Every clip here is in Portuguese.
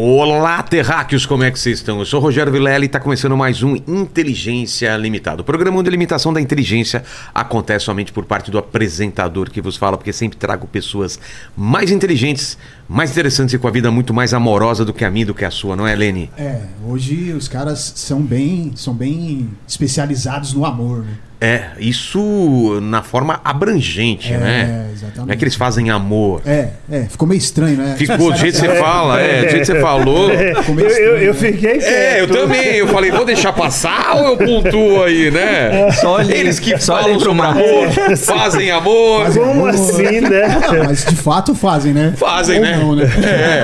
Olá, terráqueos, como é que vocês estão? Eu sou Rogério Vilela e está começando mais um Inteligência Limitada. O programa de limitação da inteligência acontece somente por parte do apresentador que vos fala, porque sempre trago pessoas mais inteligentes, mais interessantes e com a vida muito mais amorosa do que a minha, do que a sua, não é, Lene? É, hoje os caras são bem, são bem especializados no amor, né? É, isso na forma abrangente, É, né? exatamente. Não é que eles fazem amor. É, é, ficou meio estranho, né? Ficou do jeito que você fala, é, do jeito que você falou. Ficou Eu, meio eu, estranho, eu né? fiquei É, eu também. Eu falei, vou deixar passar ou eu pontuo aí, né? Só olhei- Eles que só falam sobre amor, fazem amor. Fazem Como amor. assim, né? Não, mas de fato fazem, né? Fazem, Ou né? Não, né?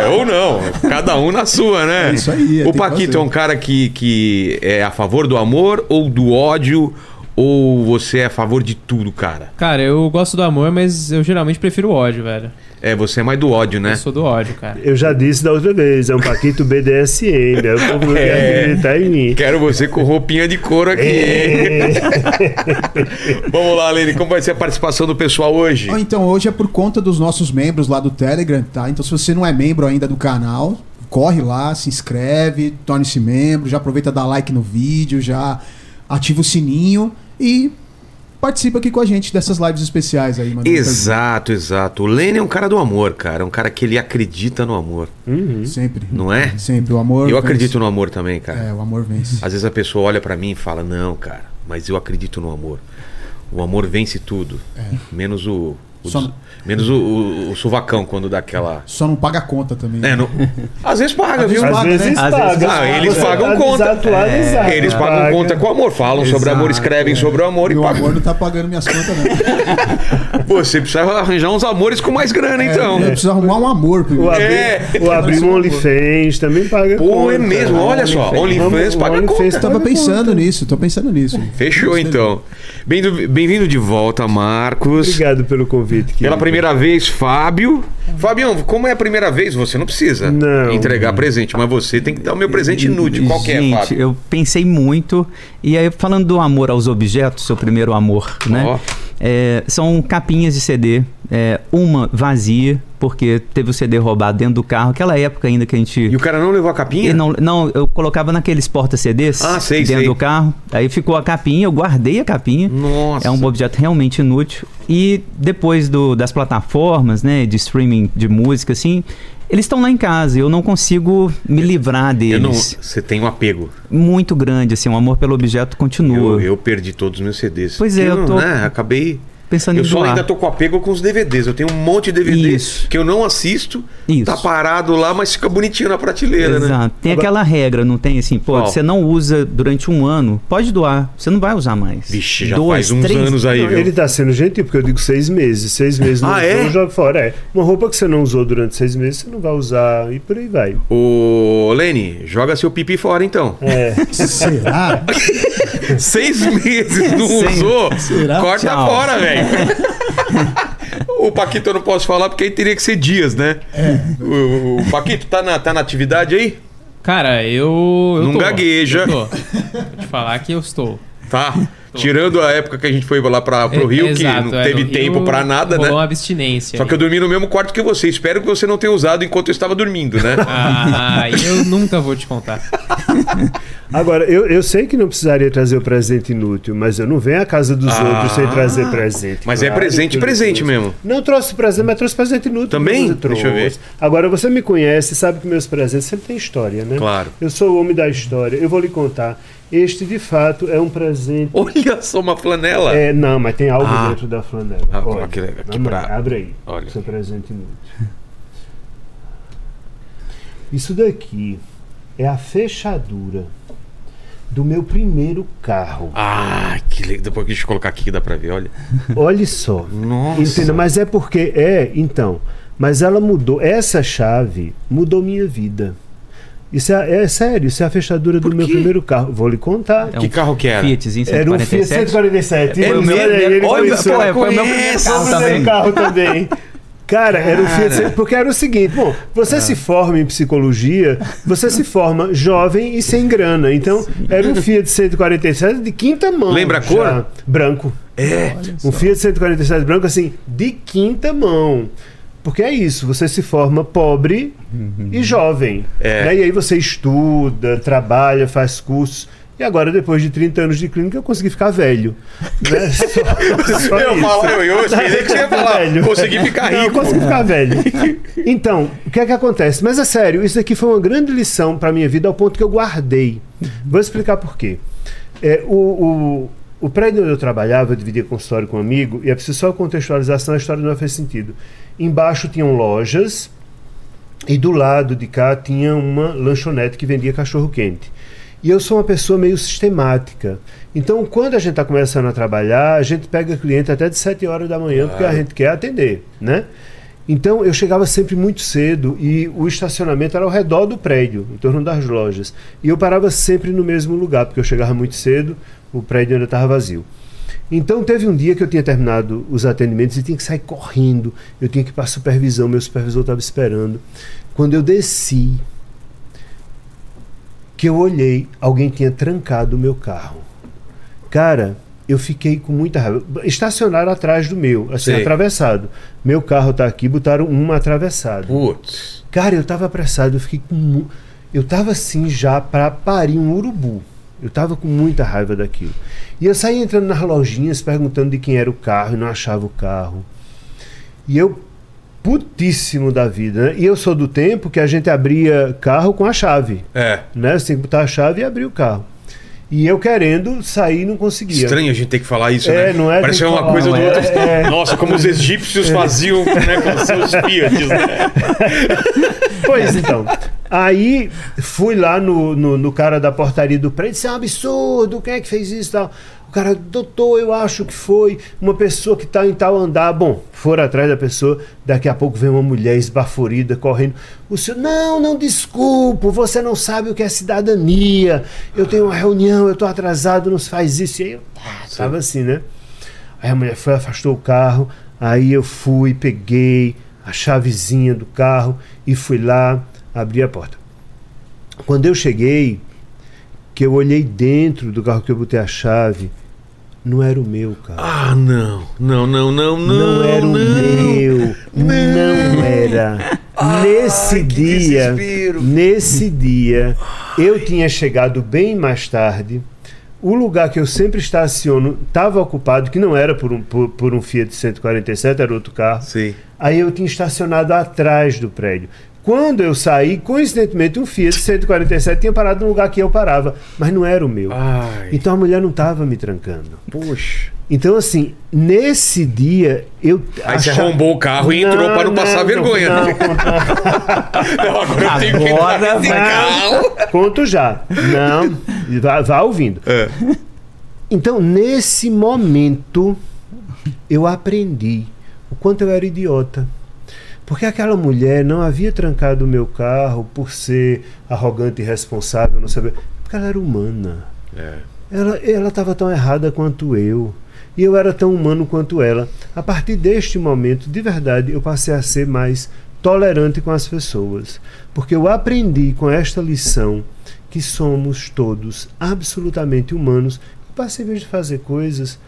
É, ou não. Cada um na sua, né? É isso aí, é, o Paquito é um cara que, que é a favor do amor ou do ódio? Ou você é a favor de tudo, cara? Cara, eu gosto do amor, mas eu geralmente prefiro o ódio, velho. É, você é mais do ódio, né? Eu sou do ódio, cara. Eu já disse da outra vez, é um Paquito BDSM, né? O povo não É. quer acreditar em mim. Quero você com roupinha de couro aqui. É. Vamos lá, Lene, como vai ser a participação do pessoal hoje? Então, hoje é por conta dos nossos membros lá do Telegram, tá? Então, se você não é membro ainda do canal, corre lá, se inscreve, torne-se membro, já aproveita dar like no vídeo, já ativa o sininho e participa aqui com a gente dessas lives especiais aí, mano. Exato, exato. O Lene é um cara do amor, cara. É um cara que ele acredita no amor, Uhum. Sempre. não é? Sempre. O amor. Eu vence. acredito no amor também, cara. É, o amor vence. Às vezes a pessoa olha pra mim e fala: Não, cara, mas eu acredito no amor. O amor vence tudo. Menos o. o Só- Menos o, o, o suvacão quando dá aquela. Só não paga a conta também. É, não... Às vezes paga, Às viu? vezes Às vezes né? Às paga. vezes- Ah, eles Você pagam conta. Eles pagam Paga. conta com amor, falam sobre Exato, amor, escrevem é. sobre o amor e E o pagam. amor não tá pagando minhas contas, não. Você precisa arranjar uns amores com mais grana, então. É, eu preciso arrumar um amor primeiro. O abrir, É. o abrir um OnlyFans também paga Pô, conta. é mesmo, olha só. OnlyFans O paga OnlyFans conta. Eu tava pensando nisso, tô pensando nisso. Fechou então. Bem-vindo bem-vindo de volta, Marcos. Obrigado pelo convite. Pela querido. primeira vez, Fábio. Fabião, como é a primeira vez, você não precisa Não. entregar presente, mas você tem que dar o meu presente inútil. Qual que é, Gente, Fábio? eu pensei muito. E aí, falando do amor aos objetos, seu primeiro amor, né? Ó. É, são capinhas de CD. é, uma vazia, porque teve o CD roubado dentro do carro. Aquela época ainda que a gente. E o cara não levou a capinha? Não, não, eu colocava naqueles porta-CDs Ah, sei, dentro sei. do carro. Aí ficou a capinha, eu guardei a capinha. Nossa. É um objeto realmente inútil. E depois do- das plataformas, né, de streaming de música, assim, eles estão lá em casa. e Eu não consigo me livrar Eu deles. não, você tem um apego. Muito grande, assim, o amor pelo objeto continua. Eu, eu perdi todos os meus CDs. Pois é, Porque eu tô- Né, acabei. Pensando Eu em só doar. ainda tô com apego com os DVDs. Eu tenho um monte de DVD Isso. que eu não assisto. Isso. Tá parado lá, mas fica bonitinho na prateleira, né? Exato. Tem aquela regra, não tem assim, pô, você não usa durante um ano, pode doar. Você não vai usar mais. Vixe, já Dois, faz uns três- anos aí, Não, viu? ele tá sendo gentil, porque eu digo seis meses. Seis meses não Ah, usou, é? joga fora. É. Uma roupa que você não usou durante seis meses, você não vai usar e por aí vai. Ô, Lene, joga seu pipi fora então. É. Será? Seis meses não Sim. usou? Será? Corta Tchau. fora, velho. O Paquito eu não posso falar porque aí teria que ser dias, né? O, o Paquito tá na, tá na atividade aí? Cara, eu. eu Não tô. gagueja. Eu tô. Vou te falar que eu estou. Tá. Tirando a época que a gente foi lá pra, pro É, Rio, exato, que não é, teve no tempo pra nada, né? uma abstinência. Só aí. que eu dormi no mesmo quarto que você. Espero que você não tenha usado enquanto eu estava dormindo, né? Ah, eu nunca vou te contar. Agora, eu, eu sei que não precisaria trazer o presente inútil, mas eu não venho à casa dos Ah. outros sem trazer presente. Mas é presente, que eu presente trouxe. mesmo. Não trouxe presente, mas trouxe presente inútil. Também? Deixa eu ver. Agora, você me conhece, sabe que meus presentes sempre têm história, né? Claro. Eu sou o homem da história. Eu vou lhe contar. Este, de fato, é um presente. Olha só uma flanela. É, não, mas tem algo Ah. dentro da flanela. Ah, Olha, aqui- aqui pra- Abre aí. Olha. Seu presente inútil. Isso daqui é a fechadura do meu primeiro carro. Ah, que legal. Depois deixa eu colocar aqui que dá pra ver, olha. Olha só. Nossa. Entenda, mas é porque. É, então. Mas ela mudou. Essa chave mudou minha vida. Isso é, é sério, isso é a fechadura do Por meu quê? primeiro carro. Vou lhe contar. É Que um carro que era? Fiatzinho Era um Fiat 147. 147. É Olha mesmo? aí, ele Olha, pô, é, foi o meu primeiro carro Meu também. carro também. Cara, era o Fiat Cara. 100, porque era o seguinte, bom, você se forma em psicologia, você se forma jovem e sem grana. Então, era um Fiat 147 de quinta mão. Lembra a cor? Branco. É. Um Fiat 147 branco assim, de quinta mão. Porque é isso, você se forma pobre e jovem. É. né? E aí você estuda, trabalha, faz cursos. E agora, depois de 30 anos de clínica, eu consegui ficar velho. Né? Só- só Eu falo, eu, eu esperei que você ia falar. Consegui ficar Não, eu rico. consegui ficar velho. Então, o que é que acontece? Mas é sério, isso aqui foi uma grande lição para minha vida ao ponto que eu guardei. Vou explicar por quê. É, o, o, o prédio onde eu trabalhava, eu dividia consultório com um amigo, e é preciso só contextualização, a história não fez sentido. Embaixo tinham lojas, e do lado de cá tinha uma lanchonete que vendia cachorro quente. E eu sou uma pessoa meio sistemática. Então, quando a gente está começando a trabalhar, a gente pega cliente até de 7 horas da manhã, porque a gente quer atender, né? Então, eu chegava sempre muito cedo e o estacionamento era ao redor do prédio, em torno das lojas. E eu parava sempre no mesmo lugar, porque eu chegava muito cedo, o prédio ainda estava vazio. Então teve um dia que eu tinha terminado os atendimentos e tinha que sair correndo. Eu tinha que ir para a supervisão, meu supervisor estava esperando. Quando eu desci, que eu olhei, alguém tinha trancado o meu carro. Cara, eu fiquei com muita raiva. Estacionaram atrás do meu, assim, Sei. atravessado. Meu carro tá aqui, botaram uma atravessada. Putz. Cara, eu tava apressado, eu fiquei com. Eu tava assim já pra parir um urubu. Eu tava com muita raiva daquilo. E eu saí entrando nas lojinhas perguntando de quem era o carro e não achava o carro. E eu, putíssimo da vida, né? E eu sou do tempo que a gente abria carro com a chave. É. Né? Você tem que botar a chave e abrir o carro. E eu querendo sair não conseguia. Estranho a gente ter que falar isso, É, né? não é? Parece é uma coisa do falar, outro. é, é. Nossa, como os egípcios faziam né, com seus né? Pois então. Aí fui lá no, no, no cara da portaria do prédio, isso é um absurdo, quem é que fez isso e tal? Cara, doutor, eu acho que foi uma pessoa que está em tal andar. Bom, foram atrás da pessoa, daqui a pouco vem uma mulher esbaforida correndo. O senhor, não, não desculpo, você não sabe o que é cidadania. Eu tenho uma reunião, eu estou atrasado, não se faz isso. E aí eu ah, tava assim, né? Aí a mulher foi, afastou o carro, aí eu fui, peguei a chavezinha do carro e fui lá, abri a porta. Quando eu cheguei, que eu olhei dentro do carro que eu botei a chave, não era o meu carro. Ah, não. Não, não, não, não. Não, era o não. meu. Não, era. nesse dia, desespero. nesse dia, eu tinha chegado bem mais tarde. O lugar que eu sempre estaciono estava ocupado, que não era por um, por, por um Fiat 147, era outro carro. Sim. Aí eu tinha estacionado atrás do prédio. Quando eu saí, coincidentemente, um Fiat 147 tinha parado no lugar que eu parava, mas não era o meu. Ai. Então a mulher não estava me trancando. Poxa. Então, assim, nesse dia eu. Aí você achava- arrombou o carro e entrou pra não passar vergonha, Não, né? não, Não, agora eu tenho que Agora vai. carro. conto já. Não, vá, vá ouvindo. É. Então, nesse momento, eu aprendi o quanto eu era idiota. Porque aquela mulher não havia trancado o meu carro por ser arrogante e irresponsável, não saber. Porque ela era humana. É. Ela estava tão errada quanto eu. E eu era tão humano quanto ela. A partir deste momento, de verdade, eu passei a ser mais tolerante com as pessoas. Porque eu aprendi com esta lição que somos todos absolutamente humanos, passíveis de fazer coisas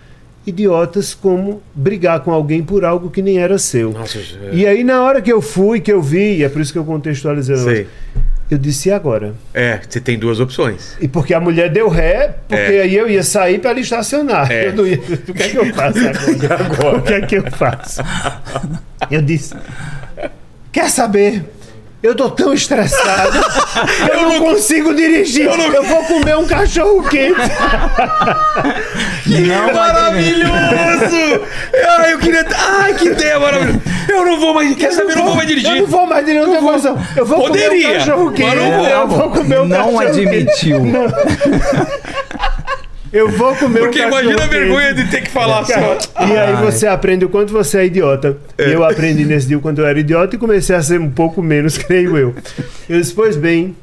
idiotas como brigar com alguém por algo que nem era seu. Nossa, é. E aí, na hora que eu fui, que eu vi, e é por isso que eu contextualizei, Sei. eu disse, e agora? É, você tem duas opções. E porque a mulher deu ré, porque É. aí eu ia sair para ela estacionar. É. Eu não ia, o que é que eu faço agora? O que é que eu faço? Eu disse: Quer saber? Eu tô tão estressado, eu, não, consigo dirigir. Eu, vou comer um cachorro quente. Que maravilhoso! Ai, eu queria. Ai, que ideia maravilhosa! Eu não vou mais. Quer saber? Eu não vou mais dirigir. Eu não vou mais dirigir, não condição. Eu vou comer Poderia, um cachorro quente. mas não vou. Eu vou comer um Não cachorro admitiu. Eu vou comer Porque um imagina a vergonha quente. de ter que falar só. E aí você aprende o quanto você é idiota. E eu aprendi nesse dia o quanto eu era idiota e comecei a ser um pouco menos, creio eu. Eu disse, pois bem,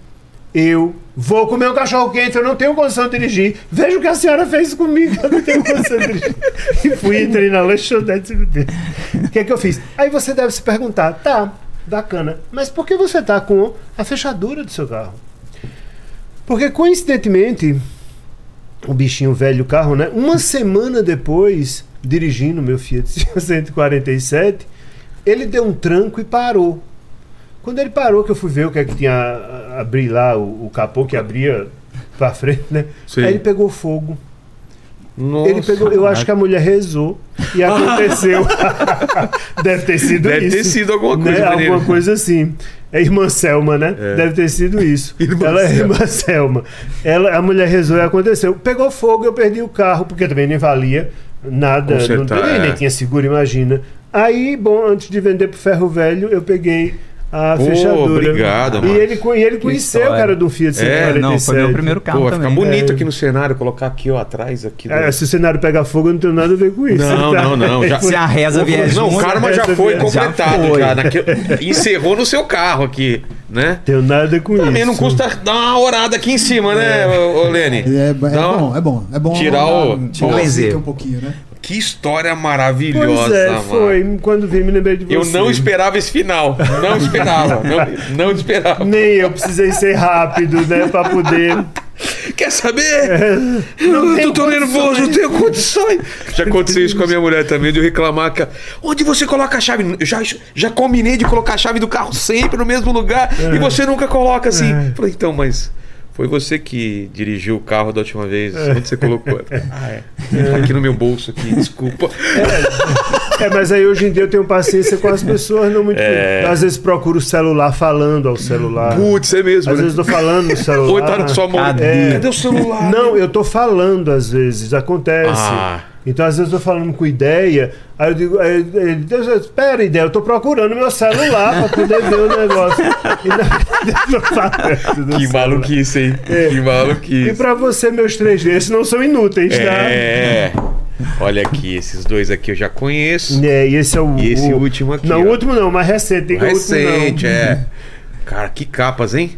eu vou comer um cachorro quente, eu não tenho condição de dirigir. Veja o que a senhora fez comigo, eu não tenho condição de dirigir. E fui, entrei na lanchonete. O que é que eu fiz? Aí você deve se perguntar, tá, bacana, mas por que você tá com a fechadura do seu carro? Porque coincidentemente, o bichinho velho carro, né? Uma semana depois, dirigindo meu Fiat 147, Ele deu um tranco e parou. Quando ele parou, que eu fui ver o que é que tinha abrir lá, o, o capô que abria pra frente, né? Sim. Aí ele pegou fogo. Nossa. ele pegou, eu acho que a mulher rezou e aconteceu. Deve ter sido Deve isso. ter sido alguma coisa, né? Alguma coisa assim. É irmã Selma, né? É. Deve ter sido isso. Irmã Ela é Selma. irmã Selma. Ela, a mulher rezou e aconteceu. Pegou fogo, eu perdi o carro, porque também nem valia nada. Não, Consertar, nem, nem é. tinha seguro, imagina. Aí, bom, antes de vender pro ferro velho, eu peguei a Pô, fechadura. obrigado, e mano. ele, co- e ele conheceu o cara do Fiat É, 147. Não, foi meu primeiro carro Pô, vai também. ficar bonito É. aqui no cenário, colocar aqui, ó, atrás aqui. do- É, se o cenário pegar fogo, eu não tenho nada a ver com isso. Não, tá? não, não, já- Se a reza vier Não, o karma já foi completado, Já foi. já. naquele- encerrou no seu carro aqui, né? Tenho nada com isso. Também não custa dar uma orada aqui em cima, né, ô, Lene? É, é Então, bom, é bom. É bom tirar o- tirar o um pouquinho, né? Que história Pois maravilhosa, é, mano. foi. Quando vi, me lembrei de você. Eu não esperava esse final. Não esperava. não, não esperava. Nem eu precisei ser rápido, né? Pra poder. Quer saber? Não eu tô tão nervoso, não tenho condições. Já aconteceu isso com a minha mulher também, de eu reclamar que. Onde você coloca a chave? Eu já, já combinei de colocar a chave do carro sempre no mesmo lugar e você nunca coloca assim. Falei, então, mas. Foi você que dirigiu o carro da última vez. Onde você colocou? Ah, é. Tá aqui no meu bolso aqui, desculpa. É, mas aí hoje em dia eu tenho paciência com as pessoas, não muito. É. Às vezes procuro o celular falando ao celular. Putz, é mesmo. Às né? vezes eu tô falando no celular. Ou tá na sua mão. Cadê? Cadê o celular? Não, eu tô falando às vezes, acontece. Ah. Então, às vezes, eu tô falando com ideia, aí eu digo, aí ele diz, espera, ideia, eu tô procurando meu celular pra poder ver o negócio. E do Que maluquice, hein? É. Que E maluquice. pra você, meus três desses não são inúteis, tá? É. Olha aqui, esses dois aqui eu já conheço. É, e esse é o. E esse o- último aqui, Não, ó. o último não, mais recente. Tem que o último Recente, não. é. Cara, que capas, hein?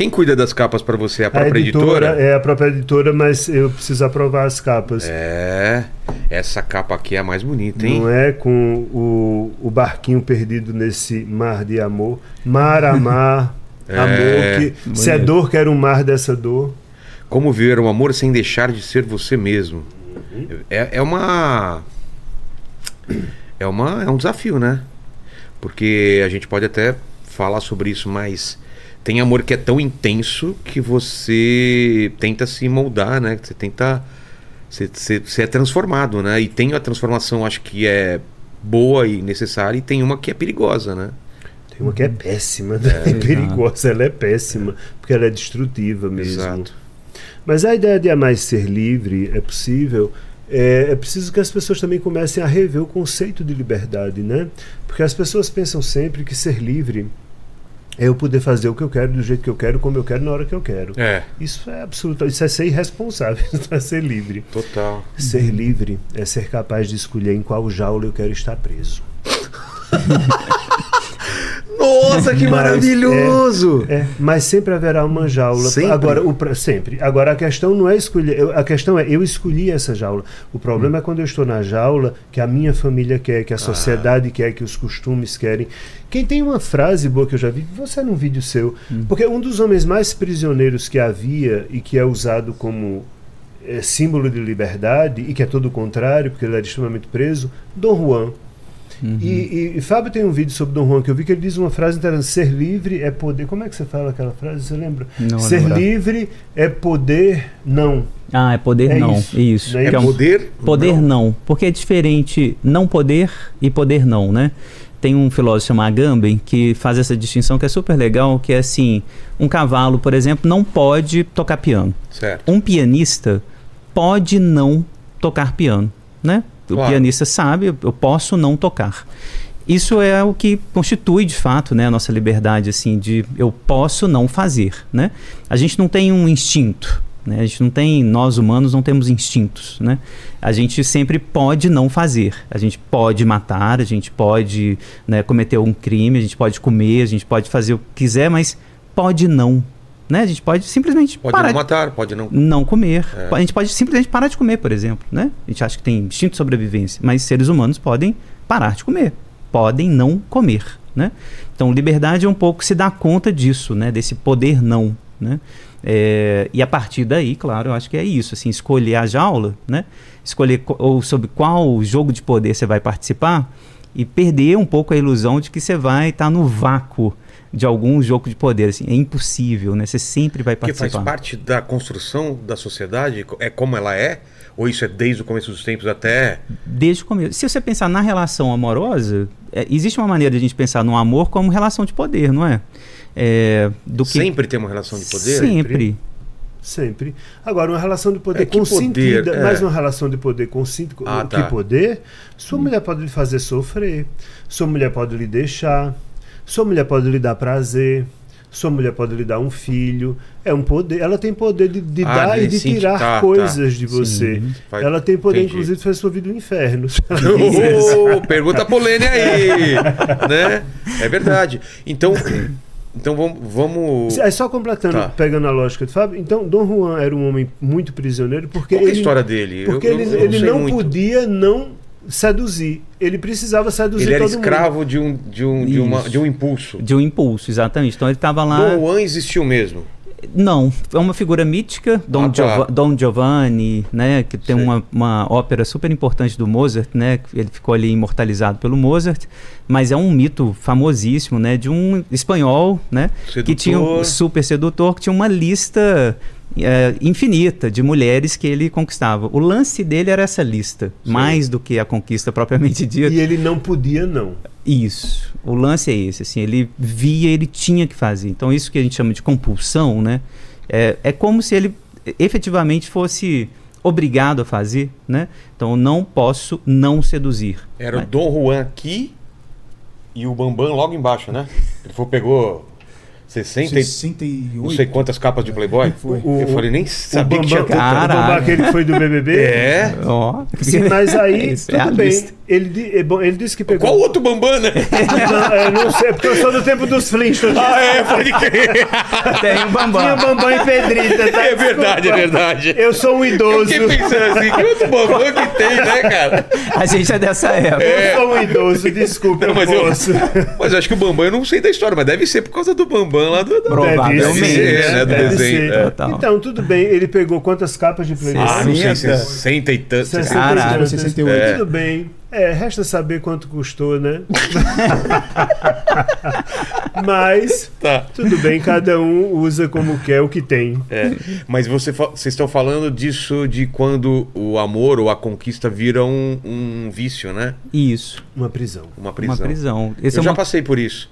Quem cuida das capas pra você? A A própria editora, editora? é a própria editora, mas eu preciso aprovar as capas. É. Essa capa aqui é a mais bonita, hein? Não é com o, o barquinho perdido nesse mar de amor. Mar a mar, É, amor. Que, se é dor, quero um mar dessa dor. Como viver um amor sem deixar de ser você mesmo. É, é uma. É uma. É um desafio, né? Porque a gente pode até falar sobre isso, mas tem amor que é tão intenso que você tenta se moldar, né? Você tenta. Você, você, você é transformado, né? E tem a transformação, acho que é boa e necessária, e tem uma que é perigosa, né? Tem uma que é péssima, né? É, perigosa, ela é péssima, porque ela é destrutiva mesmo. Exato. Mas a ideia de amar e ser livre é possível. É, é preciso que as pessoas também comecem a rever o conceito de liberdade, né? Porque as pessoas pensam sempre que ser livre é eu poder fazer o que eu quero, do jeito que eu quero, como eu quero, na hora que eu quero. É, Isso é absoluto, isso é ser irresponsável, isso é ser livre. total. Ser livre é ser capaz de escolher em qual jaula eu quero estar preso. Nossa, que Mas, maravilhoso! É, mas sempre haverá uma jaula. Sempre? Agora, o, sempre. Agora a questão não é escolher. eu- a questão é eu escolhi essa jaula. O problema é quando eu estou na jaula que a minha família quer, que a sociedade quer, que os costumes querem. Quem tem uma frase boa que eu já vi, você num vídeo seu, porque um dos homens mais prisioneiros que havia e que é usado como é, símbolo de liberdade e que é todo o contrário, porque ele era extremamente preso, Dom Juan. Uhum. E, e, e Fábio tem um vídeo sobre Dom Juan que eu vi que ele diz uma frase interessante: ser livre é poder. Como é que você fala aquela frase? Você lembra? Não ser lembrar. livre é poder não. Ah, é poder É não. isso. Isso. Não é É um- poder? Poder não. Porque é diferente não poder e poder não, né? Tem um filósofo chamado Agamben que faz essa distinção que é super legal, que é assim, um cavalo, por exemplo, não pode tocar piano. Certo. Um pianista pode não tocar piano, né? O Claro. pianista sabe, eu- eu posso não tocar. Isso é o que constitui de fato, né, a nossa liberdade assim de eu posso não fazer, né? A gente não tem um instinto, né? A gente não tem, nós humanos não temos instintos, né? A gente sempre pode não fazer. A gente pode matar, a gente pode né, cometer um crime, a gente pode comer, a gente pode fazer o que quiser, mas pode não, né? A gente pode simplesmente Pode parar não de- matar, pode não. não comer. É. A gente pode simplesmente parar de comer, por exemplo, né? A gente acha que tem instinto de sobrevivência, mas seres humanos podem parar de comer, podem não comer, né? Então, liberdade é um pouco se dar conta disso, né? Desse poder não, né? É, e a partir daí, claro, eu acho que é isso, assim, escolher a jaula, né? Escolher co- ou sobre qual jogo de poder você vai participar e perder um pouco a ilusão de que você vai estar no vácuo de algum jogo de poder. Assim, é impossível, né? Você sempre vai Que participar. faz parte da construção da sociedade? É como ela é? Ou isso é desde o começo dos tempos até. Desde o começo. Se você pensar na relação amorosa, é, existe uma maneira de a gente pensar no amor como relação de poder, não é? É, do que Sempre tem uma relação de poder? Sempre. Sempre. Agora, uma relação de poder É consentida, poder, é. mas uma relação de poder consentida. Ah, que tá. poder? Sua mulher pode lhe fazer sofrer, sua mulher pode lhe deixar, sua mulher pode lhe dar prazer, sua mulher pode lhe dar um filho. É um poder. Ela tem poder de, de Ah, dar e de sentir- tirar tá, tá. coisas de você. Faz- Ela tem poder, entendi. inclusive, de fazer sua vida um inferno. Pergunta polênia aí, né? É verdade. Então, então vamos, vamos. É só completando, Tá. pegando a lógica de Fábio. Então, Dom Juan era um homem muito prisioneiro porque Qual que é a ele, história dele? porque Eu- eu- ele, eu ele sei não podia não seduzir. Ele precisava seduzir Ele era todo mundo. escravo de um, de, um, de, uma, de um impulso. De um impulso, exatamente. Então ele estava lá. Dom Juan existiu mesmo. Não, é uma figura mítica, Dom, Ah, tá. Dom Giovanni, né, que tem uma, uma ópera super importante do Mozart, né, ele ficou ali imortalizado pelo Mozart, mas é um mito famosíssimo, né, de um espanhol, né, que tinha um Sedutor. super sedutor, que tinha uma lista é, infinita de mulheres que ele conquistava. O lance dele era essa lista, Sim. mais do que a conquista propriamente dita. E ele não podia, não. Isso. O lance é esse, assim, ele via, ele tinha que fazer. Então isso que a gente chama de compulsão, né? É, é como se ele efetivamente fosse obrigado a fazer, né? Então eu não posso não seduzir. Era o Mas- Dom Juan aqui e o Bambam logo embaixo, né? Ele foi, pegou 60 e 68. não sei quantas capas de Playboy. Foi. O- Eu falei, nem O sabia que Bambam, tinha o tanta. Caralho. Bambam, aquele que foi do BBB. É? Ó. Sim, mas aí, é tudo bem. lista. Ele, é ele disse que pegou. Qual outro Bambam, né? Não, é, não sei, porque eu sou do tempo dos Flintstones. ah, é, pode crer. Tem o Tinha Bambam. Bambam e Pedrita, tá? É verdade, é Desculpa. verdade. Eu sou um Eu idoso. fiquei pensando assim, que outro Bambam que tem, né, cara? A gente é dessa época. Eu sou um idoso, desculpa, Não, eu mas, eu, mas eu acho que o Bambam, eu não sei da história, mas deve ser por causa do Bambam lá do. do- Provavelmente. Deve ser, né, do deve desenho, ser. é. Então, tudo bem, ele pegou quantas capas de Playboy? Ah, não sei, 60. 60 e tantos. 60 Caralho, e tantas. 68. É. Tudo bem. É, resta saber quanto custou, né? Mas, Tá. tudo bem, cada um usa como quer o que tem. É, mas você fa- vocês estão falando disso de quando o amor ou a conquista vira um, um vício, né? Isso. Uma Uma prisão. Uma prisão. Uma prisão. Esse eu é já uma... passei por isso.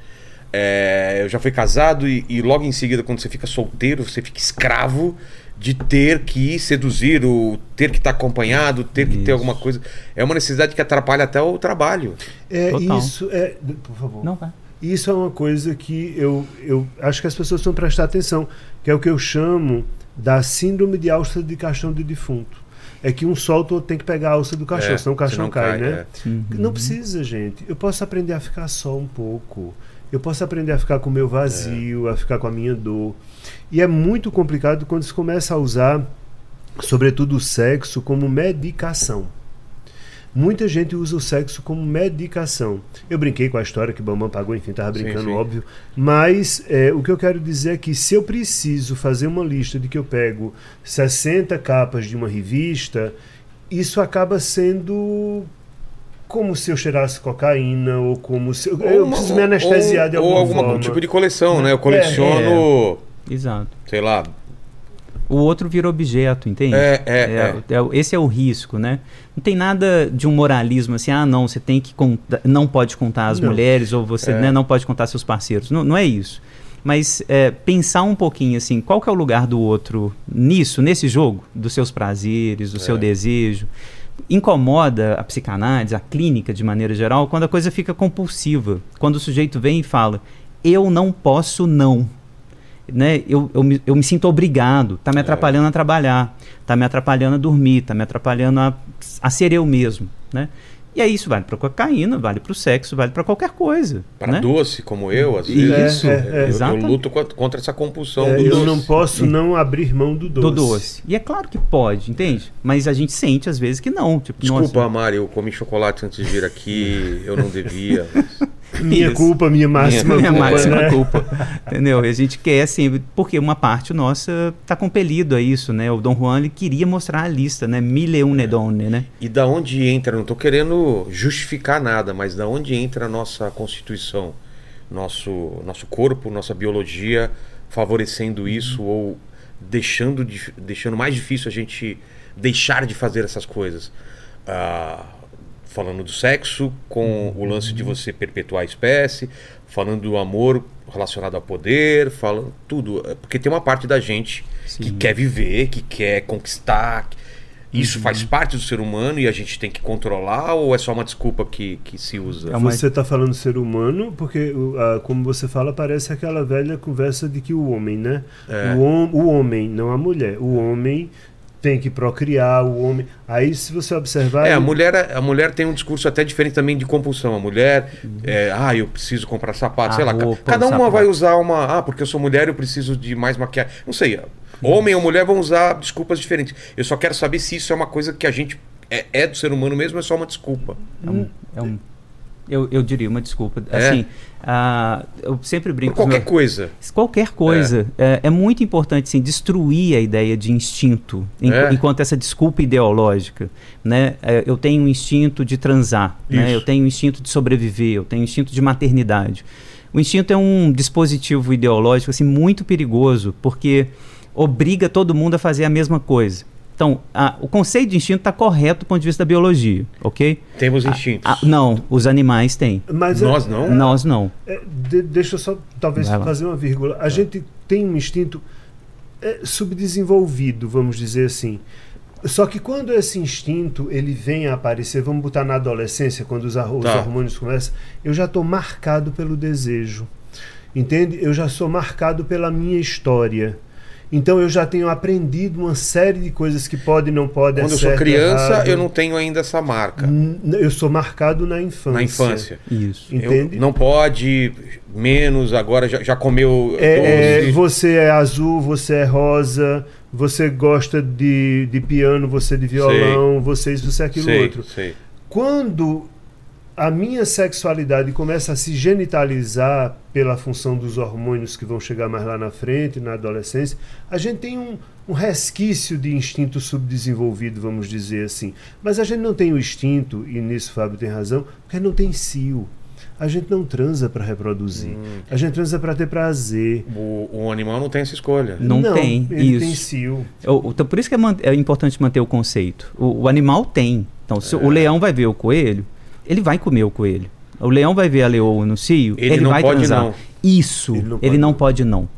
É, eu já fui casado e, e logo em seguida, quando você fica solteiro, você fica escravo de ter que seduzir, o ter que estar acompanhado, ter que ter alguma coisa. É uma necessidade que atrapalha até o trabalho. É, Total. isso é. Por favor. Não, vai. Isso é uma coisa que eu, eu acho que as pessoas precisam prestar atenção, que é o que eu chamo da síndrome de alça de caixão de defunto. É que um solta o outro tem que pegar a alça do caixão, É, senão o caixão senão cai, cai, né? é. Uhum. Não precisa, gente. Eu posso aprender a ficar só um pouco. Eu posso aprender a ficar com o meu vazio, a ficar com a minha dor. E é muito complicado quando se começa a usar, sobretudo o sexo, como medicação. Muita gente usa o sexo como medicação. Eu brinquei com a história que Bambam pagou, enfim, estava Sim, brincando, sim. óbvio. Mas é, o que eu quero dizer é que se eu preciso fazer uma lista de que eu pego 60 capas de uma revista, isso acaba sendo como se eu cheirasse cocaína ou como se eu, eu uma- preciso me anestesiar de ou alguma alguma forma. tipo de coleção, né? Eu coleciono, Exato. sei lá. O outro vira objeto, entende? É, é, é. é- esse é o risco, né? Não tem nada de um moralismo assim, ah, não, você tem que contar, não pode contar as Não. mulheres ou você É. né, não pode contar seus parceiros. Não, não é isso. Mas é, pensar um pouquinho assim, qual que é o lugar do outro nisso, nesse jogo, dos seus prazeres, do seu É. desejo. Incomoda a psicanálise, a clínica de maneira geral, quando a coisa fica compulsiva. Quando o sujeito vem e fala, eu não posso não né, eu, eu, me, eu me sinto obrigado, tá me atrapalhando a trabalhar, tá me atrapalhando a dormir, tá me atrapalhando a, a ser eu mesmo, né? E aí isso vale para cocaína, vale para o sexo, vale para qualquer coisa, Para né? doce, como eu, às Isso, vezes. é, é, eu, eu exatamente. luto contra, essa compulsão É, do eu doce. não posso não abrir mão do doce. do doce. E é claro que pode, entende? Mas a gente sente às vezes que não, tipo, Desculpa, nossa, Mari, eu comi chocolate antes de vir aqui, eu não devia. mas- Minha Isso. culpa, minha máxima Minha culpa, máxima né? culpa. Entendeu? E a gente quer, assim, porque uma parte nossa está compelido a isso, né? O Dom Juan ele queria mostrar a lista, né? Mille une donne, né? E da onde entra, não estou querendo justificar nada, mas da onde entra a nossa constituição, nosso, nosso corpo, nossa biologia favorecendo isso ou deixando, de- deixando mais difícil a gente deixar de fazer essas coisas. Ah, falando do sexo, com o lance de você perpetuar a espécie, falando do amor relacionado ao poder, falando tudo. É Porque tem uma parte da gente que Sim. quer viver, que quer conquistar. Isso faz parte do ser humano e a gente tem que controlar ou é só uma desculpa que, que se usa? É Você está falando ser humano, porque, o- ah, como você fala, parece aquela velha conversa de que o homem, né? É. O, hom- o homem, não a mulher. O homem tem que procriar, o homem. Aí, se você observar. É, a mulher, a mulher tem um discurso até diferente também de compulsão. A mulher, é, ah, eu preciso comprar sapato, A sei lá. ca- roupa, cada o uma sapato. vai usar uma, ah, porque eu sou mulher, eu preciso de mais maquiagem. Não sei. Homem ou mulher vão usar desculpas diferentes. Eu só quero saber se isso é uma coisa que a gente é, é do ser humano mesmo ou é só uma desculpa. É um, é um- eu, eu diria uma desculpa. É? Assim, ah, eu sempre Por brinco com os qualquer meus- coisa. Qualquer coisa. É. é muito importante assim, destruir a ideia de instinto, enqu- É. enquanto essa desculpa ideológica. Né? É, eu tenho um instinto de transar, né? Eu tenho um instinto de sobreviver, eu tenho um instinto de maternidade. O instinto é um dispositivo ideológico assim, muito perigoso, porque obriga todo mundo a fazer a mesma coisa. Então, a- o conceito de instinto está correto do ponto de vista da biologia, ok? Temos instintos. Ah, não, os animais têm. Mas é- Nós não? Nós não. É, de- deixa eu só talvez fazer uma vírgula. A gente tem um instinto é, subdesenvolvido, vamos dizer assim. Só que quando esse instinto ele vem a aparecer, vamos botar na adolescência, quando os Tá. hormônios começam, eu já estou marcado pelo desejo. Entende? Eu já sou marcado pela minha história. Então eu já tenho aprendido uma série de coisas que pode e não pode. é Quando eu sou certo, criança, errado. eu não tenho ainda essa marca. N- Eu sou marcado na infância. Na infância. Isso. Eu- Entende? não pode, menos, agora já, já comeu É, é, você é azul, você é rosa, você gosta de, de piano, você de violão, você isso, você é aquilo sei, outro. sei. Quando a minha sexualidade começa a se genitalizar pela função dos hormônios que vão chegar mais lá na frente, na adolescência, a gente tem um, um resquício de instinto subdesenvolvido, vamos dizer assim. Mas a gente não tem o instinto, e nisso o Fábio tem razão, porque não tem cio. A gente não transa para reproduzir. Hum. A gente transa para ter prazer. O, o animal não tem essa escolha. Não tem, Ele isso. tem cio. O- Então, por isso que é, man- é importante manter o conceito. O, o animal tem. Então, se É. o leão vai ver o coelho, ele vai comer o coelho. O leão vai ver a leoa no cio, Ele ele, não vai pode, transar. não. Isso, Ele ele não não pode, pode, não. não.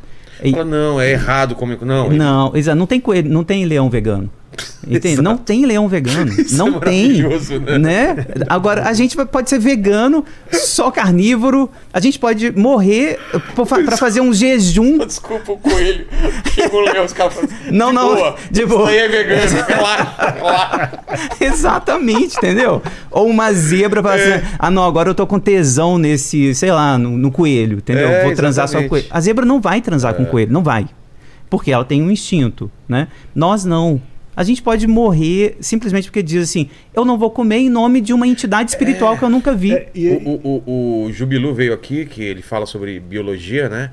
E- não, é errado comer. Não, não, exa- não tem coelho, não tem leão vegano. Entende? Não tem leão vegano. Isso não é tem. maravilhoso, né? Né? Agora, a gente pode ser vegano, só carnívoro. A gente pode morrer para fazer um jejum Desculpa o coelho. O leão, os caras falam. Não, de não, Boa. de boa. Isso aí é vegano. Relaxa, relaxa. Exatamente, entendeu? Ou uma zebra fala É. assim: ah, não, agora eu tô com tesão nesse, sei lá, no, no coelho, entendeu? É, Vou transar só com coelho. A zebra não vai transar com É. coelho, não vai. Porque ela tem um instinto, né? Nós não. A gente pode morrer simplesmente porque diz assim: eu não vou comer em nome de uma entidade espiritual que eu nunca vi. É, e- O, o, o, o Jubilu veio aqui, que ele fala sobre biologia, né?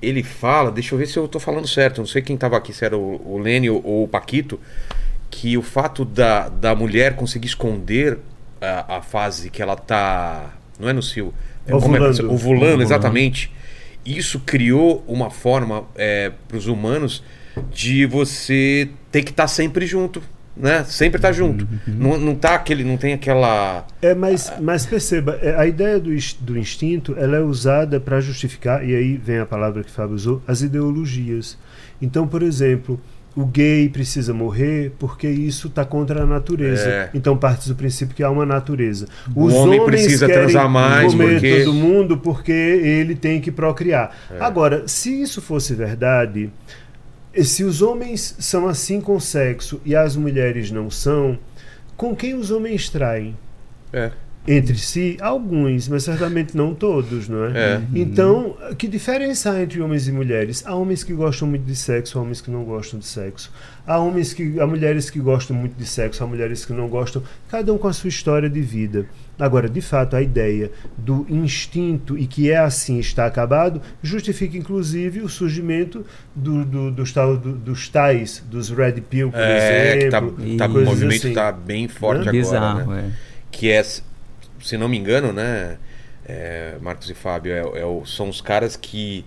Ele fala, deixa eu ver se eu tô falando certo, não sei quem tava aqui, se era o, o Lênio ou o Paquito, que o fato da, da mulher conseguir esconder a, a fase que ela tá. Não é no cio. é como é- Ovulando. ovulando, Ovulando. exatamente. Isso criou uma forma para os humanos de você ter que estar sempre junto, né? Sempre estar junto. Não, não tá aquele, não tem aquela É, mas, mas perceba, é, a ideia do, do instinto ela é usada para justificar, e aí vem a palavra que o Fábio usou, as ideologias. Então, por exemplo, o gay precisa morrer porque isso está contra a natureza. É. Então parte do princípio que há uma natureza. O Os homem homens precisa transar mais comer porque- todo mundo porque ele tem que procriar. É. Agora, se isso fosse verdade, se os homens são assim com sexo e as mulheres não são, com quem os homens traem? é, entre si, alguns, mas certamente não todos, não é? É. Então, que diferença há entre homens e mulheres? Há homens que gostam muito de sexo, há homens que não gostam de sexo. Há homens que, há mulheres que gostam muito de sexo, há mulheres que não gostam, cada um com a sua história de vida. Agora, de fato, a ideia do instinto e que é assim está acabado justifica inclusive o surgimento do, do- dos, tal- do- dos tais, dos red pill, por É, que tá, exemplo. tá- o movimento assim. tá bem forte agora, Bizarro, né? é. Que é, se não me engano, né, é, Marcos e Fábio, é, é são os caras que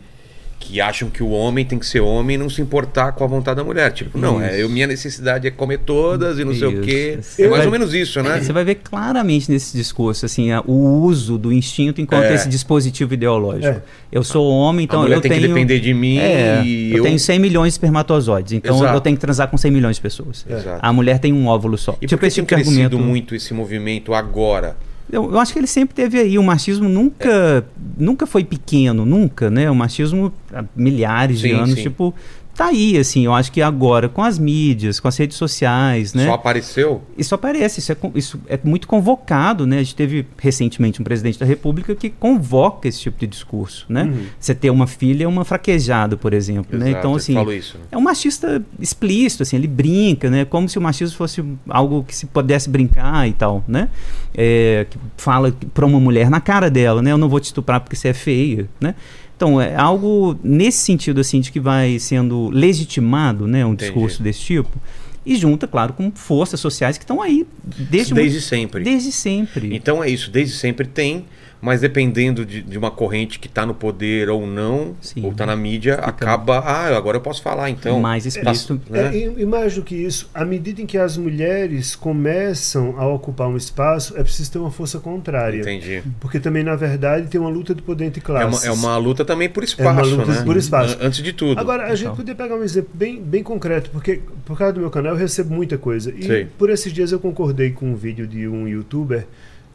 que acham que o homem tem que ser homem e não se importar com a vontade da mulher. Tipo, não, é, eu, minha necessidade é comer todas e não sei o Isso. quê. Você É mais vai- ou menos isso, né? Você vai ver claramente nesse discurso assim, o uso do instinto enquanto É. esse dispositivo ideológico. É. Eu sou homem, então a mulher eu tem tenho que depender de mim É, e eu, tenho 100 milhões de espermatozoides, então Exato. eu tenho que transar com 100 milhões de pessoas. A mulher tem um óvulo só. E tipo por que esse tem tipo crescido argumento. muito esse movimento agora? Eu, eu acho que ele sempre teve aí. O machismo nunca, nunca foi pequeno, nunca, né? O machismo há milhares de Sim, anos, sim. tipo, tá aí, assim. Eu acho que agora, com as mídias, com as redes sociais, né? Só apareceu? Isso aparece, isso é, isso é muito convocado, né? A gente teve recentemente um presidente da República que convoca esse tipo de discurso, né? Uhum. Você ter uma filha é uma fraquejada, por exemplo, né? Exato, Então, ele assim, isso. né? é um machista explícito, assim, ele brinca, né? Como se o machismo fosse algo que se pudesse brincar e tal, né? É, que fala para uma mulher na cara dela, né? Eu não vou te estuprar porque você é feia, né? Então, é algo nesse sentido, assim, de que vai sendo legitimado, né? Um Entendi. discurso desse tipo. E junta, claro, com forças sociais que estão aí desde, Desde muito- sempre. desde sempre. Então é isso, desde sempre tem, mas dependendo de, de uma corrente que está no poder ou não, Sim. ou está na mídia, acaba. Ah, agora eu posso falar, então. mais explícito. né? É, e, mais do que isso, à medida em que as mulheres começam a ocupar um espaço, é preciso ter uma força contrária. Entendi. Porque também, na verdade, tem uma luta de poder entre É classes. uma, é uma luta também por espaço, luta né? por espaço. An- Antes de tudo. Agora, a Total. gente podia pegar um exemplo bem, bem concreto, porque por causa do meu canal eu recebo muita coisa. E Sei. por esses dias eu concordei com um vídeo de um youtuber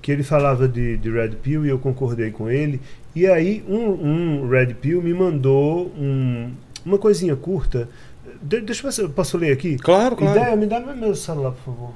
que ele falava de, de Red Pill e eu concordei com ele. E aí um, um Red Pill me mandou um- uma coisinha curta. De- deixa eu ver se eu posso ler aqui. Claro, claro. Ideia, me dá meu celular, por favor.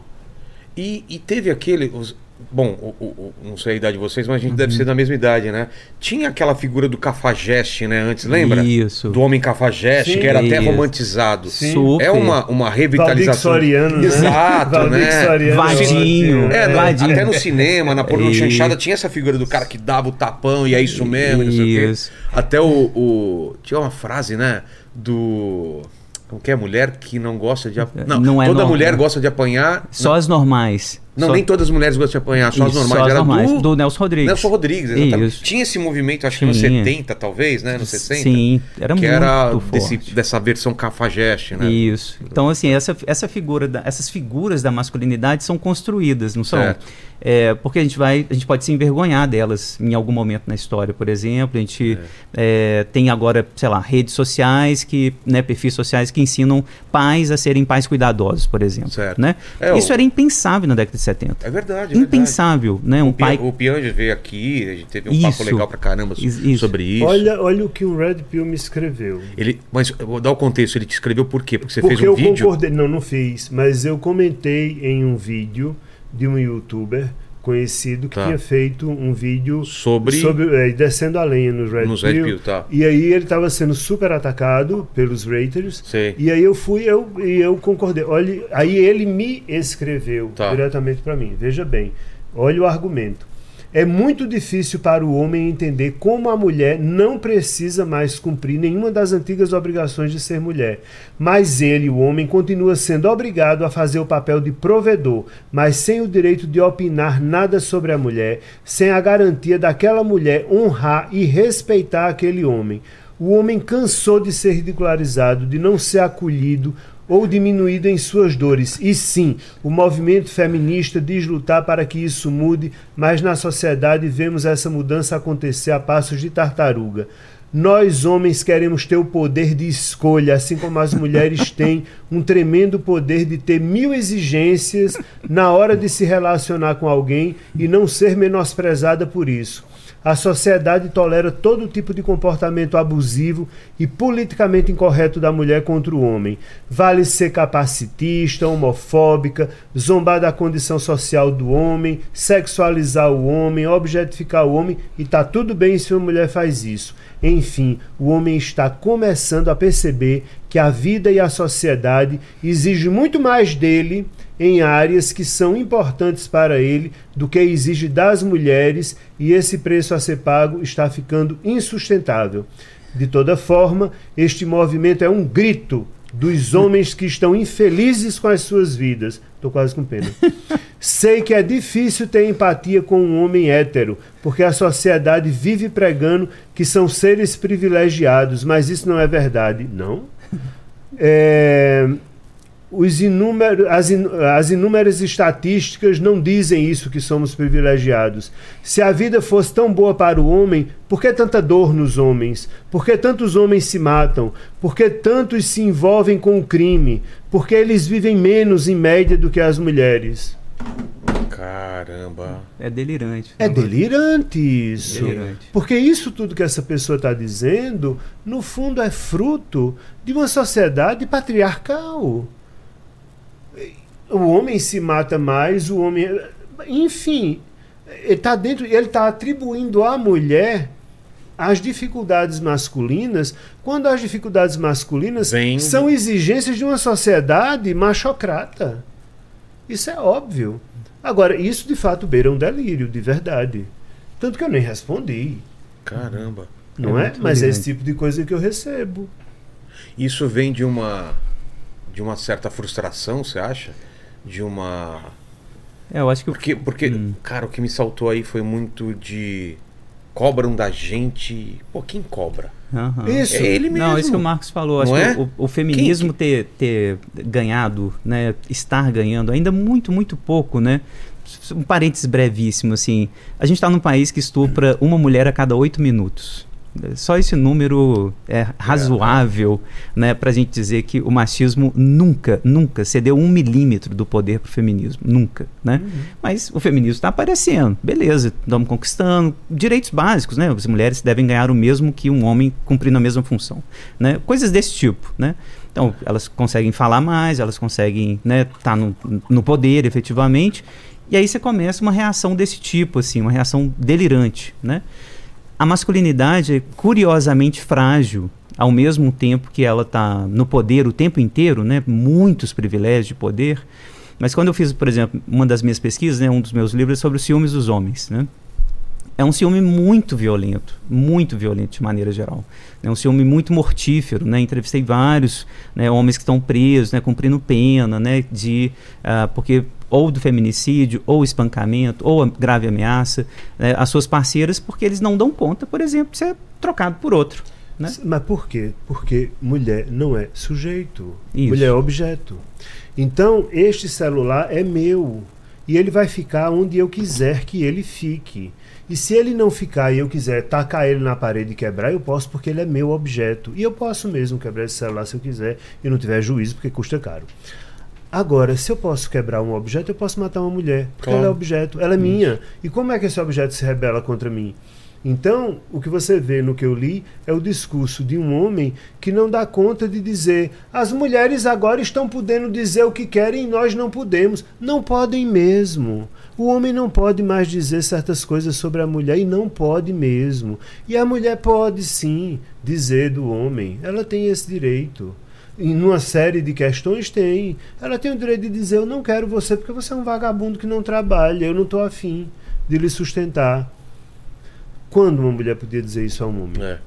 E, e teve aquele. os- bom, o- o- não sei a idade de vocês, mas a gente deve ser da mesma idade, né? Tinha aquela figura do cafajeste, né? Antes, lembra? Isso. Do homem cafajeste, Sim. que era até Isso. romantizado. Sim. Super. É uma, uma revitalização. Soriano, né? Exato, né? Soriano, Vadinho. É, Vadinho. até no cinema, na porno chanchada, tinha essa figura do cara que dava o tapão e é isso mesmo, não sei o quê. Isso. Até o, o- Tinha uma frase, né? Do. Como que é? Mulher que não gosta de apanhar. Não, Não é toda normal. mulher gosta de apanhar. Só as normais. Não, Só- nem todas as mulheres gostam de apanhar, só as Isso, normais. só as Era normais. do, Do Nelson Rodrigues. Nelson Rodrigues, exatamente. Isso. Tinha esse movimento, acho que nos Tinha. 70, talvez, né? Nos 60. Sim, era muito era desse, dessa versão cafajeste, né? Isso. Então, assim, essa, essa figura, da- essas figuras da masculinidade são construídas, não são? Certo. É, porque a gente vai, a gente pode se envergonhar delas em algum momento na história, por exemplo. A gente é, tem agora, sei lá, redes sociais que, né, perfis sociais que ensinam pais a serem pais cuidadosos, por exemplo. Certo. Né? É, Isso o- era impensável na década de 70. É verdade, é verdade. Impensável, né? Um O, pai o Piange veio aqui, a gente teve um Isso. papo legal pra caramba so- Is- isso. sobre isso. Olha, olha o que o Red Pill me escreveu. Ele, mas eu vou dar o contexto, ele te escreveu por quê? Porque você Porque fez um eu vídeo. concordei, não, não fiz, mas eu comentei em um vídeo de um youtuber conhecido que Tá. tinha feito um vídeo Sobre- é, descendo a lenha nos Red Nos Pill. Red Pill, tá. E aí ele estava sendo super atacado pelos haters. Sei. E aí eu fui eu e eu concordei. Olha, aí ele me escreveu Tá. diretamente para mim. Veja bem, olha o argumento. É muito difícil para o homem entender como a mulher não precisa mais cumprir nenhuma das antigas obrigações de ser mulher. Mas ele, o homem, continua sendo obrigado a fazer o papel de provedor, mas sem o direito de opinar nada sobre a mulher, sem a garantia daquela mulher honrar e respeitar aquele homem. O homem cansou de ser ridicularizado, de não ser acolhido ou diminuído em suas dores. E sim, o movimento feminista diz lutar para que isso mude, mas na sociedade vemos essa mudança acontecer a passos de tartaruga. Nós, homens, queremos ter o poder de escolha, assim como as mulheres têm um tremendo poder de ter mil exigências na hora de se relacionar com alguém e não ser menosprezada por isso. A sociedade tolera todo tipo de comportamento abusivo e politicamente incorreto da mulher contra o homem. Vale ser capacitista, homofóbica, zombar da condição social do homem, sexualizar o homem, objetificar o homem e tá tudo bem se uma mulher faz isso. Enfim, o homem está começando a perceber que a vida e a sociedade exigem muito mais dele em áreas que são importantes para ele do que exige das mulheres e esse preço a ser pago está ficando insustentável. De toda forma, este movimento é um grito dos homens que estão infelizes com as suas vidas. Estou quase com pena. Sei que é difícil ter empatia com um homem hétero, porque a sociedade vive pregando que são seres privilegiados, mas isso não é verdade. Não? É, os inúmeros, as, in, as inúmeras estatísticas não dizem isso que somos privilegiados. Se a vida fosse tão boa para o homem, por que tanta dor nos homens? Por que tantos homens se matam? Por que tantos se envolvem com o crime? Por que eles vivem menos em média do que as mulheres? Caramba. É delirante. É delirante isso. Delirante. Porque isso tudo que essa pessoa está dizendo, no fundo, é fruto de uma sociedade patriarcal. O homem se mata mais, o homem. Enfim, ele está dentro. Ele está atribuindo à mulher as dificuldades masculinas, quando as dificuldades masculinas Vem- são exigências de uma sociedade machocrata. Isso é óbvio. Agora, isso de fato beira um delírio, de verdade. Tanto que eu nem respondi, Caramba. não É é? Mas é esse tipo de coisa que eu recebo. Isso vem de uma de uma certa frustração, você acha? De uma É, eu acho que o porque porque Hum. cara, o que me saltou aí foi muito de cobram da gente, pô, quem cobra? Aham. Isso. É ele mesmo. Não, isso que o Marcos falou. Acho Não que é? o, o feminismo ter, ter ganhado, né, estar ganhando ainda muito, muito pouco, né? Um parênteses brevíssimo, assim. A gente está num país que estupra uma mulher a cada oito minutos. Só esse número é razoável, né, para a gente dizer que o machismo nunca, nunca cedeu um milímetro do poder para o feminismo, nunca, né? Mas o feminismo está aparecendo, beleza, estamos conquistando direitos básicos, né? As mulheres devem ganhar o mesmo que um homem cumprindo a mesma função, né? Coisas desse tipo, né? Então, elas conseguem falar mais, elas conseguem estar né, tá no, no poder efetivamente, e aí você começa uma reação desse tipo, assim, uma reação delirante, né? A masculinidade é curiosamente frágil, ao mesmo tempo que ela está no poder o tempo inteiro, né? Muitos privilégios de poder. Mas quando eu fiz, por exemplo, uma das minhas pesquisas, né, um dos meus livros é sobre os ciúmes dos homens, né? É um ciúme muito violento, muito violento de maneira geral. É um ciúme muito mortífero, né? Entrevistei vários né, homens que estão presos, né, cumprindo pena, né, de ah, porque ou do feminicídio, ou espancamento, ou a grave ameaça, né, às suas parceiras, porque eles não dão conta, por exemplo, de ser trocado por outro. Né? Mas por quê? Porque mulher não é sujeito. Isso. Mulher é objeto. Então, este celular é meu. E ele vai ficar onde eu quiser que ele fique. E se ele não ficar e eu quiser tacar ele na parede e quebrar, eu posso porque ele é meu objeto. E eu posso mesmo quebrar esse celular se eu quiser e não tiver juízo porque custa caro. Agora, se eu posso quebrar um objeto, eu posso matar uma mulher. Porque Claro. ela é objeto, ela é minha. E como é que esse objeto se rebela contra mim? Então, o que você vê no que eu li é o discurso de um homem que não dá conta de dizer: as mulheres agora estão podendo dizer o que querem e nós não podemos. Não podem mesmo. O homem não pode mais dizer certas coisas sobre a mulher e não pode mesmo. E a mulher pode sim dizer do homem. Ela tem esse direito. Em uma série de questões tem. Ela tem o direito de dizer: eu não quero você porque você é um vagabundo que não trabalha, eu não estou afim de lhe sustentar. Quando uma mulher podia dizer isso a um homem? É.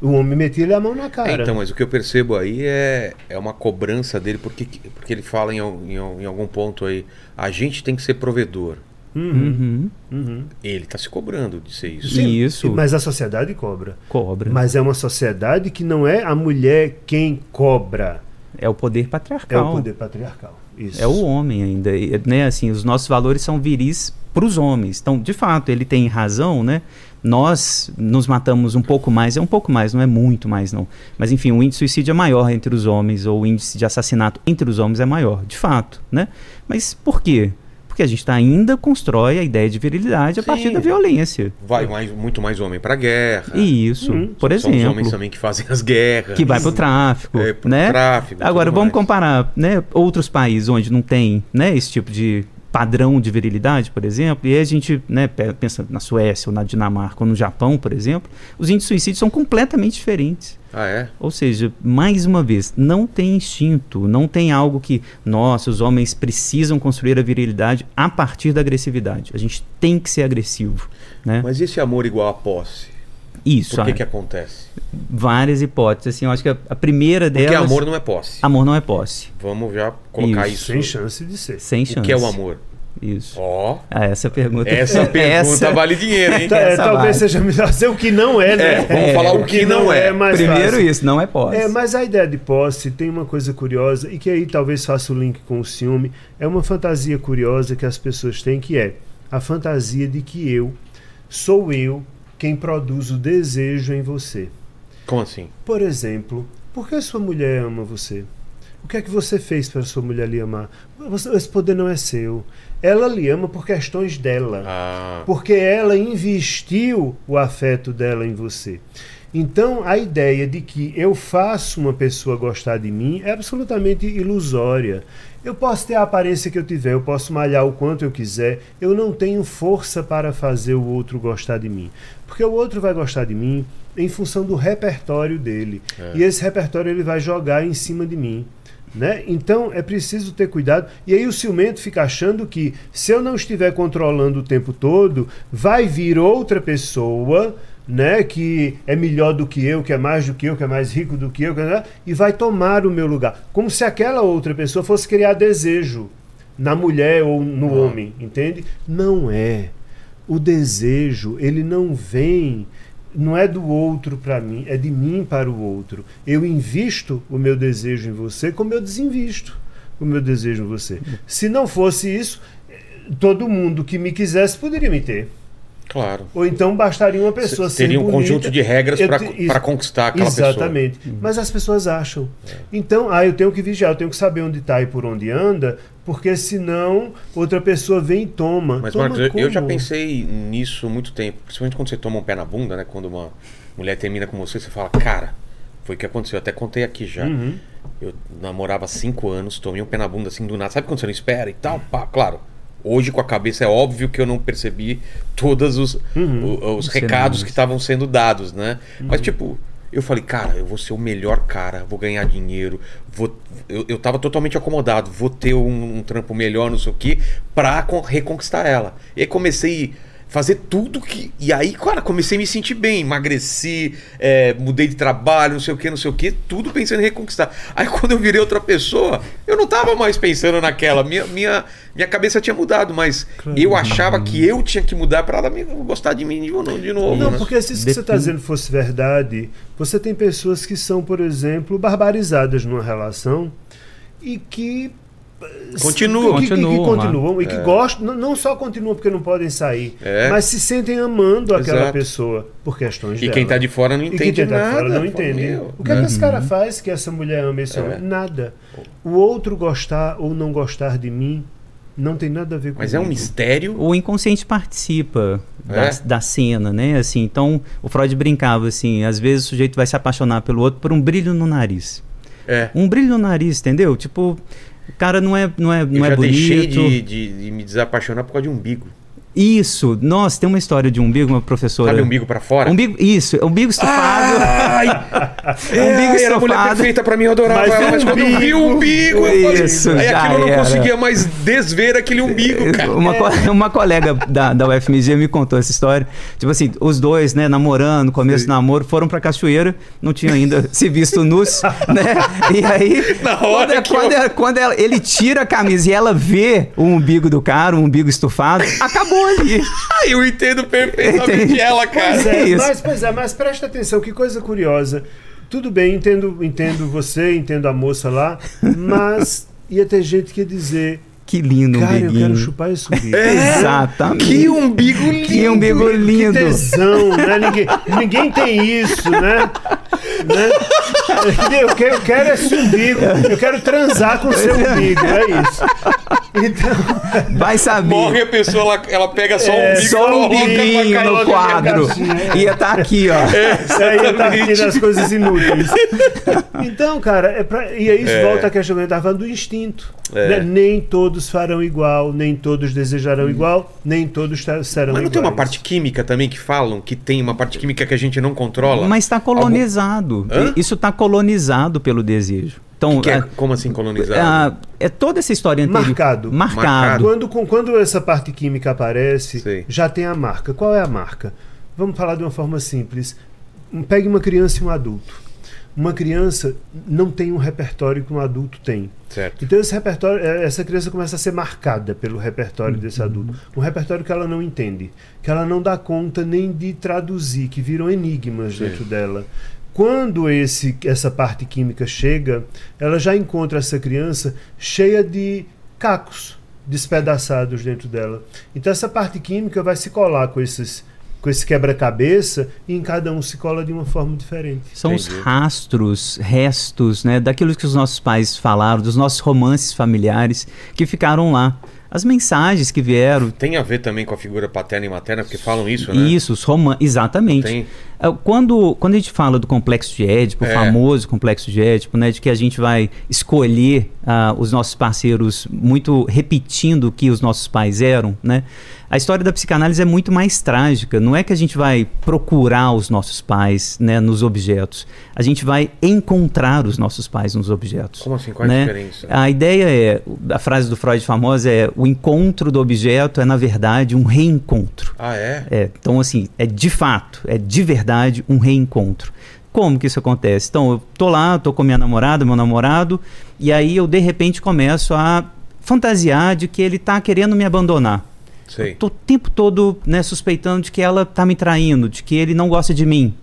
O homem metia-lhe a mão na cara. É, então, mas o que eu percebo aí é, é uma cobrança dele, porque, porque ele fala em, em, em algum ponto aí, a gente tem que ser provedor. Uhum, Uhum. uhum. Ele está se cobrando de ser isso. Sim. Isso. Mas a sociedade cobra. Cobra. Mas é uma sociedade que não é a mulher quem cobra. É o poder É patriarcal. o poder patriarcal. Isso. É o homem ainda, né? Assim, os nossos valores são viris para os homens. Então, de fato, ele tem razão, né? Nós nos matamos um pouco mais, é um pouco mais, não é muito mais não. Mas enfim, o índice de suicídio é maior entre os homens ou o índice de assassinato entre os homens é maior, de fato, né? Mas por quê? Porque a gente tá, ainda constrói a ideia de virilidade a Sim. partir da violência. Vai mais, muito mais homem pra guerra. Isso, Hum. por São os exemplo. homens também que fazem as guerras. que vai para o tráfico, É, pro né? tráfico, Agora vamos mais. comparar, né, outros países onde não tem, né, esse tipo de padrão de virilidade, por exemplo, e aí a gente, né, pe- pensa na Suécia ou na Dinamarca ou no Japão, por exemplo, os índices de suicídio são completamente diferentes. Ah, é? Ou seja, mais uma vez, não tem instinto, não tem algo que, nossa, os homens precisam construir a virilidade a partir da agressividade. A gente tem que ser agressivo, né? Mas esse amor igual a posse, Isso, por que há que acontece? várias hipóteses, assim, eu acho que a, a primeira Porque delas... amor não é posse. amor não é posse, Vamos já colocar Isso. isso. Sem chance de ser. sem O chance. que é o amor? Isso. Ó, Ah, essa pergunta. essa pergunta Essa- vale dinheiro, hein? Tá, é, talvez vai. seja melhor ser o que não é, né? É, vamos falar o que não é. mais Primeiro fácil. isso, não é posse. É, mas a ideia de posse tem uma coisa curiosa e que aí talvez faça o link com o ciúme. É uma fantasia curiosa que as pessoas têm que é a fantasia de que eu sou eu quem produz o desejo em você. Como assim? Por exemplo, por que sua mulher ama você? O que é que você fez para sua mulher lhe amar? Você- esse poder não é seu. Ela lhe ama por questões dela Ah, porque ela investiu o afeto dela em você. Então, a ideia de que eu faço uma pessoa gostar de mim é absolutamente ilusória. Eu posso ter a aparência que eu tiver, eu posso malhar o quanto eu quiser, eu não tenho força para fazer o outro gostar de mim. Porque o outro vai gostar de mim em função do repertório dele. E esse repertório ele vai jogar em cima de mim. Né? Então é preciso ter cuidado. E aí o ciumento fica achando que se eu não estiver controlando o tempo todo, vai vir outra pessoa, né, que é melhor do que eu, que é mais do que eu, que é mais rico do que eu, é- e vai tomar o meu lugar, como se aquela outra pessoa fosse criar desejo na mulher ou no homem, entende? Não é. O desejo, ele não vem não é do outro para mim, é de mim para o outro. Eu invisto o meu desejo em você como eu desinvisto o meu desejo em você. Se não fosse isso, eh, todo mundo que me quisesse poderia me ter. Claro. Ou então bastaria uma pessoa ser Teria um bonita. conjunto de regras para conquistar aquela Exatamente. Mas as pessoas acham. Então, ah, eu tenho que vigiar, eu tenho que saber onde está e por onde anda, porque senão outra pessoa vem e toma. Mas, Toma Marcos, eu- eu já como? pensei nisso há muito tempo. Principalmente quando você toma um pé na bunda, né? Quando uma mulher termina com você, você fala, cara, foi o que aconteceu. Eu até contei aqui já. Uhum. Eu namorava há cinco anos, tomei um pé na bunda assim do nada. Sabe quando você não espera e tal? Pá, claro. Hoje, com a cabeça, é óbvio que eu não percebi todos os, Uhum. os Os recados que estavam sendo dados, né? Mas, tipo, eu falei, cara, eu vou ser o melhor cara, vou ganhar dinheiro, vou... eu, eu tava totalmente acomodado, vou ter um, um trampo melhor, não sei o quê, pra con- reconquistar ela. E aí comecei fazer tudo que. E aí, cara, comecei a me sentir bem, emagreci, é, mudei de trabalho, não sei o que, não sei o que, tudo pensando em reconquistar. Aí quando eu virei outra pessoa, eu não tava mais pensando naquela. Minha, minha, minha cabeça tinha mudado, mas eu achava que eu tinha que mudar pra ela me- gostar de mim de novo. De novo Não, né? porque se isso que você está Depende- dizendo fosse verdade, você tem pessoas que são, por exemplo, barbarizadas numa relação e que. Continuam. que, que- que Continuam lá. continuam e que gostam, não- só continuam porque não podem sair, É. mas se sentem amando aquela Exato. pessoa por questões E dela. quem tá de fora não E entende quem tá de nada. fora não entende. meu. O que é que esse Uhum. cara faz que essa mulher ama esse É. homem? Nada. O outro gostar ou não gostar de mim não tem nada a ver com Mas é um mistério. O inconsciente participa da, É? da cena, né? Assim, então, o Freud brincava assim, às vezes o sujeito vai se apaixonar pelo outro por um brilho no nariz. É. Um brilho no nariz, entendeu? Tipo, o cara não é, não é, Eu não já é bonito. deixei de, de- de me desapaixonar por causa de umbigo. Isso. Nossa, tem uma história de umbigo, uma professora. Sabe umbigo pra fora? Umbigo, isso, umbigo estufado. Ai! é, Umbigo era a mulher estufado. perfeita pra mim, eu adorava Mas ela, mas quando eu vi o umbigo, eu falei, Isso, aí aquilo eu não conseguia mais desver aquele umbigo, cara. Uma, co- uma colega da, da UFMG me contou essa história. Tipo assim, os dois, né, namorando, começo do namoro, foram pra cachoeira, não tinham ainda se visto nus, né? E aí, Na hora quando, que quando, eu- ela- quando ela- ele tira a camisa e ela vê o umbigo do cara, o umbigo estufado, acabou ali. Ai, eu entendo perfeitamente Entendi. ela, cara. Pois é, isso. mas, pois é, mas presta atenção, que coisa curiosa. Tudo bem, entendo, entendo você, entendo a moça lá, mas ia ter gente que ia dizer, Que lindo cara, eu umbiguinho. quero chupar esse umbigo. Exatamente. Que umbigo lindo. Que umbigo Que lindo. tesão, né? Ninguém, ninguém tem isso, né? né? Eu, quero, eu quero esse umbigo. Eu quero transar com o seu umbigo, é isso. Então, Vai saber. Morre a pessoa, ela, ela pega só É, um bico Só um caixa. no quadro. caixinha. Ia estar aqui, ó. Isso aí tá aqui das coisas inúteis. Então, cara, é pra, e aí isso É. volta à questão que eu estava falando do instinto. É. né? Nem todos farão igual, nem todos desejarão igual, nem todos serão Mas não iguais. tem uma parte química também que falam que tem uma parte química que a gente não controla? Mas está colonizado. Hã? Isso está colonizado pelo desejo. Então, Que é, é, como assim colonizado? é, é toda essa história anterior. Marcado. Marcado. Marcado. Quando, com- quando essa parte química aparece, Sei. já tem a marca. Qual é a marca? Vamos falar de uma forma simples. Pegue uma criança e um adulto. Uma criança não tem um repertório que um adulto tem. certo. Então esse repertório, eh, essa criança começa a ser marcada pelo repertório Uhum. desse adulto. Um repertório que ela não entende, que ela não dá conta nem de traduzir, que viram enigmas Sim. dentro dela. Quando esse, essa parte química chega, ela já encontra essa criança cheia de cacos despedaçados dentro dela. Então essa parte química vai se colar com esses com esse quebra-cabeça e em cada um se cola de uma forma diferente. São os Entendi. rastros, restos, né, daquilo que os nossos pais falaram, dos nossos romances familiares que ficaram lá. As mensagens que vieram. Tem a ver também com a figura paterna e materna, porque falam isso, né? Isso, os romances. Exatamente. Tem. É, Quando, quando a gente fala do complexo de Édipo, É. o famoso complexo de Édipo, né, de que a gente vai escolher ah, os nossos parceiros muito repetindo o que os nossos pais eram, né? A história da psicanálise é muito mais trágica. Não é que a gente vai procurar os nossos pais né, nos objetos. A gente vai encontrar os nossos pais nos objetos. Como assim? Qual é a né? diferença? A ideia é, a frase do Freud famosa é o encontro do objeto é, na verdade, um reencontro. Ah, é? É, então, assim, é de fato, é de verdade um reencontro. Como que isso acontece? Então, eu tô lá, tô com minha namorada, meu namorado, e aí eu de repente começo a fantasiar de que ele tá querendo me abandonar. Sei. Tô o tempo todo, né, suspeitando de que ela tá me traindo, de que ele não gosta de mim.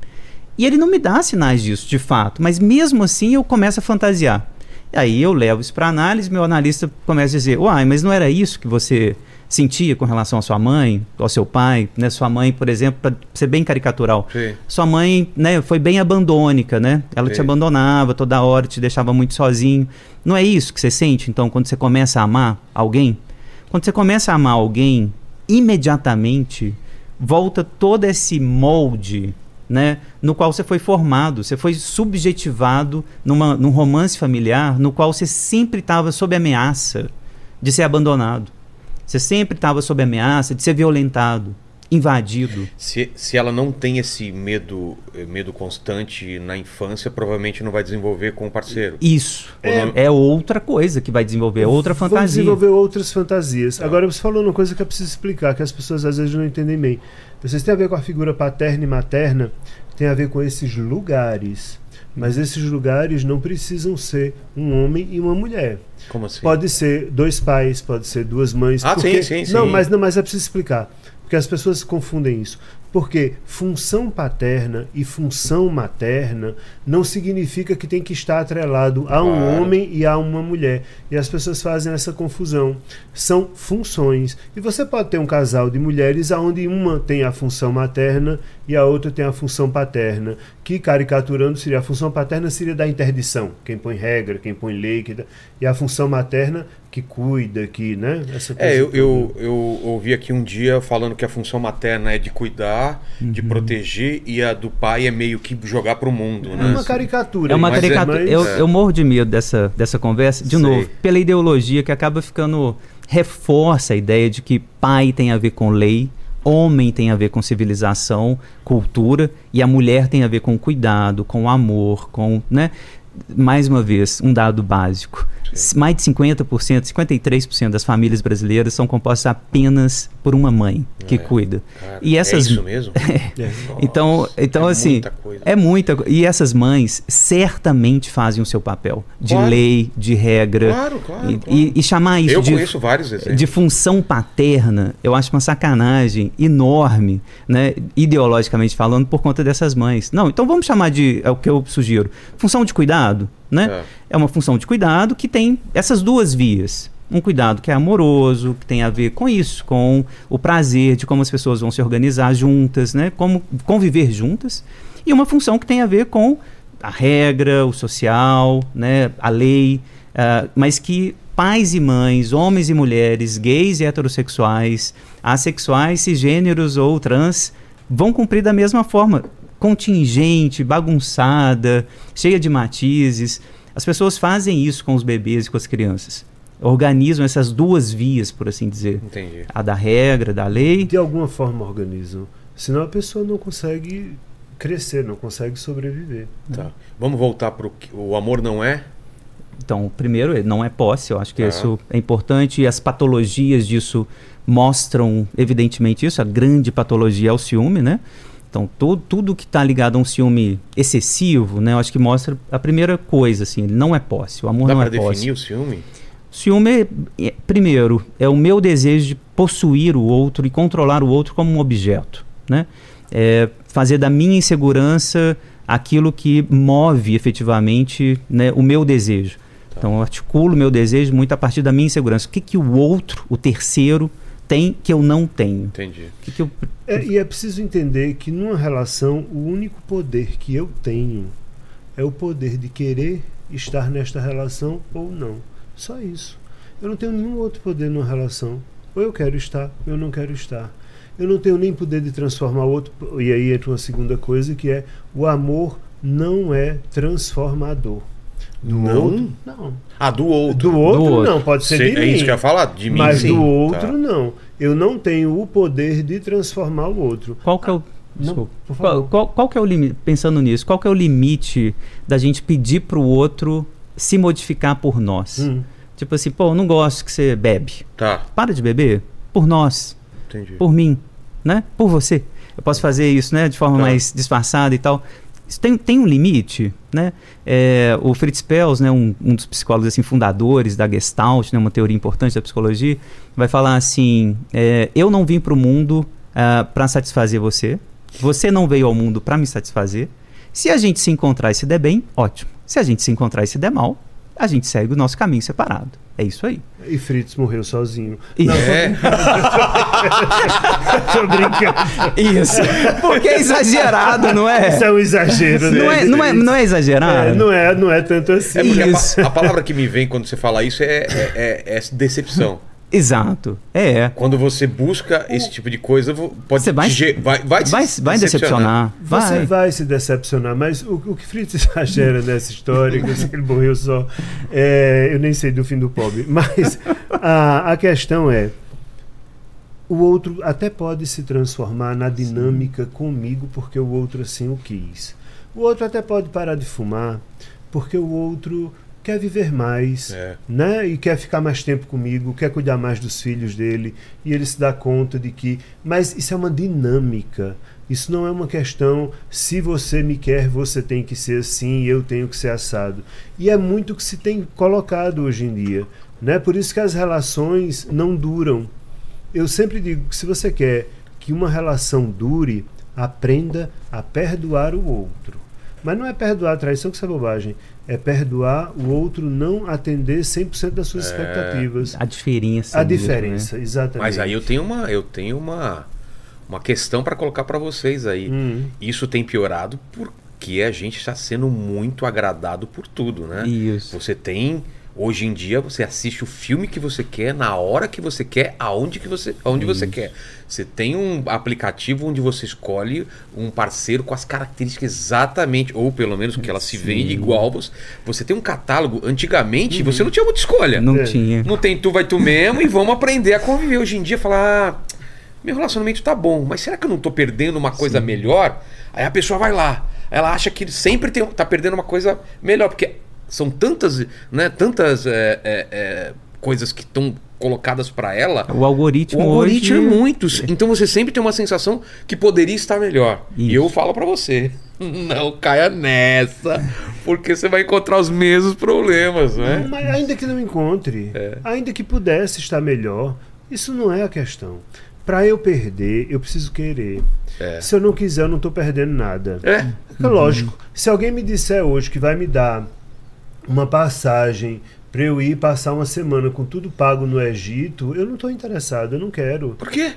E ele não me dá sinais disso, de fato, mas mesmo assim eu começo a fantasiar. Aí eu levo isso para análise, meu analista começa a dizer: "Uai, mas não era isso que você sentia com relação à sua mãe, ao seu pai, né? Sua mãe, por exemplo, para ser bem caricatural. Sei. Sua mãe, né, foi bem abandônica, né? Ela te Sei. abandonava toda hora, te deixava muito sozinho. Não é isso que você sente, então, quando você começa a amar alguém? Quando você começa a amar alguém, imediatamente volta todo esse molde, né, no qual você foi formado, você foi subjetivado numa, num romance familiar no qual você sempre estava sob ameaça de ser abandonado. Você sempre estava sob ameaça de ser violentado, invadido. Se, se ela não tem esse medo, eh, medo constante na infância, provavelmente não vai desenvolver com o parceiro. Isso é, não- é outra coisa que vai desenvolver, é outra fantasia. desenvolver outras fantasias. Agora, você falou uma coisa que eu preciso explicar, que as pessoas às vezes não entendem bem. Vocês têm a ver com a figura paterna e materna, tem a ver com esses lugares. Mas esses lugares não precisam ser um homem e uma mulher. Como assim? Pode ser dois pais, pode ser duas mães. Ah, porque... sim, sim, Não, sim. mas não, mas é preciso explicar. Porque as pessoas confundem isso. Porque função paterna e função materna não significa que tem que estar atrelado a um Claro. homem e a uma mulher. E as pessoas fazem essa confusão. São funções. E você pode ter um casal de mulheres onde uma tem a função materna e a outra tem a função paterna. Que, caricaturando, seria a função paterna seria da interdição. Quem põe regra, quem põe lei. Que dá- E a função materna que cuida, que, né? Essa coisa É, eu, eu, eu ouvi aqui um dia falando que a função materna é de cuidar, de Uhum. proteger, e a do pai é meio que jogar pro mundo, É né? uma caricatura. É uma é- caricatura. mas- eu, é. eu morro de medo dessa, dessa conversa, de Sei. novo, pela ideologia que acaba ficando. reforça a ideia de que pai tem a ver com lei, homem tem a ver com civilização, cultura, e a mulher tem a ver com cuidado, com amor, com. Né? Mais uma vez, um dado básico. Mais de 50%, 53% das famílias brasileiras são compostas apenas por uma mãe que É. cuida. Cara, E essas- É isso mesmo? É. Então, Nossa, então é assim, muita coisa. é muita E essas mães certamente fazem o seu papel de Claro. lei, de regra. Claro, claro, e, claro. e- e chamar isso Eu de, conheço vários exemplos. de função paterna, eu acho uma sacanagem enorme, né, ideologicamente falando, por conta dessas mães. Não, então vamos chamar de, é o que eu sugiro, função de cuidado, né? É. É uma função de cuidado que tem essas duas vias. Um cuidado que é amoroso, que tem a ver com isso, com o prazer de como as pessoas vão se organizar juntas, né? Como conviver juntas. E uma função que tem a ver com a regra, o social, né? A lei, ah, mas que pais e mães, homens e mulheres, gays e heterossexuais, assexuais, cisgêneros ou trans, vão cumprir da mesma forma. Contingente, bagunçada, cheia de matizes. As pessoas fazem isso com os bebês e com as crianças. Organizam essas duas vias, por assim dizer. Entendi. A da regra, da lei. De alguma forma organizam. Senão a pessoa não consegue crescer, não consegue sobreviver. Tá. Vamos voltar que o amor não é? Então, primeiro, ele não é posse, eu acho que Tá. isso é importante e as patologias disso mostram evidentemente isso. A grande patologia é o ciúme, né? Então, to- tudo que está ligado a um ciúme excessivo, né? Eu acho que mostra a primeira coisa, assim, ele não é posse. O amor Dá não é definir posse. o ciúme? Ciúme, é- é- primeiro, é o meu desejo de possuir o outro e controlar o outro como um objeto, né? É fazer da minha insegurança aquilo que move efetivamente né, o meu desejo. Então, eu articulo o meu desejo muito a partir da minha insegurança. O que, que o outro, o terceiro, tem que eu não tenho? Entendi. Que, que eu... É, e é preciso entender que numa relação o único poder que eu tenho é o poder de querer estar nesta relação ou não. Só isso. Eu não tenho nenhum outro poder numa relação. Ou eu quero estar, ou eu não quero estar. Eu não tenho nem poder de transformar o outro. E aí entra uma segunda coisa que é o amor não é transformador. Do Não? outro, não. Ah, do outro. Do outro, outro. não, pode ser Cê- de é mim. isso que eu ia falar? De mim, Mas sim. do outro, Tá. não. Eu não tenho o poder de transformar o outro. Qual que é o... Não, Desculpa. por Qual, qual, qual que é o limite, pensando nisso, qual que é o limite da gente pedir pro outro se modificar por nós? Hum. Tipo assim, pô, eu não gosto que você bebe. Tá, Para de beber por nós, entendi. por mim, né? Por você. Eu posso fazer isso, né? De forma Tá. mais disfarçada e tal. Isso tem, tem um limite, né? É, o Fritz Perls, né, um, um dos psicólogos assim, fundadores da Gestalt, né, uma teoria importante da psicologia, vai falar assim: é, eu não vim para o mundo para satisfazer você, você não veio ao mundo para me satisfazer. Se a gente se encontrar e se der bem, ótimo. Se a gente se encontrar e se der mal, a gente segue o nosso caminho separado. É isso aí. E Fritz morreu sozinho. E- É, Tô brincando. Isso. Porque é exagerado, não é? Isso é um exagero, né? Não é, não é, não é exagerado? É, não é, não é tanto assim. é porque a, a palavra que me vem quando você fala isso é, é, é- é decepção. Exato. É. Quando você busca esse tipo de coisa, pode Você vai- te vai, vai, Vai, vai decepcionar. Você Vai. vai. se decepcionar, mas o, o que Fritz exagera nessa história, que ele morreu só, é, eu nem sei do fim do pobre, mas a, a questão é, o outro até pode se transformar na dinâmica comigo porque o outro assim o quis. O outro até pode parar de fumar porque o outro quer viver mais, É. né? E quer ficar mais tempo comigo, quer cuidar mais dos filhos dele, e ele se dá conta de que. Mas isso é uma dinâmica. Isso não é uma questão se você me quer, você tem que ser assim e eu tenho que ser assado. E é muito o que se tem colocado hoje em dia. Né? Por isso que as relações não duram. Eu sempre digo que se você quer que uma relação dure, aprenda a perdoar o outro. Mas não é perdoar a traição, que isso é bobagem. É perdoar o outro não atender 100% das suas É. expectativas. A diferença. A mesmo, diferença, exatamente. Mas aí eu tenho uma, eu tenho uma, uma questão para colocar para vocês aí. Hum. Isso tem piorado porque a gente está sendo muito agradado por tudo, né? né? Isso. Você tem hoje em dia você assiste o filme que você quer na hora que você quer, aonde que você, aonde você quer. Você tem um aplicativo onde você escolhe um parceiro com as características exatamente, ou pelo menos que ela se vende igual. Você, você tem um catálogo. Antigamente você não tinha muita escolha. Não É. tinha. Não tem tu, vai tu mesmo e vamos aprender a conviver. Hoje em dia, falar, ah, meu relacionamento tá bom, mas será que eu não tô perdendo uma coisa melhor? Aí a pessoa vai lá, ela acha que sempre tem, tá perdendo uma coisa melhor, porque são tantas, né, tantas é, é, é, coisas que estão colocadas para ela. O algoritmo, O algoritmo hoje... é muitos. Então você sempre tem uma sensação que poderia estar melhor. E Isso. eu falo pra você, não caia nessa, porque você vai encontrar os mesmos problemas, né? Mas ainda que não encontre, ainda que pudesse estar melhor, isso não é a questão. Para eu perder, eu preciso querer. É. Se eu não quiser, eu não estou perdendo nada. É. É lógico. Se alguém me disser hoje que vai me dar uma passagem para eu ir passar uma semana com tudo pago no Egito, eu não estou interessado, eu não quero. Por quê?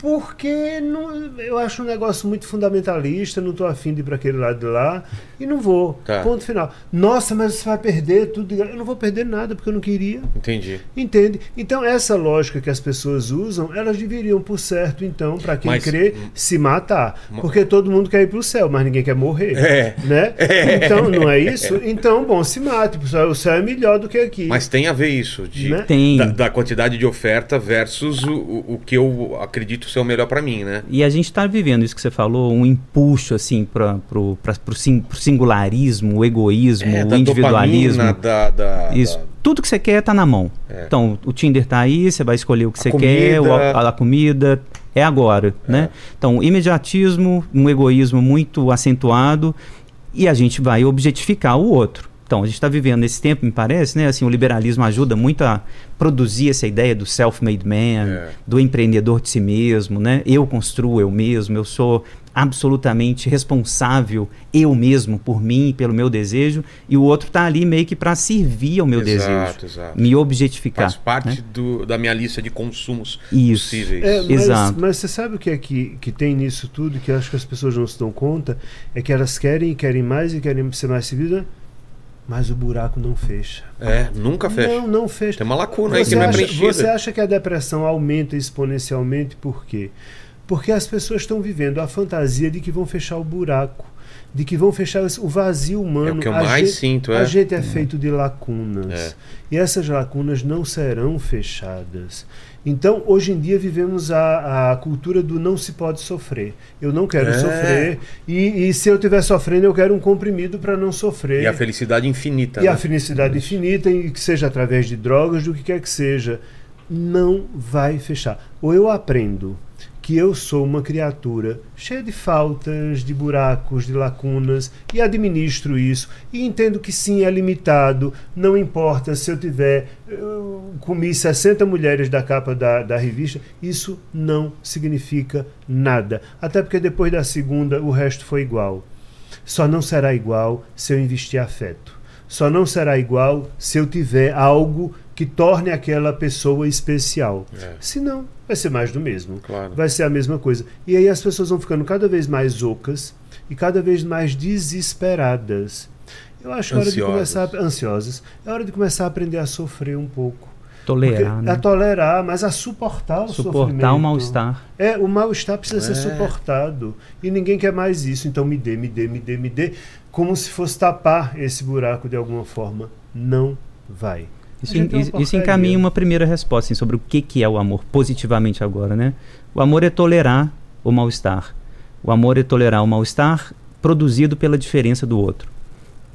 Porque não- eu acho um negócio muito fundamentalista, não estou afim de ir para aquele lado de lá e não vou. Tá. Ponto final. Nossa, mas você vai perder tudo. Eu não vou perder nada porque eu não queria. Entendi. Entende? Então, essa lógica que as pessoas usam, elas deveriam, por certo, então, para quem Mas- crê, se matar. Porque todo mundo quer ir para o céu, mas ninguém quer morrer. É. Né? Então, não é isso? Então, bom, se mate. O céu é melhor do que aqui. Mas tem a ver isso, de, Né? Tem. da, da quantidade de oferta versus o, o, o que eu acredito ser o melhor pra mim, né? E a gente está vivendo isso que você falou, um empuxo assim para pro, pra, pro, sim- pro singularismo, o egoísmo, É, o da individualismo. dopamina, da, da, Isso. da- Tudo que você quer tá na mão. É. Então, o Tinder tá aí, você vai escolher o que A você quer, comida. a, a comida é agora, né? Então, imediatismo, um egoísmo muito acentuado e a gente vai objetificar o outro. Então, a gente está vivendo nesse tempo, me parece, né? Assim, o liberalismo ajuda muito a produzir essa ideia do self-made man, É. do empreendedor de si mesmo, né? Eu construo eu mesmo, eu sou absolutamente responsável eu mesmo por mim e pelo meu desejo, e o outro está ali meio que para servir ao meu Exato, desejo, exato. me objetificar. Faz parte né? do, da minha lista de consumos Isso. possíveis. É, mas, Exato. mas você sabe o que é que, que tem nisso tudo, que eu acho que as pessoas não se dão conta? É que elas querem, querem mais e querem ser mais seguidas, mas o buraco não fecha. É, nunca fecha. Não, não fecha. Tem uma lacuna aí que Você não é acha, preenchida. você acha que a depressão aumenta exponencialmente por quê? Porque as pessoas estão vivendo a fantasia de que vão fechar o buraco, de que vão fechar o vazio humano. É o que eu A mais gente- sinto, A é. gente é feito de lacunas. É. E essas lacunas não serão fechadas. Então, hoje em dia, vivemos a, a cultura do não se pode sofrer. Eu não quero É. sofrer. E, e se eu estiver sofrendo, eu quero um comprimido para não sofrer. E a felicidade infinita. E né? a felicidade infinita, e que seja através de drogas, do que quer que seja, não vai fechar. Ou eu aprendo que eu sou uma criatura cheia de faltas, de buracos, de lacunas, e administro isso, e entendo que sim, é limitado, não importa se eu tiver. Eu comi 60 mulheres da capa da, da revista, isso não significa nada. Até porque depois da segunda, o resto foi igual. Só não será igual se eu investir afeto. Só não será igual se eu tiver algo que torne aquela pessoa especial. É. Se não, vai ser mais do mesmo. Claro. Vai ser a mesma coisa. E aí as pessoas vão ficando cada vez mais ocas e cada vez mais desesperadas. Eu acho que é hora de começar a, ansiosas. É hora de começar a aprender a sofrer um pouco. Tolerar, Porque- né? A tolerar, mas a suportar o suportar sofrimento. o mal-estar. É, o mal-estar precisa ser É. suportado. E ninguém quer mais isso. Então me dê, me dê, me dê, me dê. Como se fosse tapar esse buraco de alguma forma. Não vai. Isso, A é isso- encaminha uma primeira resposta assim, sobre o que, que é o amor, positivamente agora, né? O amor é tolerar o mal-estar. O amor é tolerar o mal-estar produzido pela diferença do outro.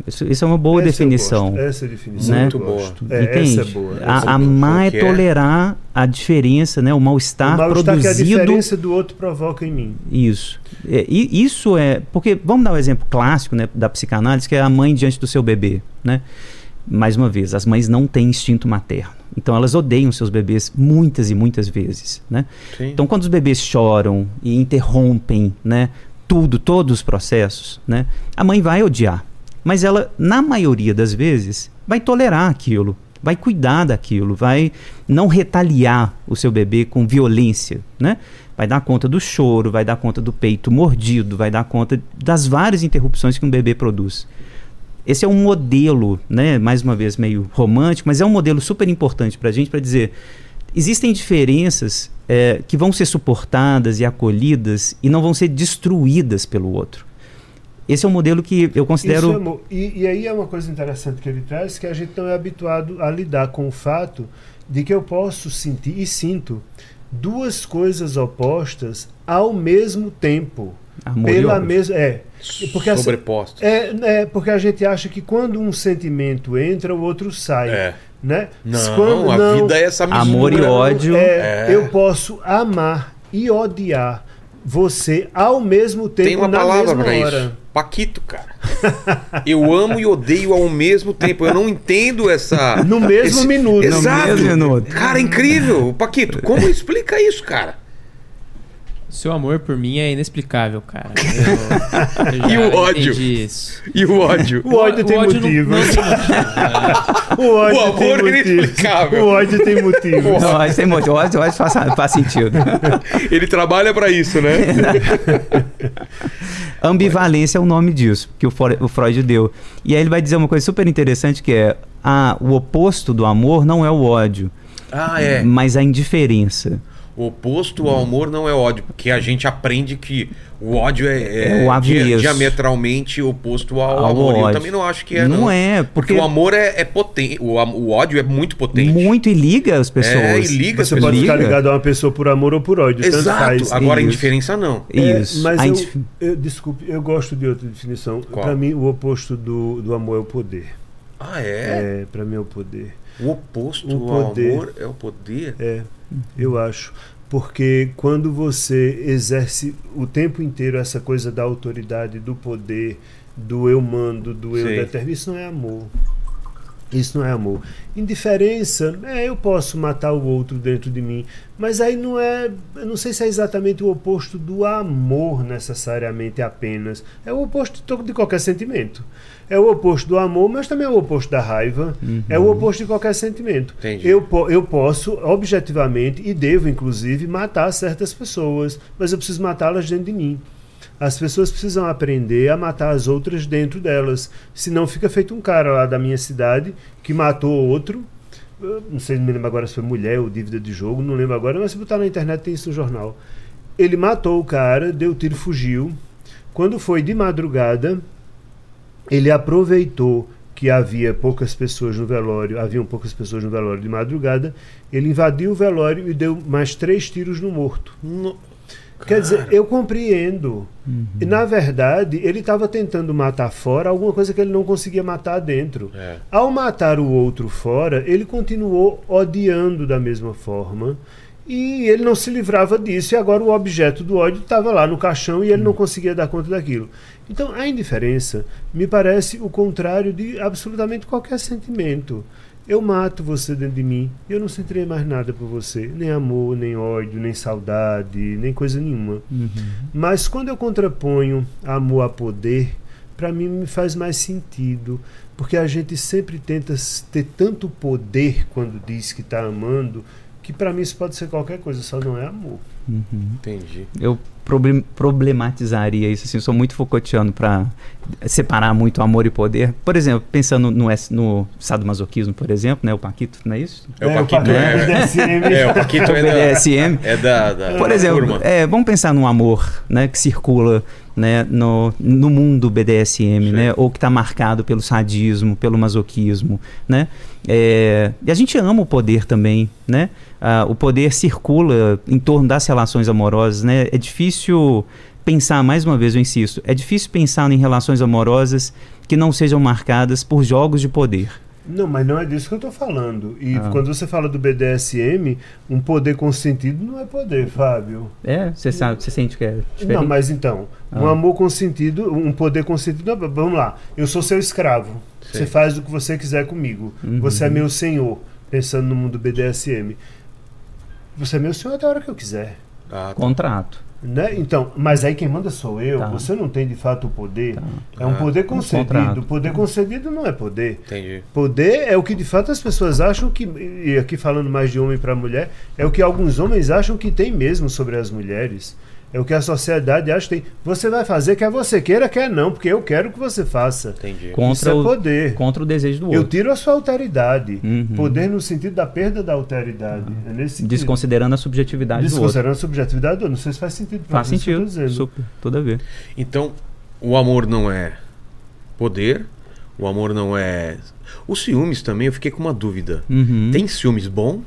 Isso, isso é uma boa Essa definição. Essa definição. Né? eu Muito gosto. boa. É, Entende? essa é boa. essa A, é boa. amar é Porque é- tolerar a diferença, né? O mal-estar o mal-estar que a produzido. diferença do outro provoca em mim. Isso. É, e isso é. Porque vamos dar um exemplo clássico né, da psicanálise, que é a mãe diante do seu bebê. Né? Mais uma vez, as mães não têm instinto materno. Então elas odeiam seus bebês muitas e muitas vezes. Né? Sim. Então, quando os bebês choram e interrompem né, tudo, todos os processos, né, a mãe vai odiar. Mas ela, na maioria das vezes, vai tolerar aquilo, vai cuidar daquilo, vai não retaliar o seu bebê com violência. Né? Vai dar conta do choro, vai dar conta do peito mordido, vai dar conta das várias interrupções que um bebê produz. Esse é um modelo, né, mais uma vez meio romântico, mas é um modelo super importante para a gente para dizer existem diferenças eh, que vão ser suportadas e acolhidas e não vão ser destruídas pelo outro. Esse é um modelo que eu considero Isso é e, e aí é uma coisa interessante que ele traz, que a gente não é habituado a lidar com o fato de que eu posso sentir e sinto duas coisas opostas ao mesmo tempo. amor pela mesma. É. Porque essa- Sobreposto. É, é, porque a gente acha que quando um sentimento entra, o outro sai. É. Né? Não, Quando- a não, vida é essa mistura. Amor e ódio. é, É. Eu posso amar e odiar você ao mesmo tempo Tem uma na palavra mesma pra hora. isso. Paquito, cara. Eu amo e odeio ao mesmo tempo. Eu não entendo essa. No mesmo esse- minuto. Exato. No mesmo minuto. Cara, incrível. Paquito, como explica isso, cara? Seu amor por mim é inexplicável, cara. Eu, eu E o ódio? isso. E o ódio? O ódio tem não- motivo. não tem motivo, né? O ódio O tem amor é motivo. inexplicável. O ódio tem motivo. Não, mas tem muito. Ódio, ódio faz, faz sentido. Ele trabalha pra isso, né? Ambivalência é o nome disso, que o o Freud deu. E aí ele vai dizer uma coisa super interessante que é ah, o oposto do amor não é o ódio, Ah, é. mas a indiferença. O oposto ao amor não é ódio, porque a gente aprende que o ódio é, É dia- avesso. diametralmente oposto ao, Ao amor. E Eu ódio. também não acho que é. Não Não, é, Porque, porque- o amor é, é potente. O, o ódio é muito potente. Muito e liga as pessoas. É, e liga as Você pessoas. pode ficar Liga. ligado a uma pessoa por amor ou por ódio. Tanto Exato. faz. Agora a Isso. indiferença não. É, Isso. mas A eu, indif- eu- desculpe, eu gosto de outra definição. Para mim, o oposto do, do amor é o poder. Ah, é? É, para mim é o poder. O oposto O ao poder. amor é o poder. É, eu acho. Porque quando você exerce o tempo inteiro essa coisa da autoridade, do poder, do eu mando, do eu determino, isso não é amor. Isso não é amor. Indiferença, é, eu posso matar o outro dentro de mim, mas aí não é, eu não sei se é exatamente o oposto do amor necessariamente apenas. É o oposto de qualquer sentimento. É o oposto do amor, mas também é o oposto da raiva. É o oposto de qualquer sentimento. Entendi. Eu, eu posso, objetivamente, e devo, inclusive, matar certas pessoas, mas eu preciso matá-las dentro de mim. As pessoas precisam aprender a matar as outras dentro delas. Senão fica feito um cara lá da minha cidade que matou outro. Eu não sei, não me lembro agora se foi mulher ou dívida de jogo, não lembro agora, mas se botar na internet tem isso no jornal. Ele matou o cara, deu tiro, fugiu. Quando foi de madrugada, ele aproveitou que havia poucas pessoas no velório, haviam poucas pessoas no velório de madrugada, ele invadiu o velório e deu mais três tiros no morto. No- Quer dizer, eu compreendo. E, na verdade, ele estava tentando matar fora alguma coisa que ele não conseguia matar dentro. É. Ao matar o outro fora, ele continuou odiando da mesma forma. E ele não se livrava disso, e agora o objeto do ódio estava lá no caixão e ele não conseguia dar conta daquilo. Então a indiferença me parece o contrário de absolutamente qualquer sentimento. Eu mato você dentro de mim, e eu não sentirei mais nada por você, nem amor, nem ódio, nem saudade, nem coisa nenhuma. Mas quando eu contraponho amor a poder, para mim me faz mais sentido, porque a gente sempre tenta ter tanto poder quando diz que está amando, que para mim isso pode ser qualquer coisa, só não é amor. Entendi. Eu problem- problematizaria isso, assim, eu sou muito Foucaultiano para separar muito amor e poder. Por exemplo, pensando no, no sadomasoquismo, por exemplo, né, o Paquito, não é isso? É, o Paquito Paquito é. BDSM. É, o Paquito é da, BDSM. é da, da Por exemplo, turma. é, vamos pensar no amor, né, que circula, né, no, no mundo BDSM, Sim. né, ou que está marcado pelo sadismo, pelo masoquismo, né? É, e a gente ama o poder também, né? Ah, o poder circula em torno das relações amorosas, né? É difícil pensar, mais uma vez eu insisto, é difícil pensar em relações amorosas que não sejam marcadas por jogos de poder. Não, mas não é disso que eu estou falando. E Ah. quando você fala do BDSM, um poder consentido não é poder, Fábio. É, você sabe, você sente que é diferente? Não, mas então, um Ah. amor consentido, um poder consentido. vamos lá, eu sou seu escravo. Você faz o que você quiser comigo. Uhum. Você é meu senhor, pensando no mundo BDSM. Você é meu senhor até a hora que eu quiser. Ah, tá. Contrato. Né? Então, mas aí quem manda sou eu. Tá. Você não tem de fato o poder. Tá. É um Ah, poder um concedido. contrato. Poder concedido não é poder. Entendi. Poder é o que de fato as pessoas acham que, e aqui falando mais de homem para mulher, é o que alguns homens acham que tem mesmo sobre as mulheres. É o que a sociedade acha que tem. Você vai fazer quer você queira, quer não, porque eu quero que você faça. Entendi. Contra Isso é o, poder. contra o desejo do Eu outro. tiro a sua alteridade. Uhum. Poder no sentido da perda da alteridade. É nesse sentido. Desconsiderando a subjetividade do outro. Desconsiderando a subjetividade do outro. Não sei se faz sentido. Faz você, eu sentido. Super. Tudo a ver. Então, o amor não é poder, o amor não é. Os ciúmes também, eu fiquei com uma dúvida. Uhum. Tem ciúmes bom?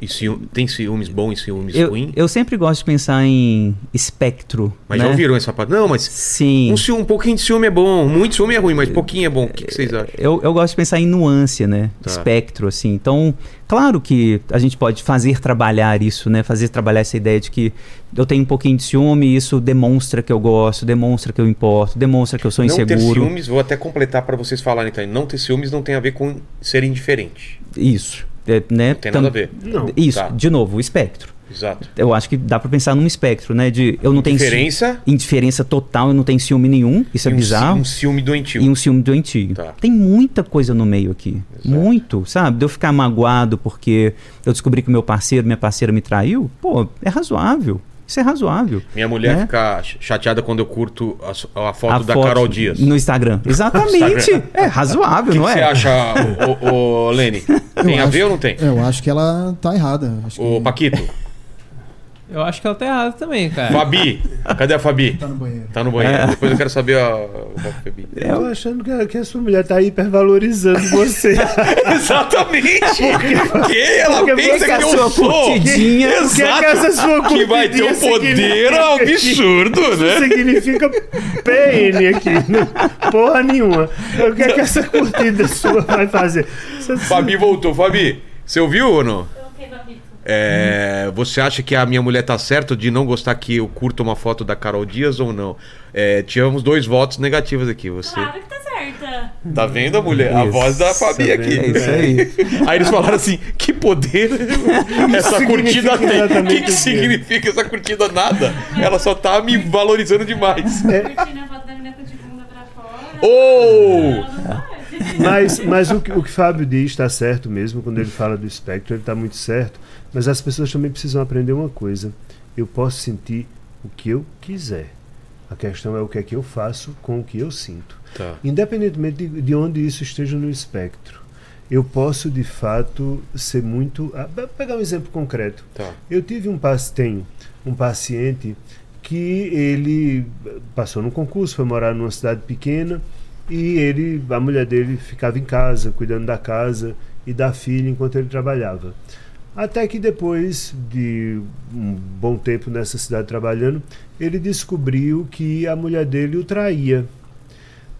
E ciú... Tem ciúmes bom e ciúmes eu, ruim? eu sempre gosto de pensar em espectro. Mas né? já ouviram essa parte? Não, mas Sim. um, ciúme, um pouquinho de ciúme é bom, muito ciúme é ruim, mas pouquinho é bom. O que, que vocês acham? Eu, eu gosto de pensar em nuance, né? Tá. Espectro, assim. Então, claro que a gente pode fazer trabalhar isso, né? Fazer trabalhar essa ideia de que eu tenho um pouquinho de ciúme e isso demonstra que eu gosto, demonstra que eu importo, demonstra que eu sou Não ter inseguro. ciúmes, vou até completar para vocês falarem, então. Não ter ciúmes não tem a ver com ser indiferente. Isso. É, né, Não tem nada tam- a ver. Não. Isso, Tá. de novo, o espectro. Exato. Eu acho que dá pra pensar num espectro, né? De eu não tenho ci- Diferença indiferença total, eu não tenho ciúme nenhum, isso é um, bizarro. um ciúme doentio. E um ciúme doentio. Tá. Tem muita coisa no meio aqui. Muito, sabe? De eu ficar magoado porque eu descobri que meu parceiro, minha parceira me traiu. Pô, é razoável. Isso é razoável. Minha mulher né? fica ch- chateada quando eu curto a, a foto A da foto Carol Dias. No Instagram. Exatamente. Instagram. É razoável, O que não que é? você acha, ô, ô, ô, Lene? Tem Eu a acho- ver ou não tem? Eu acho que ela tá errada. Acho Ô, que Paquito, Eu acho que ela tá errada também, cara. Fabi, cadê a Fabi? tá no banheiro. Tá no banheiro. Depois eu quero saber a, a Fabi. Eu tô achando que a, que a sua mulher tá hipervalorizando você. Exatamente! Porque ela Porque pensa que a eu sou. curtidinha. O que é que essa sua Que vai ter um poder absurdo, Isso né? significa PN aqui. Não, porra nenhuma. O que é que essa curtida sua vai fazer? Você- Fabi voltou. Fabi, você ouviu ou não? É, você acha que a minha mulher tá certo de não gostar que eu curta uma foto da Carol Dias ou não? É, tivemos dois votos negativos aqui. Você Claro que tá certa. tá vendo a mulher? A Isso. voz da Fabi Tá aqui. É isso aí. Aí eles falaram assim: que poder essa curtida tem? O que, que significa essa curtida? Nada. Ela só tá me valorizando demais. Curtindo a foto da bunda pra fora. Oh! Mas, mas o, que, o que Fábio diz está certo mesmo, quando ele fala do espectro, ele está muito certo. Mas as pessoas também precisam aprender uma coisa. Eu posso sentir o que eu quiser. A questão é o que é que eu faço com o que eu sinto. Tá. Independentemente de, de onde isso esteja no espectro. Eu posso, de fato, ser muito. ah, pegar um exemplo concreto. Tá. Eu tive um tenho um paciente que ele passou num concurso, foi morar numa cidade pequena e ele, a mulher dele ficava em casa, cuidando da casa e da filha enquanto ele trabalhava. Até que depois de um bom tempo nessa cidade trabalhando, ele descobriu que a mulher dele o traía.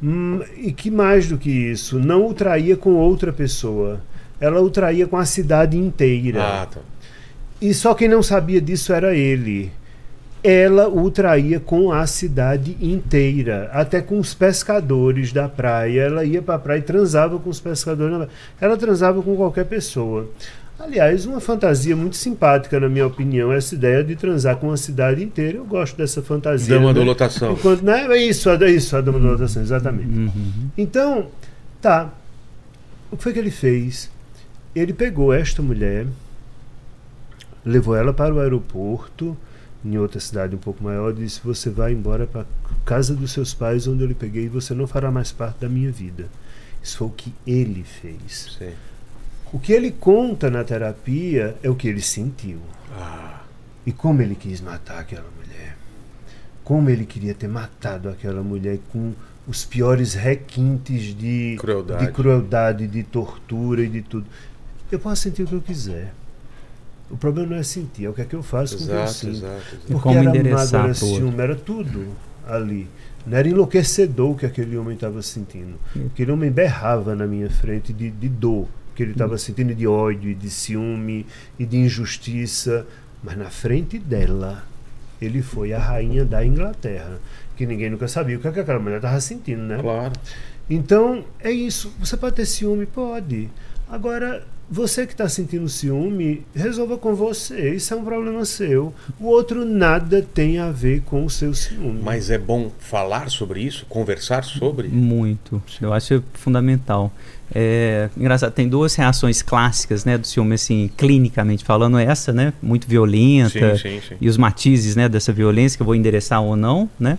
Hum, e que mais do que isso, não o traía com outra pessoa. Ela o traía com a cidade inteira. Ah, tá. E só quem não sabia disso era ele. Ela o traía com a cidade inteira, até com os pescadores da praia. Ela ia para a praia e transava com os pescadores. Ela transava com qualquer pessoa. Aliás, uma fantasia muito simpática, na minha opinião, essa ideia de transar com a cidade inteira. Eu gosto dessa fantasia. Dama né? do lotação. Enquanto, né? É isso, é isso, a dama da lotação, exatamente. Então, tá. O que foi que ele fez? Ele pegou esta mulher, levou ela para o aeroporto, em outra cidade um pouco maior, disse: Você vai embora para casa dos seus pais, onde eu lhe peguei, e você não fará mais parte da minha vida. Isso foi o que ele fez. Sei. O que ele conta na terapia é o que ele sentiu. Ah, E como ele quis matar aquela mulher. Como ele queria ter matado aquela mulher com os piores requintes de Crueldade. de, crueldade, de tortura e de tudo. Eu posso sentir o que eu quiser. O problema não é sentir, é o que é que eu faço com o que eu exato, sinto. exato, exato. Porque Como era mágoa, era ciúme, era tudo ali. Não era enlouquecedor o que aquele homem estava sentindo. Aquele homem berrava na minha frente de, de dor que ele estava sentindo, de ódio, e de ciúme e de injustiça. Mas na frente dela, ele foi a rainha da Inglaterra. Que ninguém nunca sabia o que, é que aquela mulher estava sentindo, né? Claro. Então, é isso. Você pode ter ciúme? Pode. Agora, você que está sentindo ciúme, resolva com você. Isso é um problema seu. O outro nada tem a ver com o seu ciúme. Mas é bom falar sobre isso, conversar sobre? Muito. Eu acho fundamental. É, engraçado, tem duas reações clássicas, né, do ciúme, assim, clinicamente falando, essa, né, muito violenta, Sim, sim, sim. e os matizes, né, dessa violência que eu vou endereçar ou não, né,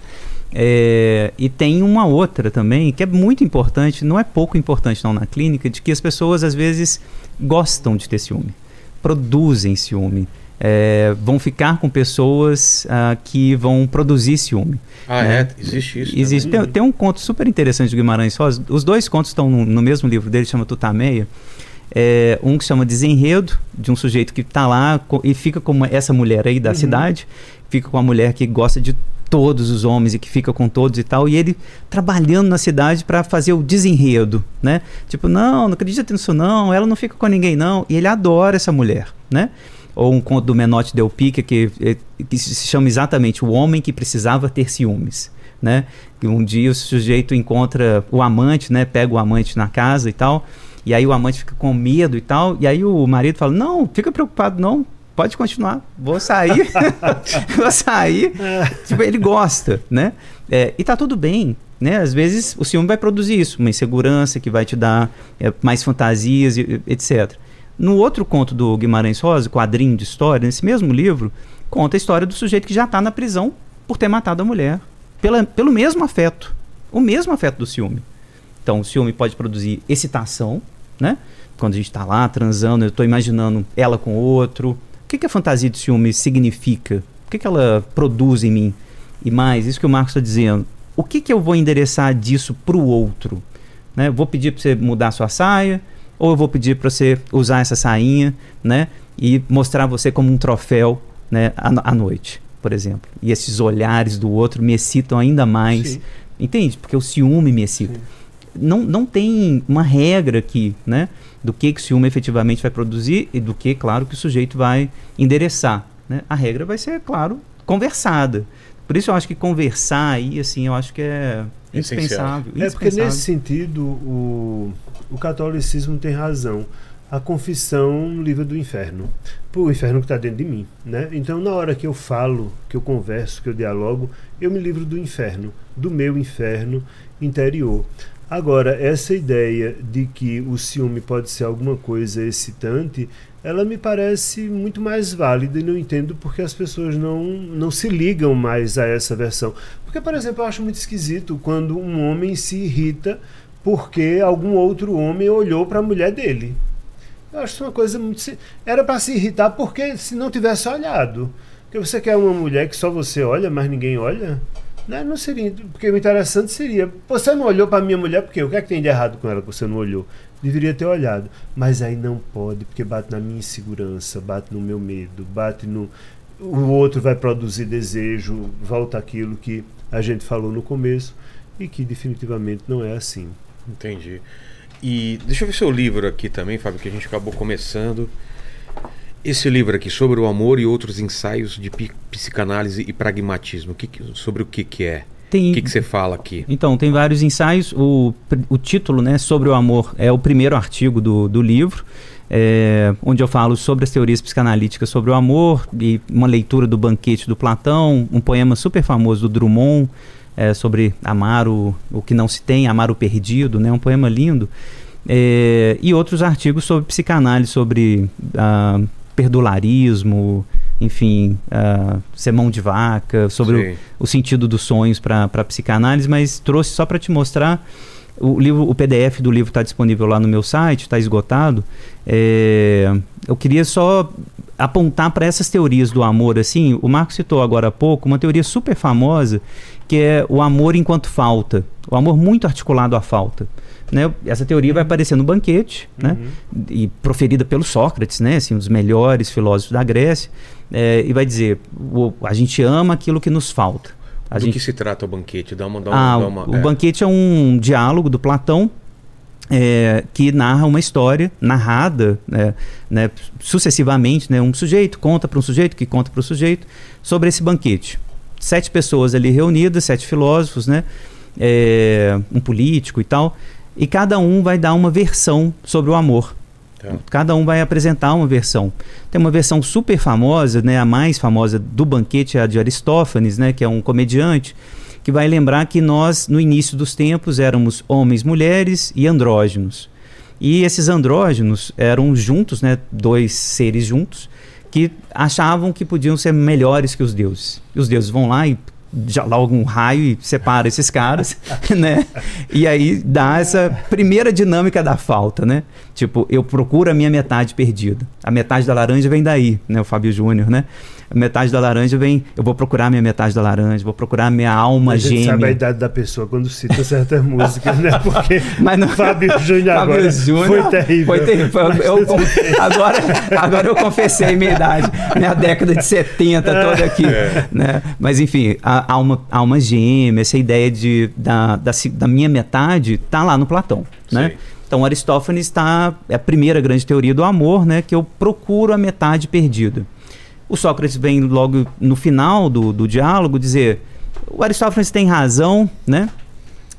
É, e tem uma outra também, que é muito importante, não é pouco importante não na clínica, de que as pessoas às vezes gostam de ter ciúme, produzem ciúme, é, vão ficar com pessoas ah, que vão produzir ciúme. Ah, né? é? Existe isso. Existe, tem, tem um conto super interessante do Guimarães Rosa. Os dois contos estão no, no mesmo livro dele, chama Tutameia. É, um que chama Desenredo, de um sujeito que está lá e fica com uma- essa mulher aí da cidade, fica com uma mulher que gosta de todos os homens e que fica com todos e tal, e ele trabalhando na cidade para fazer o desenredo, né? Tipo, não, não acredita nisso não, ela não fica com ninguém não, e ele adora essa mulher, né? Ou um conto do Menotti Del Pica que, eh, que se chama exatamente O Homem que Precisava Ter Ciúmes, né? Que um dia o sujeito encontra o amante, né? Pega o amante na casa e tal, E aí o amante fica com medo e tal. E aí o marido fala: Não, fica preocupado, não. Pode continuar. Vou sair. vou sair. tipo, ele gosta, né? É, e tá tudo bem. Né? Às vezes o ciúme vai produzir isso, uma insegurança que vai te dar é, mais fantasias, etc. No outro conto do Guimarães Rosa, quadrinho de história, nesse mesmo livro, conta a história do sujeito que já está na prisão por ter matado a mulher. Pela, pelo mesmo afeto. O mesmo afeto do ciúme. Então, o ciúme pode produzir excitação, né? Quando a gente está lá transando, eu estou imaginando ela com outro. O que, que a fantasia de ciúme significa? O que, que ela produz em mim? E mais, isso que o Marcos está dizendo. O que, que eu vou endereçar disso para o outro? Né? Vou pedir para você mudar sua saia, ou eu vou pedir para você usar essa sainha, né? E mostrar você como um troféu, né? À, à noite, por exemplo. E esses olhares do outro me excitam ainda mais. Sim. Entende? Porque o ciúme me excita. Não, não tem uma regra aqui, né? Do que, que o ciúme efetivamente vai produzir e do que, claro, que o sujeito vai endereçar. Né? A regra vai ser, claro, conversada. Por isso eu acho que conversar aí, assim, eu acho que é Essencial. indispensável. É porque indispensável. nesse sentido o, o catolicismo tem razão. A confissão livra do inferno. Pô, o inferno que está dentro de mim. Né? Então, na hora que eu falo, que eu converso, que eu dialogo, eu me livro do inferno, do meu inferno interior. Agora, essa ideia de que o ciúme pode ser alguma coisa excitante, ela me parece muito mais válida e não entendo porque as pessoas não, não se ligam mais a essa versão. Porque, por exemplo, eu acho muito esquisito quando um homem se irrita porque algum outro homem olhou para a mulher dele. Eu acho uma coisa muito. Era para se irritar porque se não tivesse olhado. Porque você quer uma mulher que só você olha, mas ninguém olha? Né? Não seria. Porque o interessante seria. Você não olhou para minha mulher porque o que é que tem de errado com ela que você não olhou? Deveria ter olhado. Mas aí não pode, porque bate na minha insegurança, bate no meu medo, bate no. O outro vai produzir desejo, volta aquilo que a gente falou no começo e que definitivamente não é assim. Entendi. E deixa eu ver seu livro aqui também, Fábio, que a gente acabou começando. Esse livro aqui, sobre o amor e outros ensaios de psicanálise e pragmatismo. Que sobre o que, que é? Tem, O que, que você fala aqui? Então, tem vários ensaios. O, o título, né, sobre o amor, é o primeiro artigo do, do livro, é, onde eu falo sobre as teorias psicanalíticas sobre o amor e uma leitura do Banquete do Platão, um poema super famoso do Drummond é, sobre amar o, o que não se tem, amar o perdido, né, um poema lindo. É, e outros artigos sobre psicanálise, sobre ah, perdularismo, enfim, ah, ser mão de vaca, sobre o, o sentido dos sonhos para a psicanálise, mas trouxe só para te mostrar. O, livro, o PDF do livro está disponível lá no meu site, está esgotado. É, eu queria só apontar para essas teorias do amor. Assim, o Marco citou agora há pouco uma teoria super famosa que é o amor enquanto falta, o amor muito articulado à falta. Né? Essa teoria vai aparecer no banquete, né? e proferida pelo Sócrates, né? assim, um dos melhores filósofos da Grécia, é, e vai dizer: o- a gente ama aquilo que nos falta. A Do gente que se trata o banquete? Dá uma. Dá uma, ah, dá o- uma- o é. banquete é um diálogo do Platão é, que narra uma história narrada né, né, sucessivamente. Né, um sujeito conta para um sujeito que conta para o sujeito sobre esse banquete. Sete pessoas ali reunidas, sete filósofos, né, é, um político e tal, e cada um vai dar uma versão sobre o amor. Tá. Cada um vai apresentar uma versão. Tem uma versão super famosa, né, a mais famosa do banquete é a de Aristófanes, né, que é um comediante, que vai lembrar que nós, no início dos tempos, éramos homens, mulheres e andrógenos. E esses andrógenos eram juntos, né, dois seres juntos, que achavam que podiam ser melhores que os deuses. E os deuses vão lá e já logo um raio e separa esses caras, né? E aí dá essa primeira dinâmica da falta, né? Tipo, eu procuro a minha metade perdida. A metade da laranja vem daí, né? O Fábio Júnior, né? A metade da laranja vem, eu vou procurar a minha metade da laranja, vou procurar a minha alma a gente sabe a gêmea. idade da pessoa quando cita certas músicas, né? Porque Mas não- Fábio Júnior Fábio agora Júnior foi terrível. Foi terrível. Eu- eu- agora, agora eu confessei minha idade. Minha década de 70 toda aqui. É. Né? Mas enfim, a alma, alma gêmea, essa ideia de, da, da, da minha metade tá lá no Platão. Né? Então Aristófanes está. É a primeira grande teoria do amor, né? Que eu procuro a metade perdida. O Sócrates vem logo no final do, do diálogo dizer: o Aristófanes tem razão, né?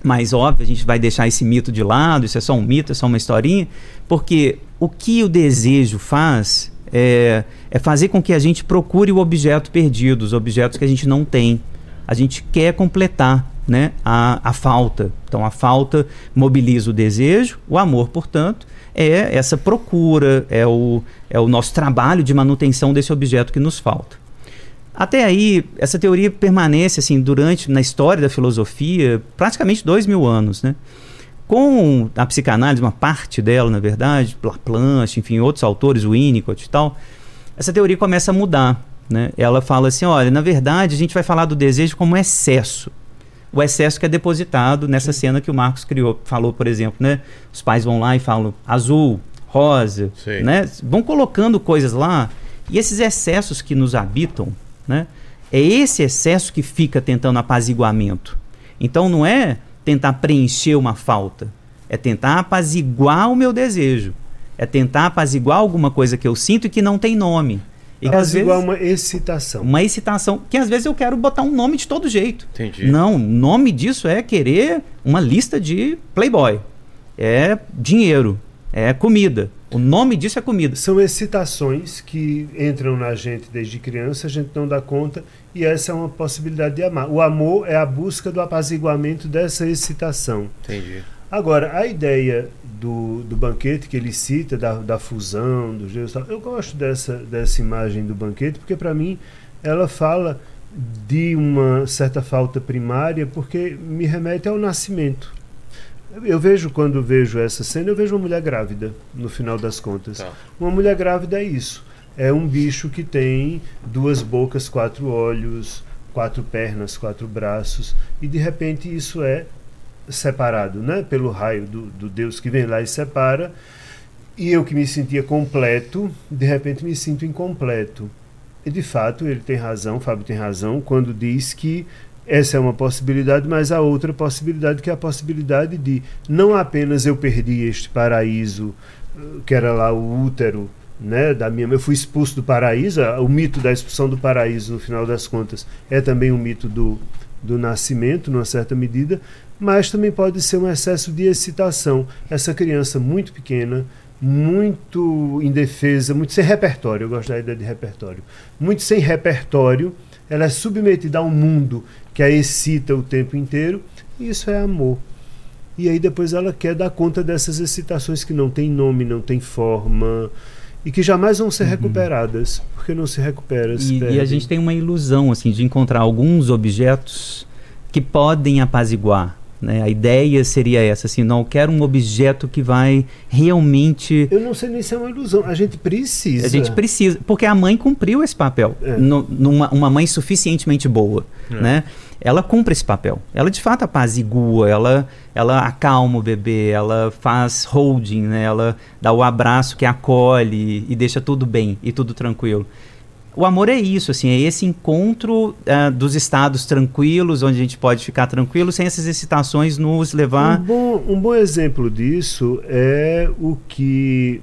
Mas óbvio, a gente vai deixar esse mito de lado, isso é só um mito, é só uma historinha, porque o que o desejo faz é, é fazer com que a gente procure o objeto perdido, os objetos que a gente não tem. A gente quer completar né, a, a falta. Então a falta mobiliza o desejo, o amor, portanto, é essa procura, é o, é o nosso trabalho de manutenção desse objeto que nos falta. Até aí, essa teoria permanece assim durante na história da filosofia praticamente dois mil anos, né? Com a psicanálise, uma parte dela, na verdade, Laplanche, enfim, outros autores, Winnicott e tal, essa teoria começa a mudar, né? Ela fala assim, olha, na verdade, a gente vai falar do desejo como excesso. O excesso que é depositado nessa Sim. cena que o Marcos criou, falou, por exemplo, né? Os pais vão lá e falam azul, rosa, Sim. né? Vão colocando coisas lá e esses excessos que nos habitam, né? É esse excesso que fica tentando apaziguamento. Então não é tentar preencher uma falta, é tentar apaziguar o meu desejo, é tentar apaziguar alguma coisa que eu sinto e que não tem nome. E apaziguar vezes, uma excitação. Uma excitação que às vezes eu quero botar um nome de todo jeito. Entendi. Não, o nome disso é querer uma lista de Playboy. É dinheiro, é comida. O nome disso é comida. São excitações que entram na gente desde criança, a gente não dá conta, e essa é uma possibilidade de amar. O amor é a busca do apaziguamento dessa excitação. Entendi. Agora, a ideia do, do banquete que ele cita, da, da fusão, dos deuses, eu gosto dessa, dessa imagem do banquete, porque para mim ela fala de uma certa falta primária, porque me remete ao nascimento. Eu vejo, quando vejo essa cena, eu vejo uma mulher grávida, no final das contas. Tá. Uma mulher grávida é isso. É um bicho que tem duas bocas, quatro olhos, quatro pernas, quatro braços, e de repente isso é separado né, pelo raio do, do Deus que vem lá e separa. E eu que me sentia completo, de repente me sinto incompleto. E de fato, ele tem razão, Fábio tem razão, quando diz que essa é uma possibilidade, mas a outra possibilidade que é a possibilidade de não apenas eu perdi este paraíso, eh, que era lá o útero, né, da minha, eu fui expulso do paraíso, o mito da expulsão do paraíso no final das contas é também um mito do, do nascimento, numa certa medida, mas também pode ser um excesso de excitação. Essa criança muito pequena, muito indefesa, muito sem repertório, eu gosto da ideia de repertório, muito sem repertório, ela é submetida a um mundo que a excita o tempo inteiro, e isso é amor. E aí depois ela quer dar conta dessas excitações que não tem nome, não tem forma e que jamais vão ser uhum. recuperadas, porque não se recupera. Se e, e, a gente tem uma ilusão assim de encontrar alguns objetos que podem apaziguar. Né? A ideia seria essa, assim, não quero um objeto que vai realmente. Eu não sei nem se é uma ilusão. A gente precisa. A gente precisa, porque a mãe cumpriu esse papel, é. numa uma mãe suficientemente boa, é. né? ela cumpre esse papel. Ela de fato apazigua, ela, ela acalma o bebê, ela faz holding, né? ela dá o abraço que acolhe e deixa tudo bem e tudo tranquilo. O amor é isso, assim, é esse encontro uh, dos estados tranquilos, onde a gente pode ficar tranquilo, sem essas excitações nos levar. Um bom, um bom exemplo disso é o que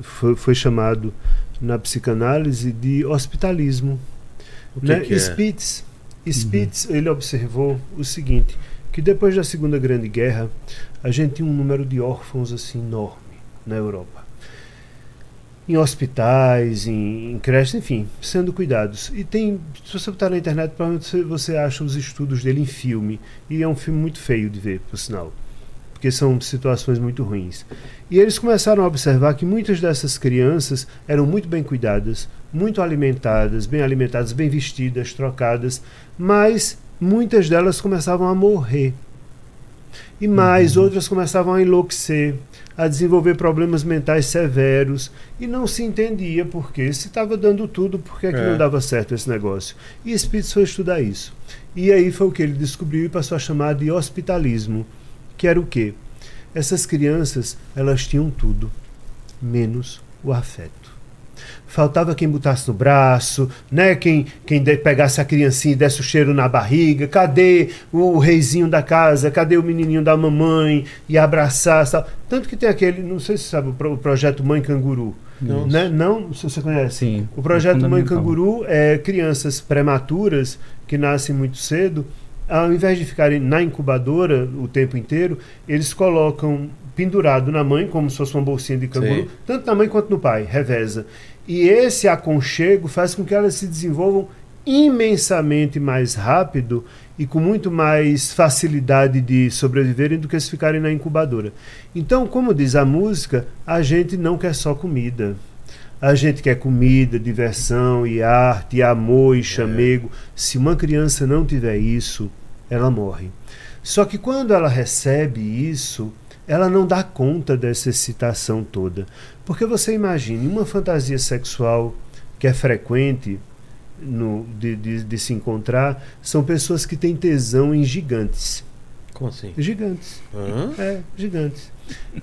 foi, foi chamado na psicanálise de hospitalismo. O que, né? que é? Spitz Spitz uhum. ele observou o seguinte, que depois da Segunda Grande Guerra, a gente tinha um número de órfãos assim enorme na Europa. Em hospitais, em, em creches, enfim, sendo cuidados. E tem, se você botar na internet, provavelmente você, você acha os estudos dele em filme. E é um filme muito feio de ver, por sinal porque são situações muito ruins. E eles começaram a observar que muitas dessas crianças eram muito bem cuidadas, muito alimentadas, bem alimentadas, bem vestidas, trocadas, mas muitas delas começavam a morrer. E mais, uhum. outras começavam a enlouquecer, a desenvolver problemas mentais severos e não se entendia por que se estava dando tudo, por que, é. que não dava certo esse negócio. E Spitz foi estudar isso. E aí foi o que ele descobriu e passou a chamar de hospitalismo, que era o quê? Essas crianças, elas tinham tudo, menos o afeto faltava quem botasse no braço, né? Quem, quem pegasse a criancinha e desse o cheiro na barriga. Cadê o reizinho da casa? Cadê o menininho da mamãe? E abraçar. Tal. Tanto que tem aquele, não sei se você sabe, o, projeto Mãe Canguru. Não, né? não se você conhece. Sim. O projeto é Mãe Canguru é crianças prematuras que nascem muito cedo ao invés de ficarem na incubadora o tempo inteiro, eles colocam pendurado na mãe, como se fosse uma bolsinha de canguru, Sim. tanto na mãe quanto no pai, reveza. E esse aconchego faz com que elas se desenvolvam imensamente mais rápido e com muito mais facilidade de sobreviverem do que se ficarem na incubadora. Então, como diz a música, a gente não quer só comida. A gente quer comida, diversão e arte, e amor e chamego. Se uma criança não tiver isso, ela morre. Só que quando ela recebe isso, ela não dá conta dessa excitação toda. Porque você imagine uma fantasia sexual que é frequente no- de, de- de se encontrar, são pessoas que têm tesão em gigantes. Como assim? Gigantes. Hã? É, gigantes.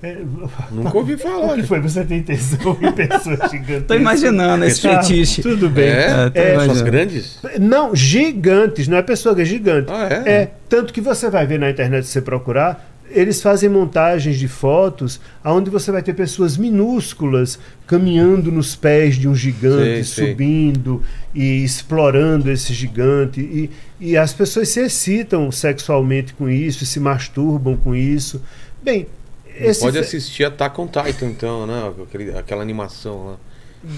É, Nunca ouvi o falar. que foi? Você tem tesão em pessoas gigantes? Tô imaginando esse Tá, fetiche. Tudo bem. É? É, É, São as imaginando. grandes? Não, gigantes, não é pessoa que é gigante. Ah, é? É, tanto que você vai ver na internet se você procurar, eles fazem montagens de fotos onde você vai ter pessoas minúsculas caminhando nos pés de um gigante, sei. subindo e explorando esse gigante. E, e as pessoas se excitam sexualmente com isso, se masturbam com isso. Bem, esse pode assistir Attack on Titan, então, né? Aquele- aquela animação lá.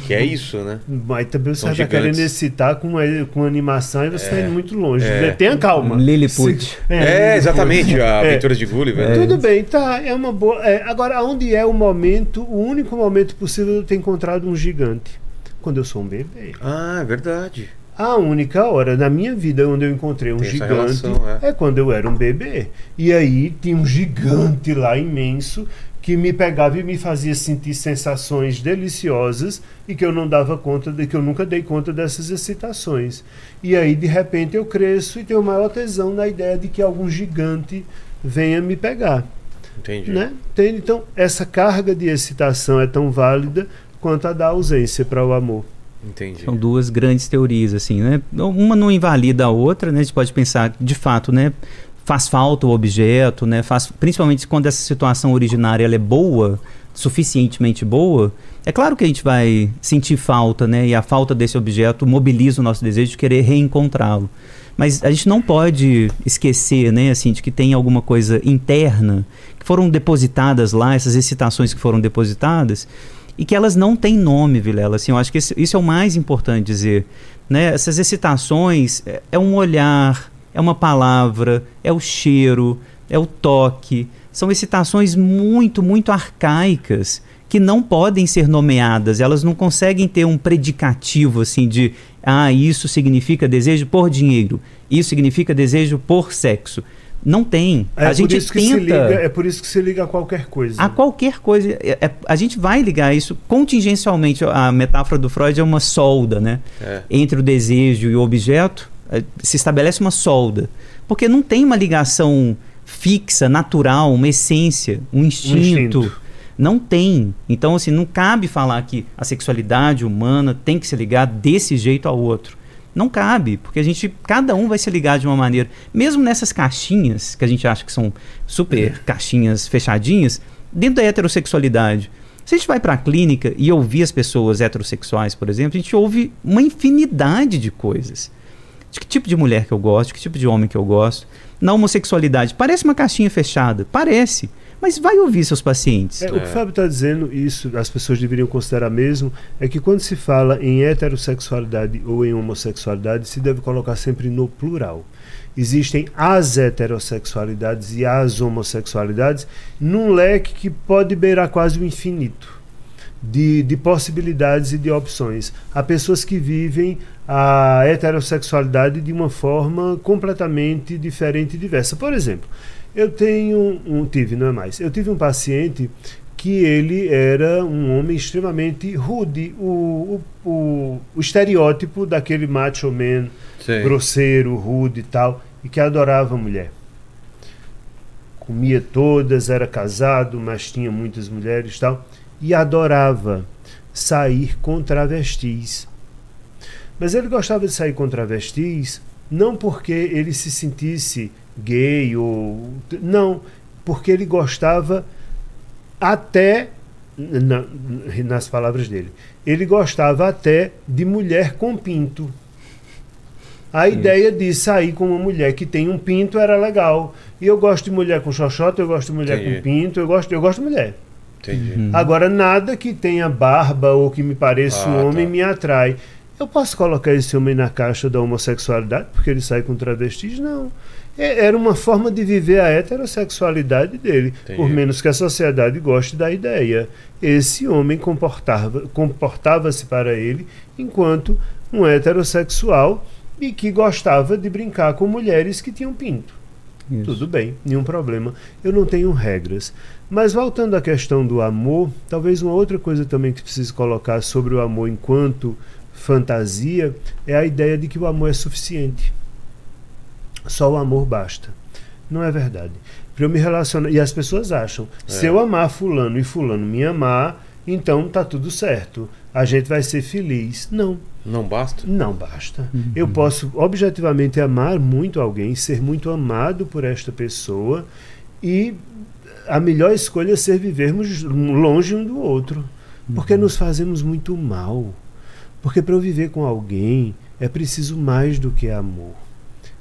Que é isso, né? Mas também você está querendo excitar com, a- com animação e você está indo muito longe. É. né? Tenha calma. Lilliput. Se- É, exatamente, a É. aventura de Gulliver. né? Tudo bem, tá. É uma boa. é, agora, onde é o momento, o único momento possível de eu ter encontrado um gigante? Quando eu sou um bebê. Ah, é verdade. A única hora na minha vida onde eu encontrei um Tem gigante relação, é. é. quando eu era um bebê. E aí tinha um gigante lá imenso que me pegava e me fazia sentir sensações deliciosas e que eu não dava conta de que eu nunca dei conta dessas excitações. E aí de repente eu cresço e tenho maior tesão na ideia de que algum gigante venha me pegar. Entendi. Né? Entende? Então, essa carga de excitação é tão válida quanto a da ausência para o amor. Entendi. São duas grandes teorias, assim, né? Uma não invalida a outra, né? A gente pode pensar, de fato, né? Faz falta o objeto, né? Faz, principalmente quando essa situação originária é boa, suficientemente boa, é claro que a gente vai sentir falta, né? E a falta desse objeto mobiliza o nosso desejo de querer reencontrá-lo. Mas a gente não pode esquecer, né, assim, de que tem alguma coisa interna que foram depositadas lá, essas excitações que foram depositadas, e que elas não têm nome, Vilela. Assim, eu acho que isso é o mais importante dizer. Né? Essas excitações é, é um olhar, é uma palavra, é o cheiro, é o toque. São excitações muito, muito arcaicas que não podem ser nomeadas. Elas não conseguem ter um predicativo assim de ah, isso significa desejo por dinheiro, isso significa desejo por sexo. Não tem. É a por gente isso que tenta se liga, é por isso que se liga a qualquer coisa. a qualquer coisa. É- é- a gente vai ligar isso contingencialmente. A metáfora do Freud é uma solda, né? É. Entre o desejo e o objeto, se estabelece uma solda. Porque não tem uma ligação fixa, natural, uma essência, um instinto. instinto. Não tem. Então, assim, não cabe falar que a sexualidade humana tem que se ligar desse jeito ao outro. Não cabe, porque a gente, cada um vai se ligar de uma maneira. Mesmo nessas caixinhas, que a gente acha que são super caixinhas fechadinhas, dentro da heterossexualidade. Se a gente vai para a clínica e ouvir as pessoas heterossexuais, por exemplo, a gente ouve uma infinidade de coisas. De que tipo de mulher que eu gosto, de que tipo de homem que eu gosto. Na homossexualidade, parece uma caixinha fechada, parece. Mas vai ouvir seus pacientes. É, o que o Fábio está dizendo, isso as pessoas deveriam considerar mesmo, é que quando se fala em heterossexualidade ou em homossexualidade, se deve colocar sempre no plural. Existem as heterossexualidades e as homossexualidades num leque que pode beirar quase o infinito de, de possibilidades e de opções. Há pessoas que vivem a heterossexualidade de uma forma completamente diferente e diversa. Por exemplo, eu tenho um tive, não é mais. Eu tive um paciente que ele era um homem extremamente rude, o, o, o, o estereótipo daquele macho man Sei. grosseiro, rude e tal, e que adorava a mulher. Comia todas, era casado, mas tinha muitas mulheres e tal, e adorava sair com travestis. Mas ele gostava de sair com travestis não porque ele se sentisse gay ou. Não, porque ele gostava até. na- nas palavras dele. Ele gostava até de mulher com pinto. A ideia de sair com uma mulher que tem um pinto era legal. E eu gosto de mulher com xoxota, eu gosto de mulher Entendi. com pinto, eu gosto, eu gosto de mulher. Entendi. Agora, nada que tenha barba ou que me pareça um Ah, homem tá. me atrai. Eu posso colocar esse homem na caixa da homossexualidade porque ele sai com travestis? Não. É- Era uma forma de viver a heterossexualidade dele, Entendi. por menos que a sociedade goste da ideia. Esse homem comportava- comportava-se para ele enquanto um heterossexual e que gostava de brincar com mulheres que tinham pinto. Isso. Tudo bem, nenhum problema. Eu não tenho regras. Mas voltando à questão do amor, talvez uma outra coisa também que precise colocar sobre o amor enquanto fantasia é a ideia de que o amor é suficiente. Só o amor basta. Não é verdade. Para eu me relacionar. E as pessoas acham: se É. eu amar Fulano e Fulano me amar, então tá tudo certo. A gente vai ser feliz. Não. Não basta? Não basta. Eu posso objetivamente amar muito alguém, ser muito amado por esta pessoa e a melhor escolha é ser vivermos longe um do outro. Porque nos fazemos muito mal. Porque para eu viver com alguém é preciso mais do que amor.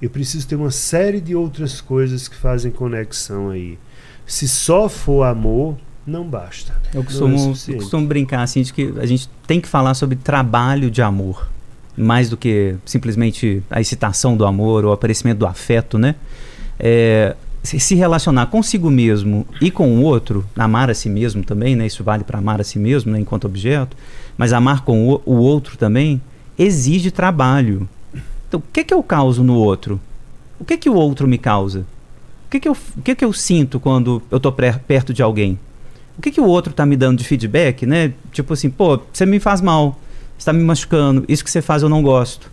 Eu preciso ter uma série de outras coisas que fazem conexão aí. Se só for amor, não basta. Eu Não é costumo, eu suficiente. costumo brincar assim de que a gente tem que falar sobre trabalho de amor, mais do que simplesmente a excitação do amor ou o aparecimento do afeto, né? É, se relacionar consigo mesmo e com o outro, amar a si mesmo também, né? Isso vale para amar a si mesmo, né? Enquanto objeto, mas amar com o, o outro também exige trabalho. Então, o que que eu causo no outro? O que que o outro me causa? O que que eu, o que que eu sinto quando eu tô perto de alguém? o que, que o outro tá me dando de feedback, né? Tipo assim, pô, você me faz mal, você tá me machucando, isso que você faz eu não gosto.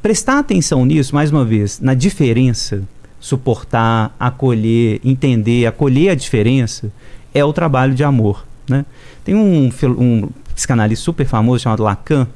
Prestar atenção nisso, mais uma vez, na diferença, suportar, acolher, entender, acolher a diferença, é o trabalho de amor, né? Tem um, um psicanalista super famoso chamado Lacan,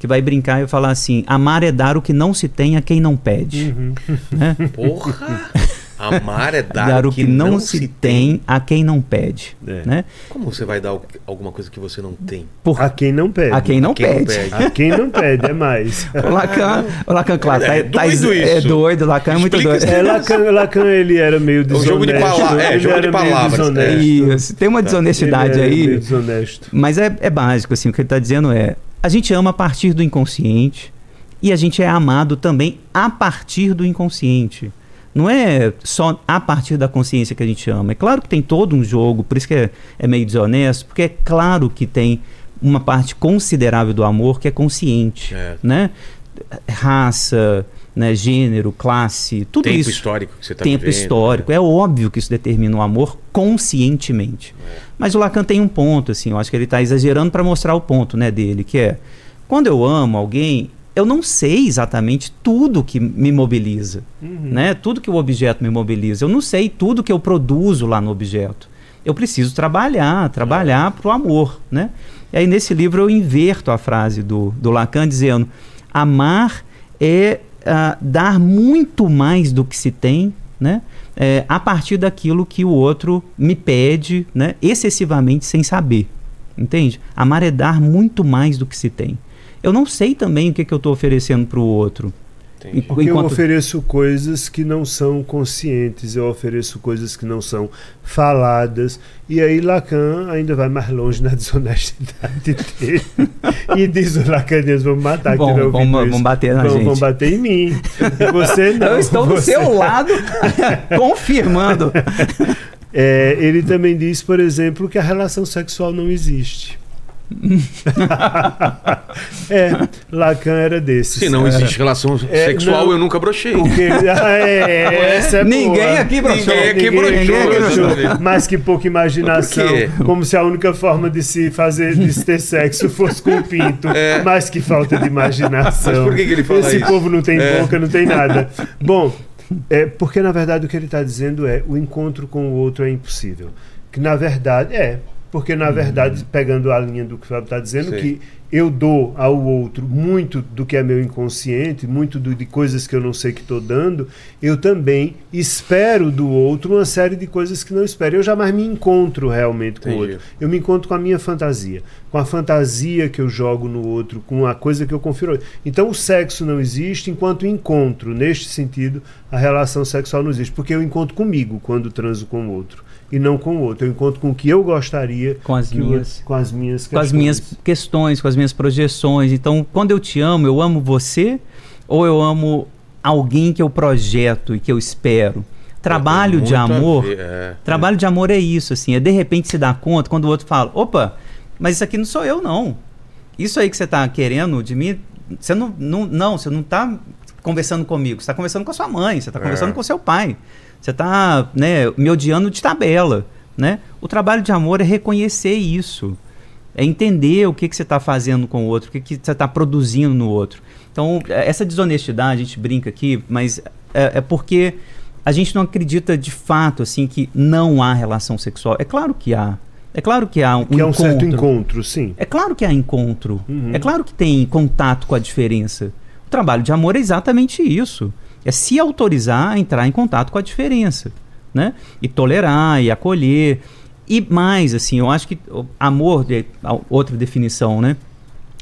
que vai brincar e falar assim, amar é dar o que não se tem a quem não pede, Uhum. né? Porra! Amar é dar, Dar o que não, se tem a quem não pede, É. né? Como você vai dar o- alguma coisa que você não tem? Por, A quem não pede. a quem não Quem não pede. pede? A quem não pede, é mais. O Lacan, o Lacan, claro, É tá, tá- doido é doido, o Lacan é muito Explica doido. É, Lacan, Lacan, ele era meio um desonesto. jogo de pala- é, ele jogo de palavras, desonesto. é. Isso, tem uma desonestidade Ele era meio aí, desonesto. mas é, é básico, assim, o que ele está dizendo é, a gente ama a partir do inconsciente e a gente é amado também a partir do inconsciente. Não é só a partir da consciência que a gente ama. É claro que tem todo um jogo, por isso que é, é meio desonesto, porque é claro que tem uma parte considerável do amor que é consciente, É. né? Raça, né, gênero, classe, tudo Tempo isso. histórico que você está tempo histórico. É óbvio que isso determina o amor conscientemente. Mas o Lacan tem um ponto, assim, eu acho que ele está exagerando para mostrar o ponto né, dele, que é quando eu amo alguém, eu não sei exatamente tudo que me mobiliza, né? Tudo que o objeto me mobiliza. Eu não sei tudo que eu produzo lá no objeto. Eu preciso trabalhar, trabalhar para o amor, né? E aí nesse livro eu inverto a frase do, do Lacan dizendo: amar é ah, dar muito mais do que se tem, né? É, a partir daquilo que o outro me pede, né? Excessivamente sem saber, entende? Amar é dar muito mais do que se tem. Eu não sei também o que, que eu estou oferecendo para o outro. Entendi. E- Porque eu Enquanto- ofereço coisas que não são conscientes, eu ofereço coisas que não são faladas. E aí Lacan ainda vai mais longe na desonestidade dele. e diz o Lacaniano, vamos matar Bom, que ouvido vamos- isso. vamos bater na Vão- gente. Vão bater em mim. Você não. eu estou do você- seu lado, confirmando. É, ele também diz, por exemplo, que a relação sexual não existe. é, Lacan era desses. Se não existe relação É, sexual, não. eu nunca brochei. Porque, ah, é, essa é Ninguém boa. aqui broxou. Ninguém aqui Ninguém- broxou. ninguém já vi. Mas que pouca imaginação. Como se a única forma de se fazer, de se ter sexo fosse com o pinto. Mas que falta de imaginação. É. Mas por que que ele fala Esse isso? povo não tem É. boca, não tem nada. Bom, é, porque na verdade o que ele está dizendo é o encontro com o outro é impossível. Que na verdade é. Porque na verdade, pegando a linha do que o Fábio está dizendo, Sim. que eu dou ao outro muito do que é meu inconsciente, muito do- de coisas que eu não sei que estou dando, eu também espero do outro uma série de coisas que não espero. Eu jamais me encontro realmente com o outro. Eu me encontro com a minha fantasia, com a fantasia que eu jogo no outro, com a coisa que eu confiro. Então o sexo não existe enquanto encontro. Neste sentido, a relação sexual não existe, porque eu encontro comigo quando transo com o outro e não com o outro. Eu encontro com o que eu gostaria, Com as minhas- outro- com as minhas com as minhas questões, com as minhas projeções. Então, quando eu te amo, eu amo você ou eu amo alguém que eu projeto e que eu espero? Trabalho de amor. ver, é. Trabalho de amor é isso, assim, é de repente se dar conta quando o outro fala: opa, mas isso aqui não sou eu, não. Isso aí que você está querendo de mim, você não, não, não você não está conversando comigo, você está conversando com a sua mãe, você está É. conversando com o seu pai, você está né, me odiando de tabela. Né? O trabalho de amor é reconhecer isso, é entender o que, que você está fazendo com o outro, o que, que você está produzindo no outro. Então, é- essa desonestidade, a gente brinca aqui, mas é, é porque a gente não acredita de fato assim que não há relação sexual. É claro que há. É claro que há um, que é um encontro. certo encontro, sim. É claro que há encontro. Uhum. É claro que tem contato com a diferença. O trabalho de amor é exatamente isso. É se autorizar a entrar em contato com a diferença, né? E tolerar e acolher. E mais, assim, eu acho que amor, outra definição, né?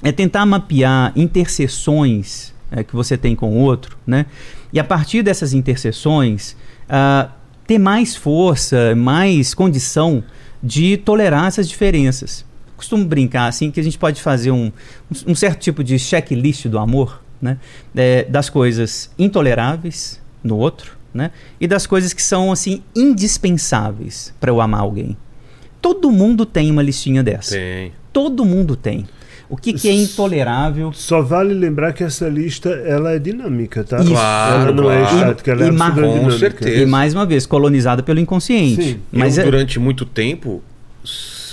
É tentar mapear interseções é, que você tem com o outro, né? E a partir dessas interseções, ah, ter mais força, mais condição de tolerar essas diferenças. Costumo brincar assim que a gente pode fazer um, um certo tipo de checklist do amor, né? É, das coisas intoleráveis no outro, né? E das coisas que são assim indispensáveis para eu amar alguém. Todo mundo tem uma listinha dessa. Tem. Todo mundo tem. O que, que é intolerável? Só vale lembrar que essa lista ela é dinâmica, tá? Isso. Claro, ela não é claro. estática, ela é E ma- super Com dinâmica. certeza. E mais uma vez, colonizada pelo inconsciente. Sim. Mas eu, é- durante muito tempo,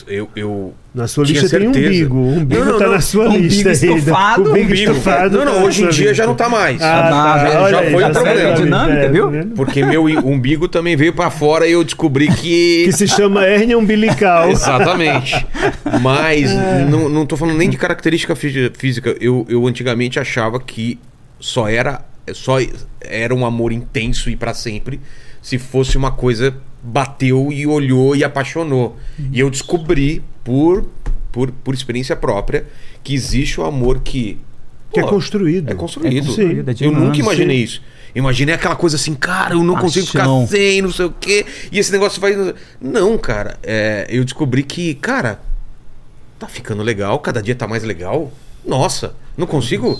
eu, eu Na sua Tinha lista tem certeza. umbigo. O umbigo Não, não, tá não. na sua Umbigo lista ainda. estufado? O umbigo Umbigo. estufado Não, não, tá hoje em dia lista. já não tá mais. Ah, Ah, tá. já Olha aí, foi já tá problema. Dinâmica, É, viu? tá? Porque meu umbigo também veio pra fora e eu descobri que. Que se chama hérnia umbilical. Exatamente. Mas não, não tô falando nem de característica fí- física. Eu, eu antigamente achava que só era só era um amor intenso e pra sempre se fosse uma coisa bateu e olhou e apaixonou. E eu descobri por, por por experiência própria que existe o amor que Que é pô, construído. é construído. É construído, é eu nunca imaginei isso. Imaginei aquela coisa assim, cara, eu não consigo ficar Paixão. sem, não sei o quê. E esse negócio vai. Não, cara. é, eu descobri que, cara, tá ficando legal, cada dia tá mais legal. Nossa, não consigo.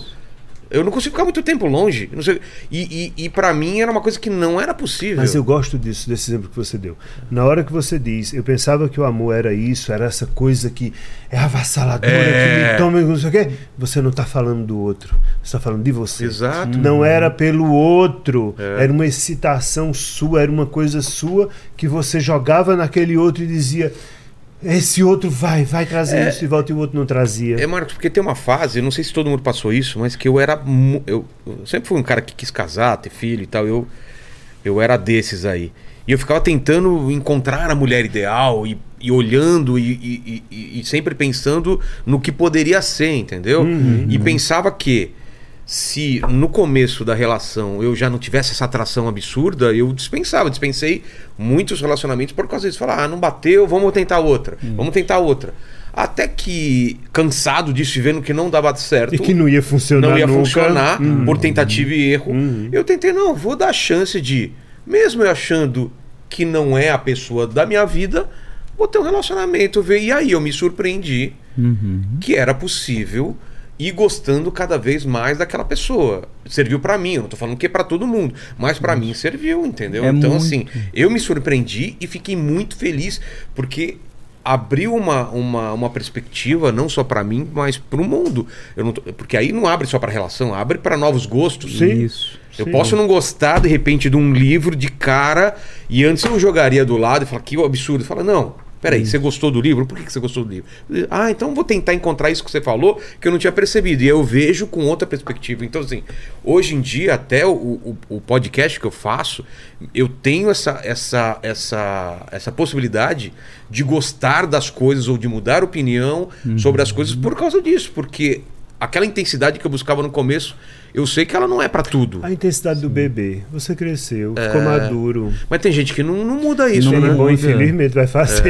Eu não consigo ficar muito tempo longe. Não sei, e, e, e para mim era uma coisa que não era possível. Mas eu gosto disso, desse exemplo que você deu. Na hora que você diz, eu pensava que o amor era isso, era essa coisa que é avassaladora, É. que me toma, não sei o quê. Você não está falando do outro, você está falando de você. Exato. Não era pelo outro, É. era uma excitação sua, era uma coisa sua que você jogava naquele outro e dizia: esse outro vai, vai trazer É. isso e volta e o outro não trazia. É, Marcos, porque tem uma fase, não sei se todo mundo passou isso, mas que eu era. Eu, eu sempre fui um cara que quis casar, ter filho e tal. Eu, eu era desses aí. E eu ficava tentando encontrar a mulher ideal e, e olhando e, e- e- e sempre pensando no que poderia ser, entendeu? E pensava que se no começo da relação eu já não tivesse essa atração absurda, eu dispensava, dispensei muitos relacionamentos por causa disso. Falar, ah, não bateu, vamos tentar outra, vamos tentar outra. Até que, cansado disso e vendo que não dava certo, E que não ia funcionar não ia nunca. funcionar Uhum. por tentativa e erro, Uhum. eu tentei, não, vou dar a chance de, mesmo eu achando que não é a pessoa da minha vida, vou ter um relacionamento, ver. E aí eu me surpreendi Uhum. que era possível ir gostando cada vez mais daquela pessoa. Serviu pra mim, eu não tô falando que é pra todo mundo, mas pra mim serviu, entendeu? É então muito. assim, eu me surpreendi e fiquei muito feliz porque abriu uma, uma, uma perspectiva não só pra mim, mas pro mundo. Eu não tô- porque aí não abre só pra relação, abre pra novos gostos. Sim. Isso. Eu Sim. posso não gostar, de repente, de um livro de cara, e antes eu jogaria do lado e falar que absurdo. Fala, não, Peraí, você gostou do livro? Por que você gostou do livro? Ah, então vou tentar encontrar isso que você falou que eu não tinha percebido. E eu vejo com outra perspectiva. Então, assim, hoje em dia, até o, o, o podcast que eu faço, eu tenho essa, essa, essa, essa possibilidade de gostar das coisas ou de mudar opinião sobre as coisas por causa disso. Porque aquela intensidade que eu buscava no começo, eu sei que ela não é pra tudo. A intensidade do bebê. Você cresceu, ficou maduro. Mas tem gente que não, não muda isso, Não né? Bom, muda. infelizmente vai fazer.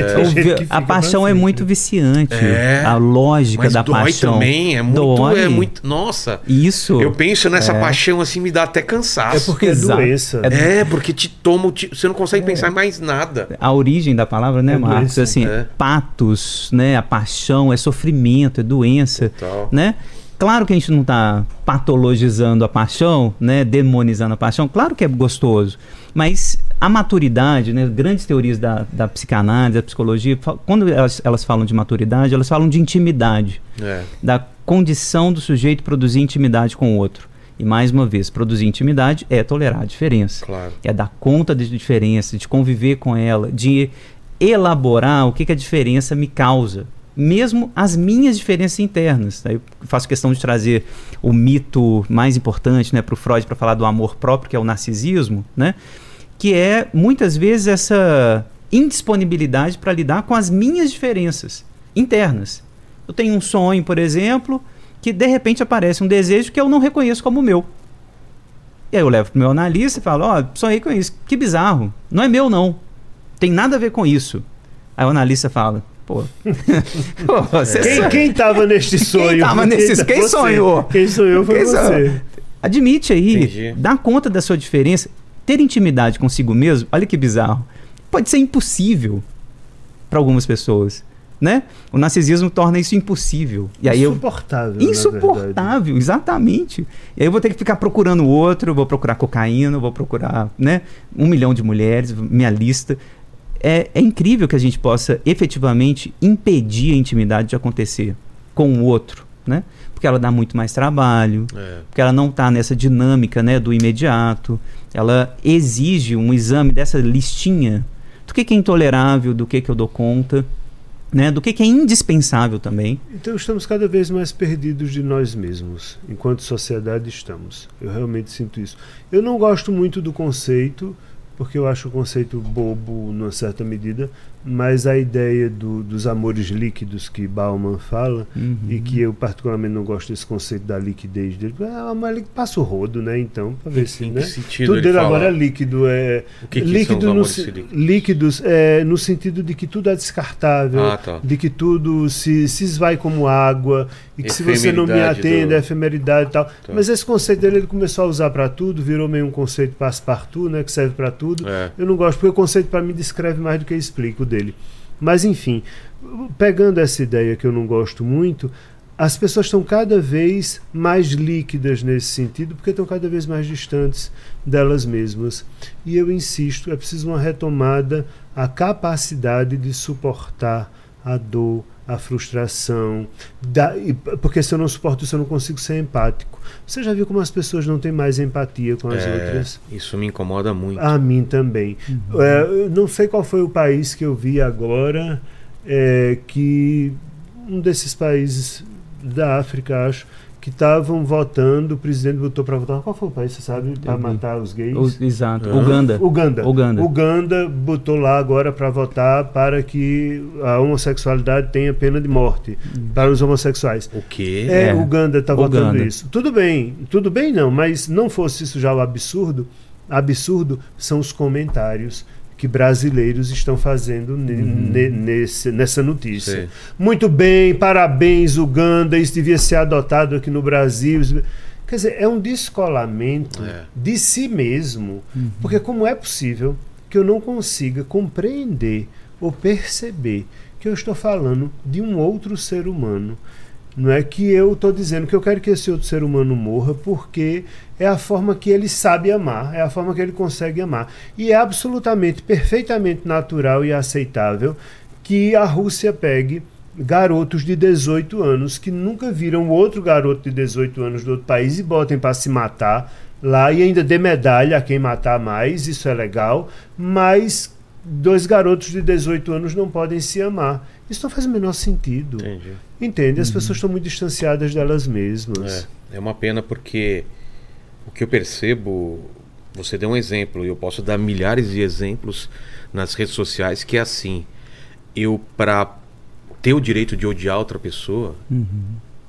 Que a paixão é muito viciante. É. A lógica Mas da dói paixão. também, é muito, Dói. é muito. Nossa. Isso. Eu penso nessa paixão assim, me dá até cansaço. É porque é doença. É, porque te toma, te- você não consegue pensar em mais nada. a origem da palavra, né, É Marcos? doença. Assim, É. patos, né? A paixão é sofrimento, é doença, Total. né? Claro que a gente não está patologizando a paixão, né? Demonizando a paixão. Claro que é gostoso, mas a maturidade, né? Grandes teorias da, da psicanálise, da psicologia, quando elas, elas falam de maturidade, elas falam de intimidade É. da condição do sujeito produzir intimidade com o outro. E mais uma vez, produzir intimidade é tolerar a diferença. Claro. É dar conta de diferença, de conviver com ela, de elaborar o que, que a diferença me causa. Mesmo as minhas diferenças internas. Aí faço questão de trazer o mito mais importante né, para o Freud para falar do amor próprio, que é o narcisismo, né? que é muitas vezes essa indisponibilidade para lidar com as minhas diferenças internas. Eu tenho um sonho, por exemplo, que de repente aparece um desejo que eu não reconheço como meu. E aí eu levo pro meu analista e falo, ó, sonhei com isso. Que bizarro. Não é meu, não. Tem nada a ver com isso. Aí o analista fala, pô, pô Quem, quem tava neste sonho? tava nesse- quem Você. sonhou? Quem sonhou foi Quem você. sonhou? Admite aí, Entendi. dá conta da sua diferença. Ter intimidade consigo mesmo, olha que bizarro. Pode ser impossível para algumas pessoas, né? O narcisismo torna isso impossível. E aí eu Insuportável. na verdade. insuportável, exatamente. E aí eu vou ter que ficar procurando outro, vou procurar cocaína, vou procurar, né, um milhão de mulheres, minha lista. É, é incrível que a gente possa efetivamente impedir a intimidade de acontecer com o outro, né? Porque ela dá muito mais trabalho, É. porque ela não está nessa dinâmica né, do imediato. Ela exige um exame dessa listinha do que, que é intolerável, do que, que eu dou conta, né, do que, que é indispensável também. Então estamos cada vez mais perdidos de nós mesmos. Enquanto sociedade estamos. Eu realmente sinto isso. Eu não gosto muito do conceito, porque eu acho o conceito bobo numa certa medida, mas a ideia do- dos amores líquidos que Bauman fala, Uhum. e que eu particularmente não gosto desse conceito da liquidez dele. Ah, mas ele passa o rodo, né? Então, para ver se, Em né? que sentido Tudo ele dele agora é líquido, é O que, que líquido os no, líquidos? líquidos é, no sentido de que tudo é descartável, Ah, tá. de que tudo se, se esvai como água e que se você não me atende, do- é efemeridade e tal. Tá. Mas esse conceito dele ele começou a usar para tudo, virou meio um conceito passepartout, né, que serve para tudo. É. Eu não gosto porque o conceito para mim descreve mais do que explica o dele. Mas enfim, pegando essa ideia que eu não gosto muito, as pessoas estão cada vez mais líquidas nesse sentido, porque estão cada vez mais distantes delas mesmas. E eu insisto, é preciso uma retomada à capacidade de suportar a dor, a frustração, da- porque se eu não suporto isso, eu não consigo ser empático. Você já viu como as pessoas não têm mais empatia com as É, outras? Isso me incomoda muito. A mim também. É, eu não sei qual foi o país que eu vi agora, é, que um desses países da África, acho, que estavam votando, o presidente botou para votar. Qual foi o país, você sabe? Para matar os gays? O- exato. Ah. Uganda. Uganda. Uganda. Uganda botou lá agora para votar para que a homossexualidade tenha pena de morte para os homossexuais. O quê? É, É. Uganda está votando isso. Tudo bem, tudo bem não, mas não fosse isso já o absurdo, absurdo são os comentários que brasileiros estão fazendo ne- ne- nesse, nessa notícia. Sim. Muito bem, parabéns, Uganda, isso devia ser adotado aqui no Brasil. Quer dizer, é um descolamento É. de si mesmo. Porque como é possível que eu não consiga compreender ou perceber que eu estou falando de um outro ser humano? Não é que eu estou dizendo que eu quero que esse outro ser humano morra porque é a forma que ele sabe amar, é a forma que ele consegue amar. E é absolutamente, perfeitamente natural e aceitável que a Rússia pegue garotos de 18 anos que nunca viram outro garoto de 18 anos do outro país e botem para se matar lá e ainda dê medalha a quem matar mais, isso é legal, mas dois garotos de 18 anos não podem se amar. Isso não faz o menor sentido. Entendi. Entende? As pessoas estão muito distanciadas delas mesmas. É, é uma pena porque o que eu percebo, você deu um exemplo, e eu posso dar milhares de exemplos nas redes sociais que é assim. Eu, para ter o direito de odiar outra pessoa,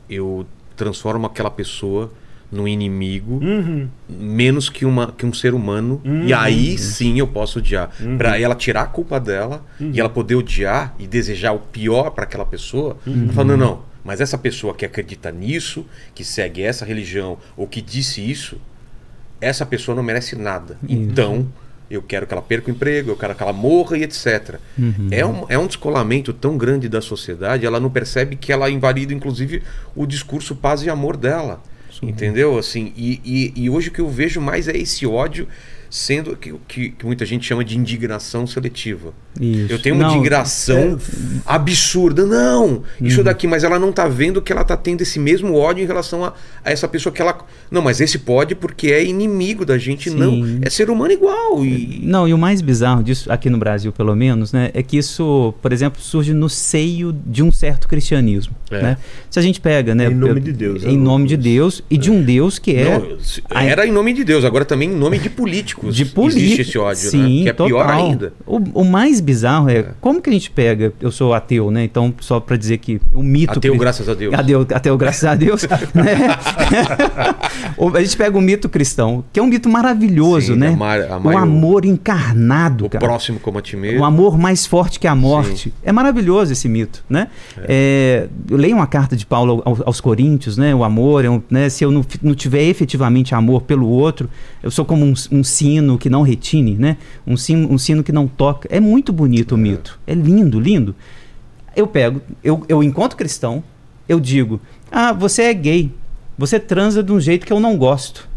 eu transformo aquela pessoa num inimigo Uhum. menos que, uma, que um ser humano. E aí sim eu posso odiar. Pra ela tirar a culpa dela e ela poder odiar e desejar o pior para aquela pessoa. Falando não mas essa pessoa que acredita nisso que segue essa religião ou que disse isso essa pessoa não merece nada. Então eu quero que ela perca o emprego eu quero que ela morra e etc é, um, é um descolamento tão grande da sociedade ela não percebe que ela invalida inclusive o discurso paz e amor dela Entendeu? Assim, e, e, e hoje o que eu vejo mais é esse ódio sendo que, que, que muita gente chama de indignação seletiva. Isso. Eu tenho uma Não, indignação absurda. Não, isso daqui, mas ela não tá vendo que ela tá tendo esse mesmo ódio em relação a, a essa pessoa que ela. Não, mas esse pode porque é inimigo da gente. Sim. Não, é ser humano igual. E, Não, e o mais bizarro disso, aqui no Brasil pelo menos, né, é que isso, por exemplo, surge no seio de um certo cristianismo. É. Né? Se a gente pega, né? Em nome de Deus, Em né, nome de? Deus e de um Deus que é. Não, era em nome de Deus, agora também em nome de políticos. de política. Existe esse ódio, Sim, né? Que é pior total. ainda. O, o mais bizarro é, como que a gente pega. Eu sou ateu, né? Então, só pra dizer que o mito. Ateu, graças a Deus. Ateu, ateu, graças a Deus. né? O- a gente pega o mito cristão, que é um mito maravilhoso, Sim, né? amar- amar o o- amor encarnado, O cara. próximo como a ti mesmo. O amor mais forte que a morte. É maravilhoso esse mito, né? É, eu leio uma carta de Paulo ao- aos Coríntios, né? O amor, é um- né? se eu não, não tiver efetivamente amor pelo outro, eu sou como um, um sino que não retine, né? Um sino, um sino que não toca. É muito bonito o mito. É lindo, lindo. Eu pego, eu, eu encontro cristão, eu digo, ah, você é gay, você transa de um jeito que eu não gosto.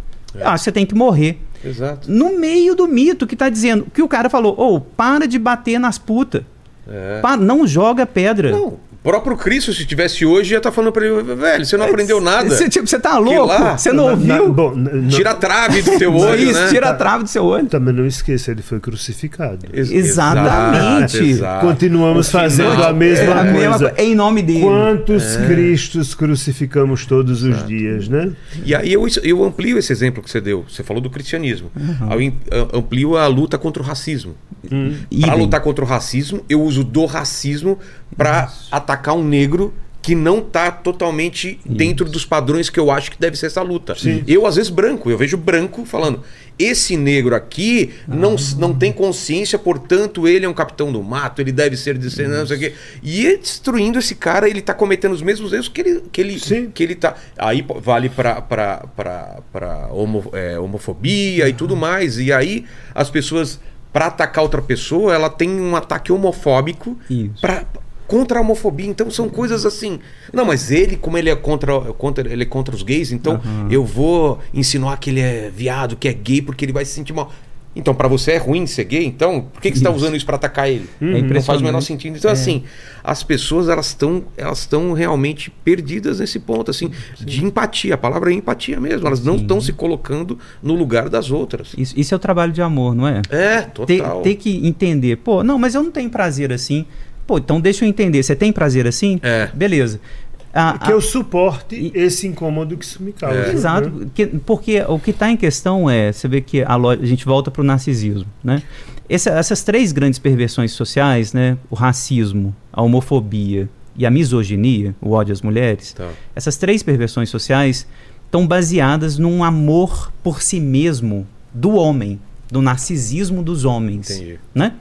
Ah, você tem que morrer Exato. no meio do mito que tá dizendo que o cara falou, ô, para de bater nas putas. É. Pa- não joga pedra. Não, o próprio Cristo, se tivesse hoje, ia estar falando pra ele, velho, você não aprendeu nada. Você, tipo, você tá louco? lá- Você não Na- ouviu? na- bom, na- na- Tira a trave do teu olho, Isso, né? tira a trave do seu olho. Também não esqueça, ele foi crucificado. Ex- Exatamente. exato, exato. Continuamos final fazendo a é mesma a mesma coisa. co- em nome dele. Quantos Cristos crucificamos todos os dias, né? E aí eu, eu amplio esse exemplo que você deu. Você falou do cristianismo. Aí eu am- eu amplio a luta contra o racismo. Para Idem. lutar contra o racismo, eu uso do racismo para atacar um negro que não tá totalmente dentro dos padrões que eu acho que deve ser essa luta. Eu, às vezes, branco, eu vejo branco falando. Esse negro aqui não, não tem consciência, portanto, ele é um capitão do mato, ele deve ser descendente, não sei o quê. E destruindo esse cara, ele tá cometendo os mesmos erros que ele, que ele, Sim. que ele tá. Aí vale pra, pra, pra, pra homo- é, homofobia e tudo mais. E aí as pessoas, pra atacar outra pessoa, ela tem um ataque homofóbico Isso. pra, contra a homofobia. Então são coisas assim. Não, mas ele, como ele é contra, contra, ele é contra os gays, então eu vou insinuar que ele é viado, que é gay, porque ele vai se sentir mal. Então, pra você é ruim ser gay? Então, por que, que você está usando isso pra atacar ele? É Não faz o menor sentido. Então, assim, as pessoas elas estão elas estão realmente perdidas nesse ponto, assim, de empatia. A palavra é empatia mesmo. Elas não estão se colocando no lugar das outras. Isso, isso é o trabalho de amor, não é? É, Ter, total. ter que entender, pô, não, mas eu não tenho prazer assim. Pô, então deixa eu entender. Você tem prazer assim? É. Beleza. A- Que a- eu suporte E- esse incômodo que isso me causa. É. né? Exato, que- porque o que está em questão é, você vê que a, a gente volta para o narcisismo, né? Essa- essas três grandes perversões sociais, né? O racismo, a homofobia e a misoginia, o ódio às mulheres, Tá. essas três perversões sociais estão baseadas num amor por si mesmo do homem, do narcisismo dos homens, Entendi. né?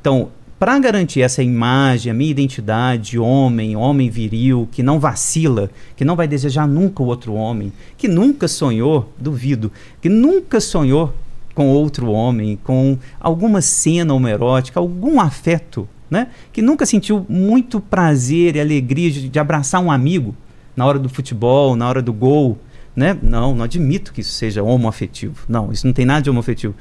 Então, para garantir essa imagem, a minha identidade, homem, homem viril, que não vacila, que não vai desejar nunca o outro homem, que nunca sonhou, duvido, que nunca sonhou com outro homem, com alguma cena homoerótica, algum afeto, né? Que nunca sentiu muito prazer e alegria de, de abraçar um amigo na hora do futebol, na hora do gol, né? Não, não admito que isso seja homoafetivo. Não, isso não tem nada de homoafetivo.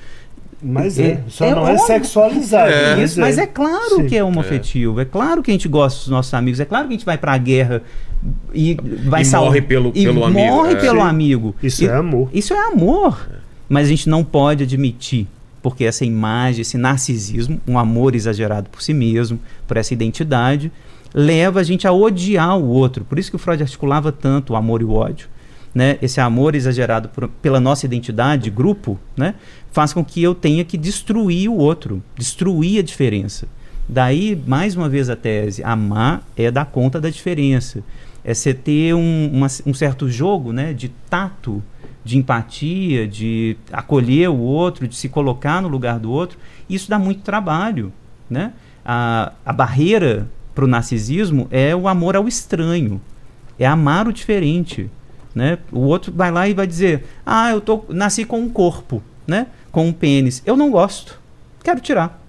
Mas É- é, só é não é sexualizado. É. Isso, mas é claro Sim. que é homoafetivo. É. claro que a gente gosta dos nossos amigos. É claro que a gente vai pra guerra e vai E sal- morre pelo- e pelo amigo, Morre é. pelo Sim. amigo. Isso E- é amor. Isso é amor. Mas a gente não pode admitir, porque essa imagem, esse narcisismo, um amor exagerado por si mesmo, por essa identidade, leva a gente a odiar o outro. Por isso que o Freud articulava tanto o amor e o ódio. Né? Esse amor exagerado por- pela nossa identidade, grupo, né? faz com que eu tenha que destruir o outro, destruir a diferença. Daí, mais uma vez, a tese: amar é dar conta da diferença. É você ter um, uma- um certo jogo né, de tato, de empatia, de acolher o outro, de se colocar no lugar do outro. Isso dá muito trabalho. Né? A, a barreira para o narcisismo é o amor ao estranho, é amar o diferente. Né? O outro vai lá e vai dizer: Ah, eu tô, nasci com um corpo, né? com um pênis. Eu não gosto, quero tirar.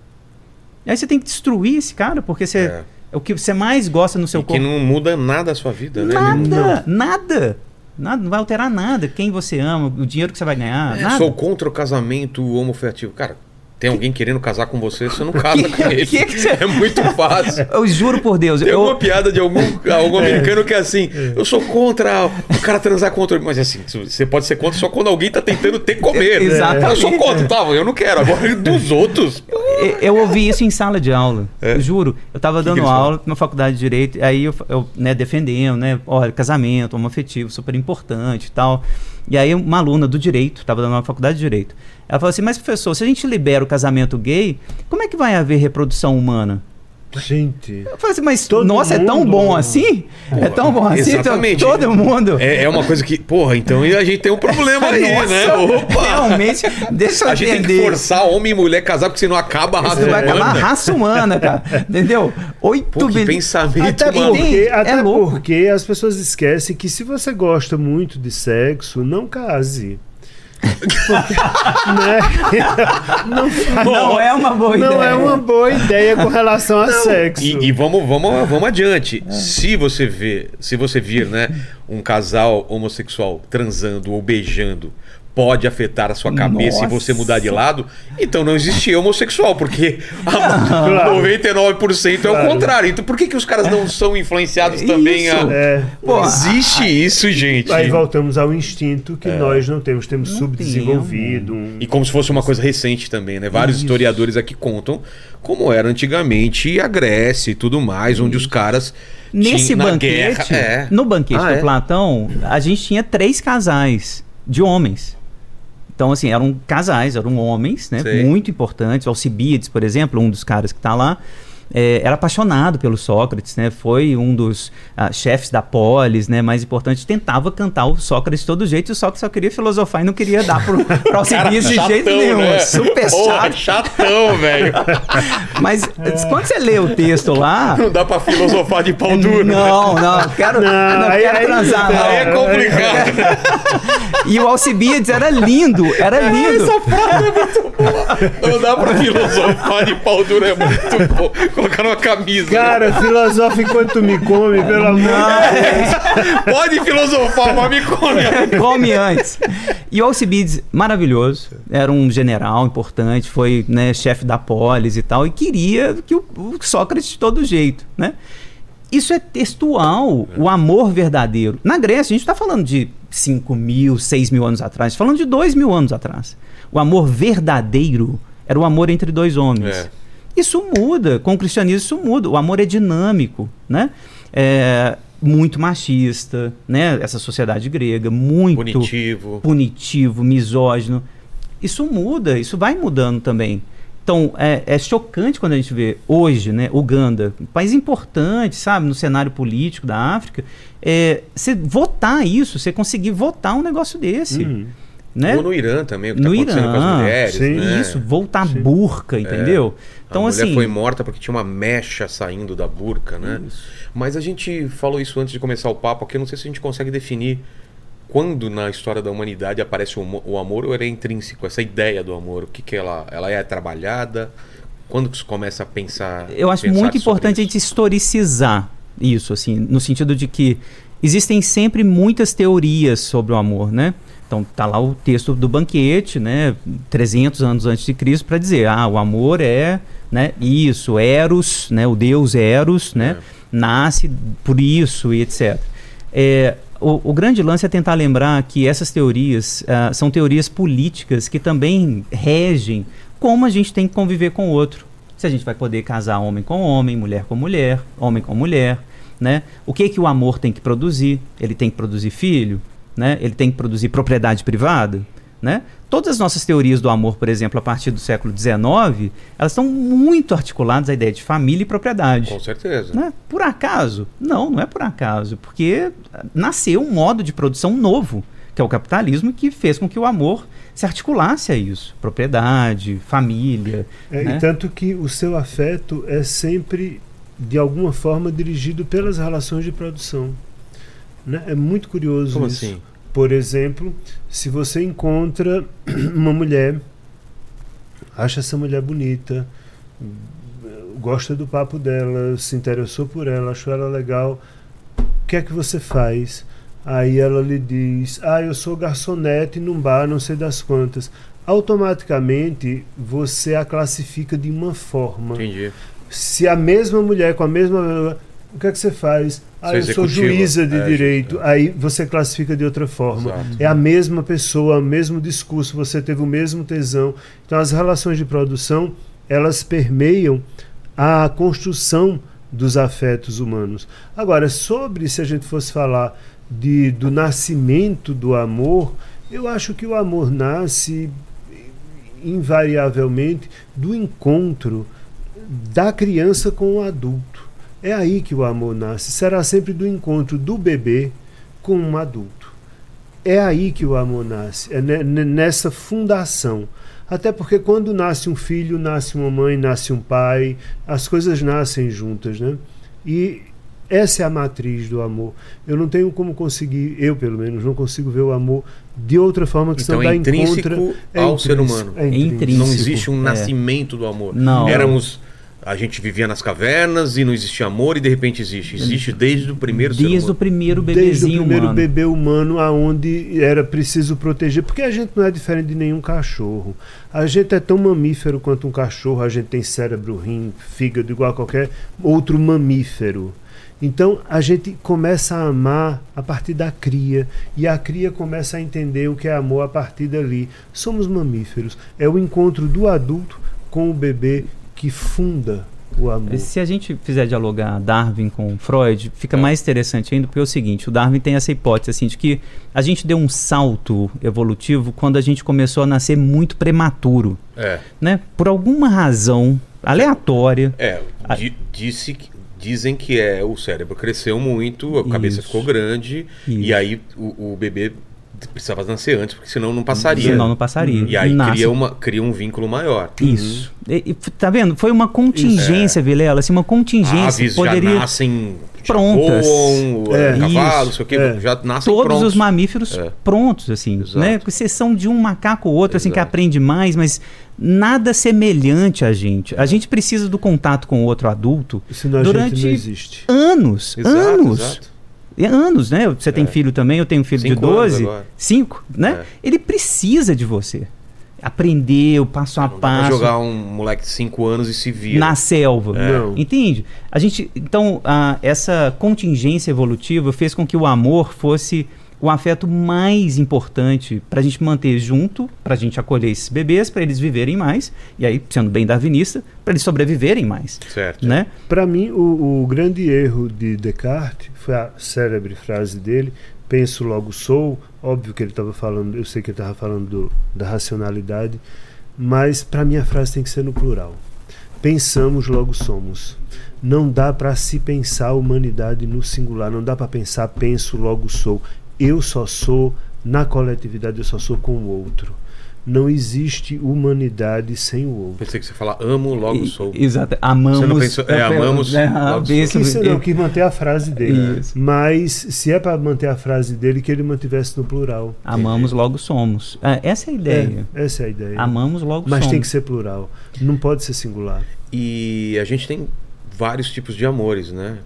E aí você tem que destruir esse cara, porque você, É. é. o que você mais gosta no seu E que corpo. não muda nada a sua vida, né? Nada, nada. Nada, não vai alterar nada. Quem você ama, o dinheiro que você vai ganhar, É, nada. sou contra o casamento homoafetivo. Cara, tem alguém querendo casar com você, você não casa Que- com ele. que que você- É muito fácil. Eu juro por Deus. Tem eu, alguma piada de algum, algum americano que é assim, eu sou contra o cara transar contra. Mas assim, você pode ser contra só quando alguém tá tentando ter comer. Exatamente. Eu sou contra, tá? Eu não quero. Agora dos outros. eu, eu ouvi isso em sala de aula. Eu juro. Eu tava É? dando aula na faculdade de Direito, aí eu, eu né, defendendo, né? Olha, casamento, homoafetivo, super importante e tal. E aí uma aluna do Direito, tava dando uma faculdade de Direito, ela falou assim, mas professor, se a gente libera o casamento gay, como é que vai haver reprodução humana? Gente. Eu falei assim, mas Todo nossa, é tão mundo- bom assim? é tão bom assim? exatamente. Todo mundo. É, é uma coisa que, porra, então a gente tem um problema aí, Nossa, né? Opa! Realmente, deixa eu A gente tem que forçar homem e mulher casar, porque senão acaba a raça Isso vai acabar a humana. raça humana, cara. Entendeu? Oito Pô, que bilhões. pensamento, Até mano. porque, É até louco. porque as pessoas esquecem que se você gosta muito de sexo, não case. Porque, né? Não, Não é uma boa não ideia. é uma boa ideia com relação a sexo. E, e vamos, vamos, vamos adiante. Se você vê, se você vir, né, um casal homossexual transando ou beijando, pode afetar a sua cabeça e Nossa. você mudar de lado, então não existe homossexual, porque a Claro. 99% é o contrário. Então por que, que os caras não são influenciados também a. Isso. É. Não existe isso, gente. Aí voltamos ao instinto que nós não temos, temos Não subdesenvolvido. um- E como se fosse uma coisa recente também, né? Vários Isso. historiadores aqui contam como era antigamente a Grécia e tudo mais, onde os caras. Nesse tinham- banquete, guerra- é. no banquete Ah, do é? Platão, a gente tinha três casais de homens. Então, assim, eram casais, eram homens, né? Sei. Muito importantes. Alcibíades, por exemplo, um dos caras que está lá, é, era apaixonado pelo Sócrates, né? Foi um dos ah, chefes da polis, né? Mais importante, tentava cantar o Sócrates de todo jeito, e o Sócrates só queria filosofar e não queria dar pro, Alcibiades de jeito nenhum. né? Super Porra, chato. chatão, velho. Mas quando você lê o texto lá, Não dá pra filosofar de pau duro. né? Não, não, quero, Não, não, aí- quero aí- transar, não. Aí é complicado. E o Alcibiades era lindo, era lindo. Não dá pra filosofar de pau duro, é muito bom. Colocar numa camisa. Cara, filosofa enquanto tu me come, pelo amor de Deus. Pode filosofar, mas me come. Come antes. E o Alcibiades, maravilhoso, era um general importante, foi né, chefe da polis e tal, e queria que o, o Sócrates de todo jeito, né? Isso é textual, o amor verdadeiro. Na Grécia, a gente está falando de 5 mil, 6 mil anos atrás, falando de 2 mil anos atrás. O amor verdadeiro era o amor entre dois homens. É. Isso muda, com o cristianismo isso muda. O amor é dinâmico, né? É muito machista, né? Essa sociedade grega, muito Punitivo. punitivo, misógino. Isso muda, isso vai mudando também. Então, é, é chocante quando a gente vê hoje, né, Uganda, um país importante, sabe, no cenário político da África, é, você votar isso, você conseguir votar um negócio desse, Hum. Né? Ou no Irã também, o que tá No acontecendo com Irã, as mulheres. sim. né? Isso, voltar Sim. burca, entendeu? Então, a mulher assim, foi morta porque tinha uma mecha saindo da burca, né? Mas a gente falou isso antes de começar o papo aqui, eu não sei se a gente consegue definir quando na história da humanidade aparece o, o amor ou ele é intrínseco, essa ideia do amor, o que que ela, ela é trabalhada, quando que se começa a pensar... Eu acho pensar muito importante a isso? gente historicizar isso, assim, no sentido de que existem sempre muitas teorias sobre o amor, né? Então tá lá o texto do banquete, né, 300 anos antes de Cristo para dizer, ah, o amor é, né, isso, Eros, né, o deus Eros, né, nasce por isso e etc. É, o, o grande lance é tentar lembrar que essas teorias ah, são teorias políticas que também regem como a gente tem que conviver com o outro. Se a gente vai poder casar homem com homem, mulher com mulher, homem com mulher, né? O que que o amor tem que produzir? Ele tem que produzir filho, né? Ele tem que produzir propriedade privada, né? Todas as nossas teorias do amor, por exemplo, a partir do século XIX, elas estão muito articuladas à ideia de família e propriedade. Com certeza. Né? Por acaso? Não, não é por acaso, porque ah, nasceu um modo de produção novo, que é o capitalismo, que fez com que o amor se articulasse a isso. Propriedade, família. É, né? E tanto que o seu afeto é sempre, de alguma forma, dirigido pelas relações de produção. Né? É muito curioso Como isso. assim? Por exemplo, se você encontra uma mulher, acha essa mulher bonita, gosta do papo dela, se interessou por ela, achou ela legal, o que é que você faz? Aí ela lhe diz: Ah, eu sou garçonete num bar, não sei das quantas. Automaticamente você a classifica de uma forma. Entendi. Se a mesma mulher com a mesma. O que é que você faz? Ah, eu sou juíza de É, direito. justo, Aí você classifica de outra forma. Exato. É a mesma pessoa, o mesmo discurso, você teve o mesmo tesão. Então as relações de produção, elas permeiam a construção dos afetos humanos. Agora, sobre se a gente fosse falar de, do nascimento do amor, eu acho que o amor nasce invariavelmente do encontro da criança com o adulto. É aí que o amor nasce. Será sempre do encontro do bebê com um adulto. É aí que o amor nasce. É ne- ne- nessa fundação. Até porque quando nasce um filho, nasce uma mãe, nasce um pai, as coisas nascem juntas, né? E essa é a matriz do amor. Eu não tenho como conseguir, eu pelo menos, não consigo ver o amor de outra forma que Então senão é dá intrínseco encontra. ao ser intrínseco, humano. É intrínseco. intrínseco. Não existe um é. nascimento do amor. Não. Éramos. A gente vivia nas cavernas e não existia amor e de repente existe. Existe desde o primeiro ser Desde o humano. primeiro Desde o bebezinho primeiro humano. bebê humano, aonde era preciso proteger, porque a gente não é diferente de nenhum cachorro. A gente é tão mamífero quanto um cachorro, a gente tem cérebro, rim, fígado, igual a qualquer outro mamífero. Então a gente começa a amar a partir da cria, e a cria começa a entender o que é amor a partir dali. Somos mamíferos. É o encontro do adulto com o bebê que funda o amor. Se a gente fizer dialogar Darwin com Freud, fica É. mais interessante ainda, porque é o seguinte, o Darwin tem essa hipótese assim, de que a gente deu um salto evolutivo quando a gente começou a nascer muito prematuro, É. né? Por alguma razão aleatória. É, disse que- dizem que é o cérebro cresceu muito, a cabeça Isso. ficou grande Isso. e aí o, o bebê precisava nascer antes, porque senão não passaria. Senão não passaria. E aí Nasce- cria, uma, cria um vínculo maior. Isso. E- e tá vendo? Foi uma contingência, Vilela, assim, uma contingência. Aves poderia... já nascem já prontas. voam, É. é, cavalos, Isso. sei o quê, É. já nascem todos prontos. os mamíferos É. prontos, assim, Exato. né? Com exceção de um macaco ou outro, assim, que Exato. aprende mais, mas nada semelhante a gente. A gente precisa do contato com o outro adulto Senão a durante gente não existe. anos, Exato, anos. É, Anos, né? Você tem É. filho também, eu tenho um filho de Cinco anos 12, agora. 5, né? É. Ele precisa de você. Aprender o passo a Não passo jogar um moleque de 5 anos e se vira. na selva. Não. Entende? A gente, então, a- essa contingência evolutiva fez com que o amor fosse o afeto mais importante para a gente manter junto, para a gente acolher esses bebês, para eles viverem mais, e aí, sendo bem darwinista, para eles sobreviverem mais, Certo. né? Para mim, o, o grande erro de Descartes foi a célebre frase dele: penso logo sou. Óbvio que ele estava falando, eu sei que ele estava falando do- da racionalidade, mas para mim a frase tem que ser no plural. Pensamos logo somos. Não dá para se pensar a humanidade no singular, não dá para pensar penso logo sou. Eu só sou na coletividade, eu só sou com o outro. Não existe humanidade sem o outro. Pensei que você fala amo, logo E- sou. Exato. Amamos. Você não pensou- é, amamos, né, logo a bênção- Quis, não, quis manter a frase dele. Isso. Mas se é para manter a frase dele, que ele mantivesse no plural. Amamos, logo somos. Ah, essa é a ideia. É, essa é a ideia. Amamos, logo Mas somos. tem que ser plural. Não pode ser singular. E a gente tem vários tipos de amores, né?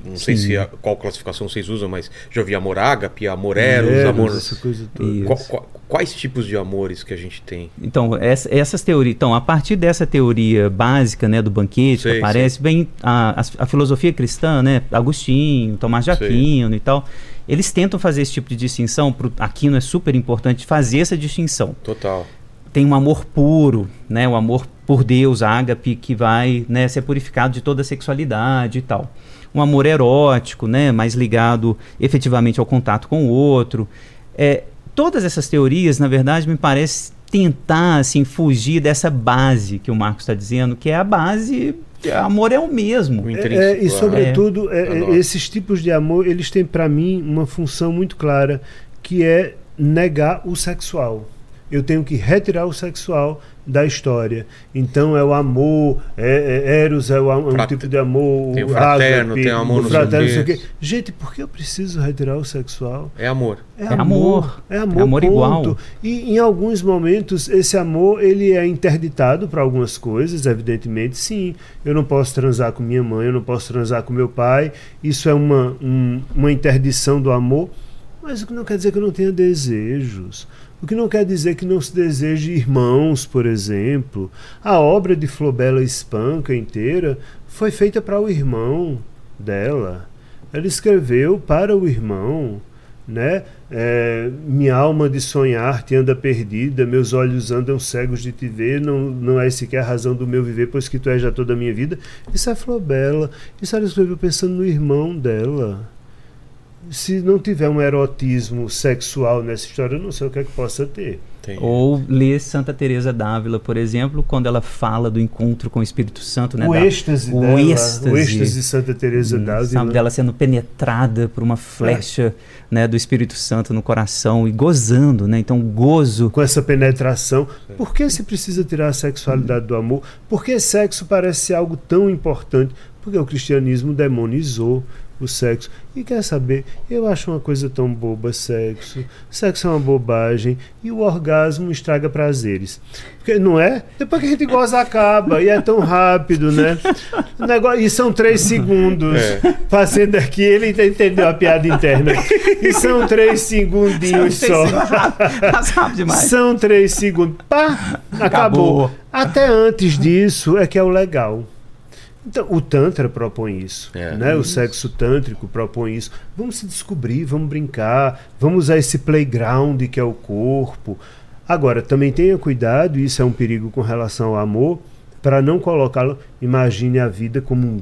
Não sei Sim. se a- qual classificação vocês usam, mas já ouvi amor ágape, amor eros, amor. essa coisa toda. Qual- qual- quais tipos de amores que a gente tem? Então, essa- essas teorias. Então, a partir dessa teoria básica, né, do banquete, Sei, que aparece, vem a, a, filosofia cristã, né? Agostinho, Tomás de Sei. Aquino e tal. Eles tentam fazer esse tipo de distinção. Pro Aquino é super importante fazer essa distinção. Total. Tem um amor puro, né? O amor por Deus, ágape, que vai né, ser purificado de toda a sexualidade e tal. Um amor erótico, né? Mais ligado efetivamente ao contato com o outro. É, todas essas teorias, na verdade, me parece tentar assim fugir dessa base que o Marcos está dizendo, que é a base. Amor é o mesmo. O É, é, e sobretudo, é, a é, nossa. esses tipos de amor, eles têm para mim uma função muito clara, que é negar o sexual. Eu tenho que retirar o sexual da história. Então é o amor, é, é Eros é, o, am- um Frate- tipo de amor, tem o fraterno, ágape, tem o amor o o fraterno, não sei o quê. quê. Gente, por que eu preciso retirar o sexual? É amor. É, É amor, amor. é amor, É amor ponto. igual. E em alguns momentos esse amor ele é interditado para algumas coisas, evidentemente, sim. Eu não posso transar com minha mãe, eu não posso transar com meu pai. Isso é uma, um- uma interdição do amor, mas o que não quer dizer que eu não tenha desejos. O que não quer dizer que não se deseje irmãos, por exemplo. A obra de Flobela Espanca inteira foi feita para o irmão dela. Ela escreveu para o irmão, né? É, minha alma de sonhar te anda perdida, meus olhos andam cegos de te ver, não, não é sequer a razão do meu viver, pois que tu és já toda a minha vida. Isso é Flobela. Isso ela escreveu pensando no irmão dela. Se não tiver um erotismo sexual nessa história, eu não sei o que é que possa ter. Tem. Ou ler Santa Teresa d'Ávila, por exemplo, quando ela fala do encontro com o Espírito Santo, né? o da- êxtase o dela, êxtase. o êxtase de Santa Teresa d'Ávila. sabe, dela sendo penetrada por uma flecha né, do Espírito Santo no coração e gozando, né? Então, gozo. com essa penetração. Por que se precisa tirar a sexualidade do amor? Por que sexo parece ser algo tão importante? Porque o cristianismo demonizou o sexo. E quer saber? Eu acho uma coisa tão boba sexo. Sexo é uma bobagem e o orgasmo estraga prazeres. Porque não é? Depois que a gente goza acaba e é tão rápido, né? O negócio, e são três segundos. Fazendo aqui, ele entendeu a piada interna. E são três segundinhos só. Passa rápido demais. São três segundos. Pá! Acabou. Acabou. Até antes disso é que é o legal. Então, o Tantra propõe isso. É. né? O sexo tântrico propõe isso. Vamos se descobrir, vamos brincar, vamos usar esse playground que é o corpo. Agora, também tenha cuidado, isso é um perigo com relação ao amor, para não colocá-lo. Imagine a vida como um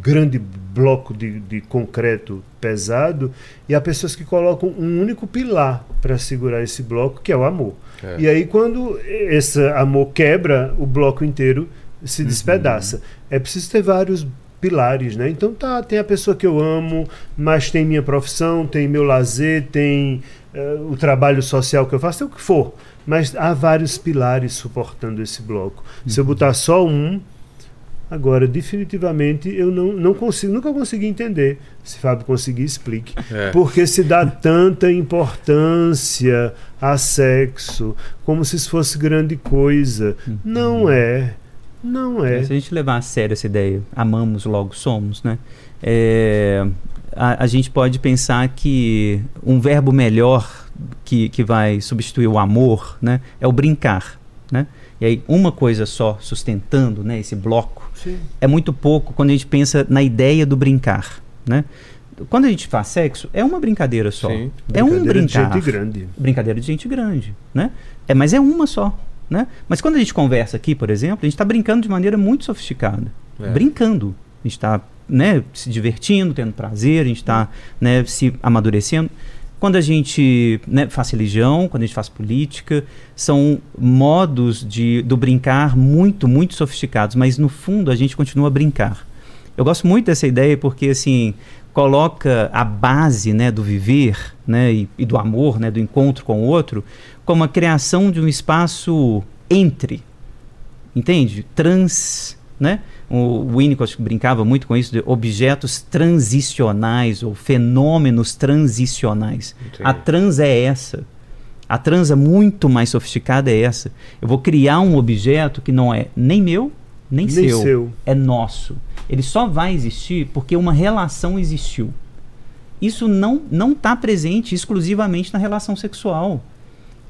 grande bloco de, de concreto pesado e há pessoas que colocam um único pilar para segurar esse bloco, que é o amor. É. E aí, quando esse amor quebra, o bloco inteiro se despedaça. É preciso ter vários pilares, né? Então tá, tem a pessoa que eu amo, mas tem minha profissão, tem meu lazer, tem eh, o trabalho social que eu faço, tem o que for. Mas há vários pilares suportando esse bloco. Se eu botar só um, Agora, definitivamente, eu não, não consigo, nunca consegui entender. Se Fábio conseguir, explique. É. Porque se dá tanta importância a sexo, como se isso fosse grande coisa. Não é. Não é. Se a gente levar a sério essa ideia, amamos, logo somos, né? É, a, a gente pode pensar que um verbo melhor que, que vai substituir o amor, né? É o brincar, né? E aí uma coisa só sustentando, né? Esse bloco Sim. é muito pouco quando a gente pensa na ideia do brincar, né? Quando a gente faz sexo, é uma brincadeira só. Sim. É um Brincadeira de brincar gente grande. brincadeira de gente grande, né? É, mas é uma só, né? Mas quando a gente conversa aqui, por exemplo, a gente está brincando de maneira muito sofisticada, É. brincando. A gente está, né, se divertindo, tendo prazer, a gente está, né, se amadurecendo. Quando a gente né, faz religião, quando a gente faz política, são modos de do brincar muito, muito sofisticados, mas no fundo a gente continua a brincar. Eu gosto muito dessa ideia porque assim coloca a base né, do viver né, e, e do amor, né, do encontro com o outro, como a criação de um espaço entre, entende? Trans, né? O Winnicott brincava muito com isso de objetos transicionais ou fenômenos transicionais. Entendi. A trans é essa. A transa muito mais sofisticada é essa. Eu vou criar um objeto que não é nem meu, nem, Nem seu. seu. É nosso. Ele só vai existir porque uma relação existiu. Isso não não está presente exclusivamente na relação sexual.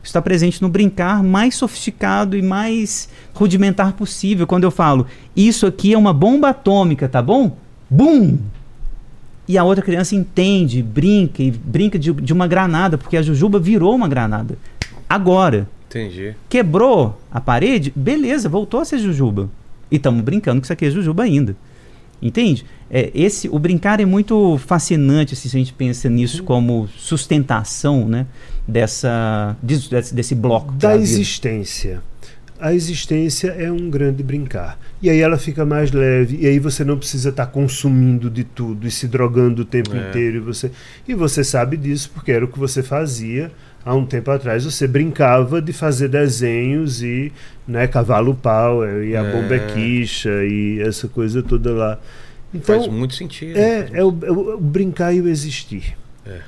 Está presente no brincar mais sofisticado e mais rudimentar possível. Quando eu falo, isso aqui é uma bomba atômica, tá bom? Bum! E a outra criança entende, brinca e brinca de, de uma granada, porque a Jujuba virou uma granada. Agora, Entendi. quebrou a parede, beleza, voltou a ser Jujuba. E estamos brincando que isso aqui é Jujuba ainda. Entende? É, esse, o brincar é muito fascinante assim, se a gente pensa nisso como sustentação né, dessa, desse, desse bloco. da existência. A existência é um grande brincar. E aí ela fica mais leve, e aí você não precisa estar consumindo de tudo e se drogando o tempo É. inteiro. E você, e você sabe disso porque era o que você fazia há um tempo atrás. Você brincava de fazer desenhos e né, cavalo power e a É. bomba é quicha e essa coisa toda lá. Faz Então, muito sentido. é, é, o, é o- o brincar e o existir. É,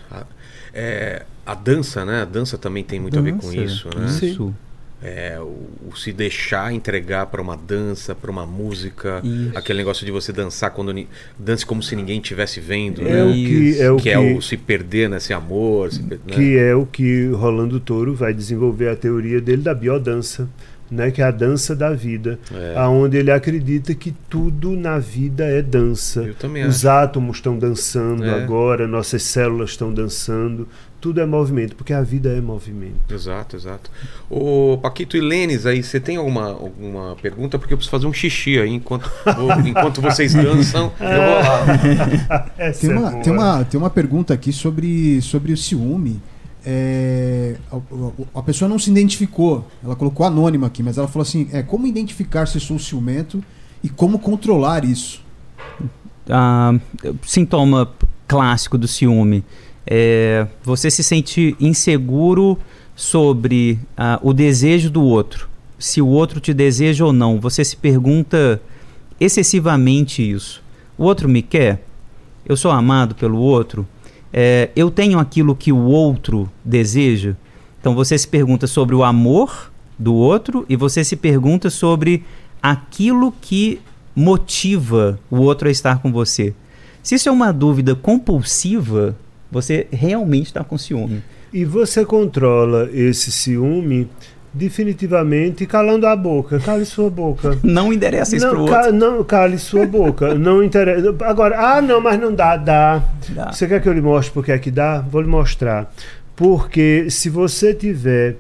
é, a dança, né? A dança também tem muito a ver com Dança, isso, né? Isso. É, o, o se deixar entregar para uma dança, para uma música, Isso. aquele negócio de você dançar quando dance como se ninguém estivesse vendo, É né? o que é o que, que, é o se perder nesse amor, se per- né? que é o que Rolando Toro vai desenvolver a teoria dele da biodança, né, que é a dança da vida, É. aonde ele acredita que tudo na vida é dança. Eu também Os acho. átomos estão dançando É. agora, nossas células estão dançando, tudo é movimento, porque a vida é movimento. Exato, exato. Ô, Paquito e Lênis, aí você tem alguma, alguma pergunta? Porque eu preciso fazer um xixi aí enquanto, vou- enquanto vocês dançam. Eu vou lá. Tem é uma, boa. tem, uma, tem uma pergunta aqui sobre, sobre o ciúme. É, a, a- a pessoa não se identificou, ela colocou anônima aqui, mas ela falou assim: é, como identificar se sou ciumento e como controlar isso? Ah, sintoma clássico do ciúme é você se sente inseguro sobre ah, o desejo do outro. Se o outro te deseja ou não. Você se pergunta excessivamente isso. O outro me quer? Eu sou amado pelo outro? É, eu tenho aquilo que o outro deseja? Então você se pergunta sobre o amor do outro e você se pergunta sobre aquilo que motiva o outro a estar com você. Se isso é uma dúvida compulsiva, você realmente está com ciúme. E você controla esse ciúme definitivamente calando a boca. Cale sua boca. Não endereça isso não, pro ca- outro. não, cale sua boca. Não interessa. Agora, ah, não, mas não dá, dá. Dá. Você quer que eu lhe mostre porque é que dá? Vou lhe mostrar. Porque se você tiver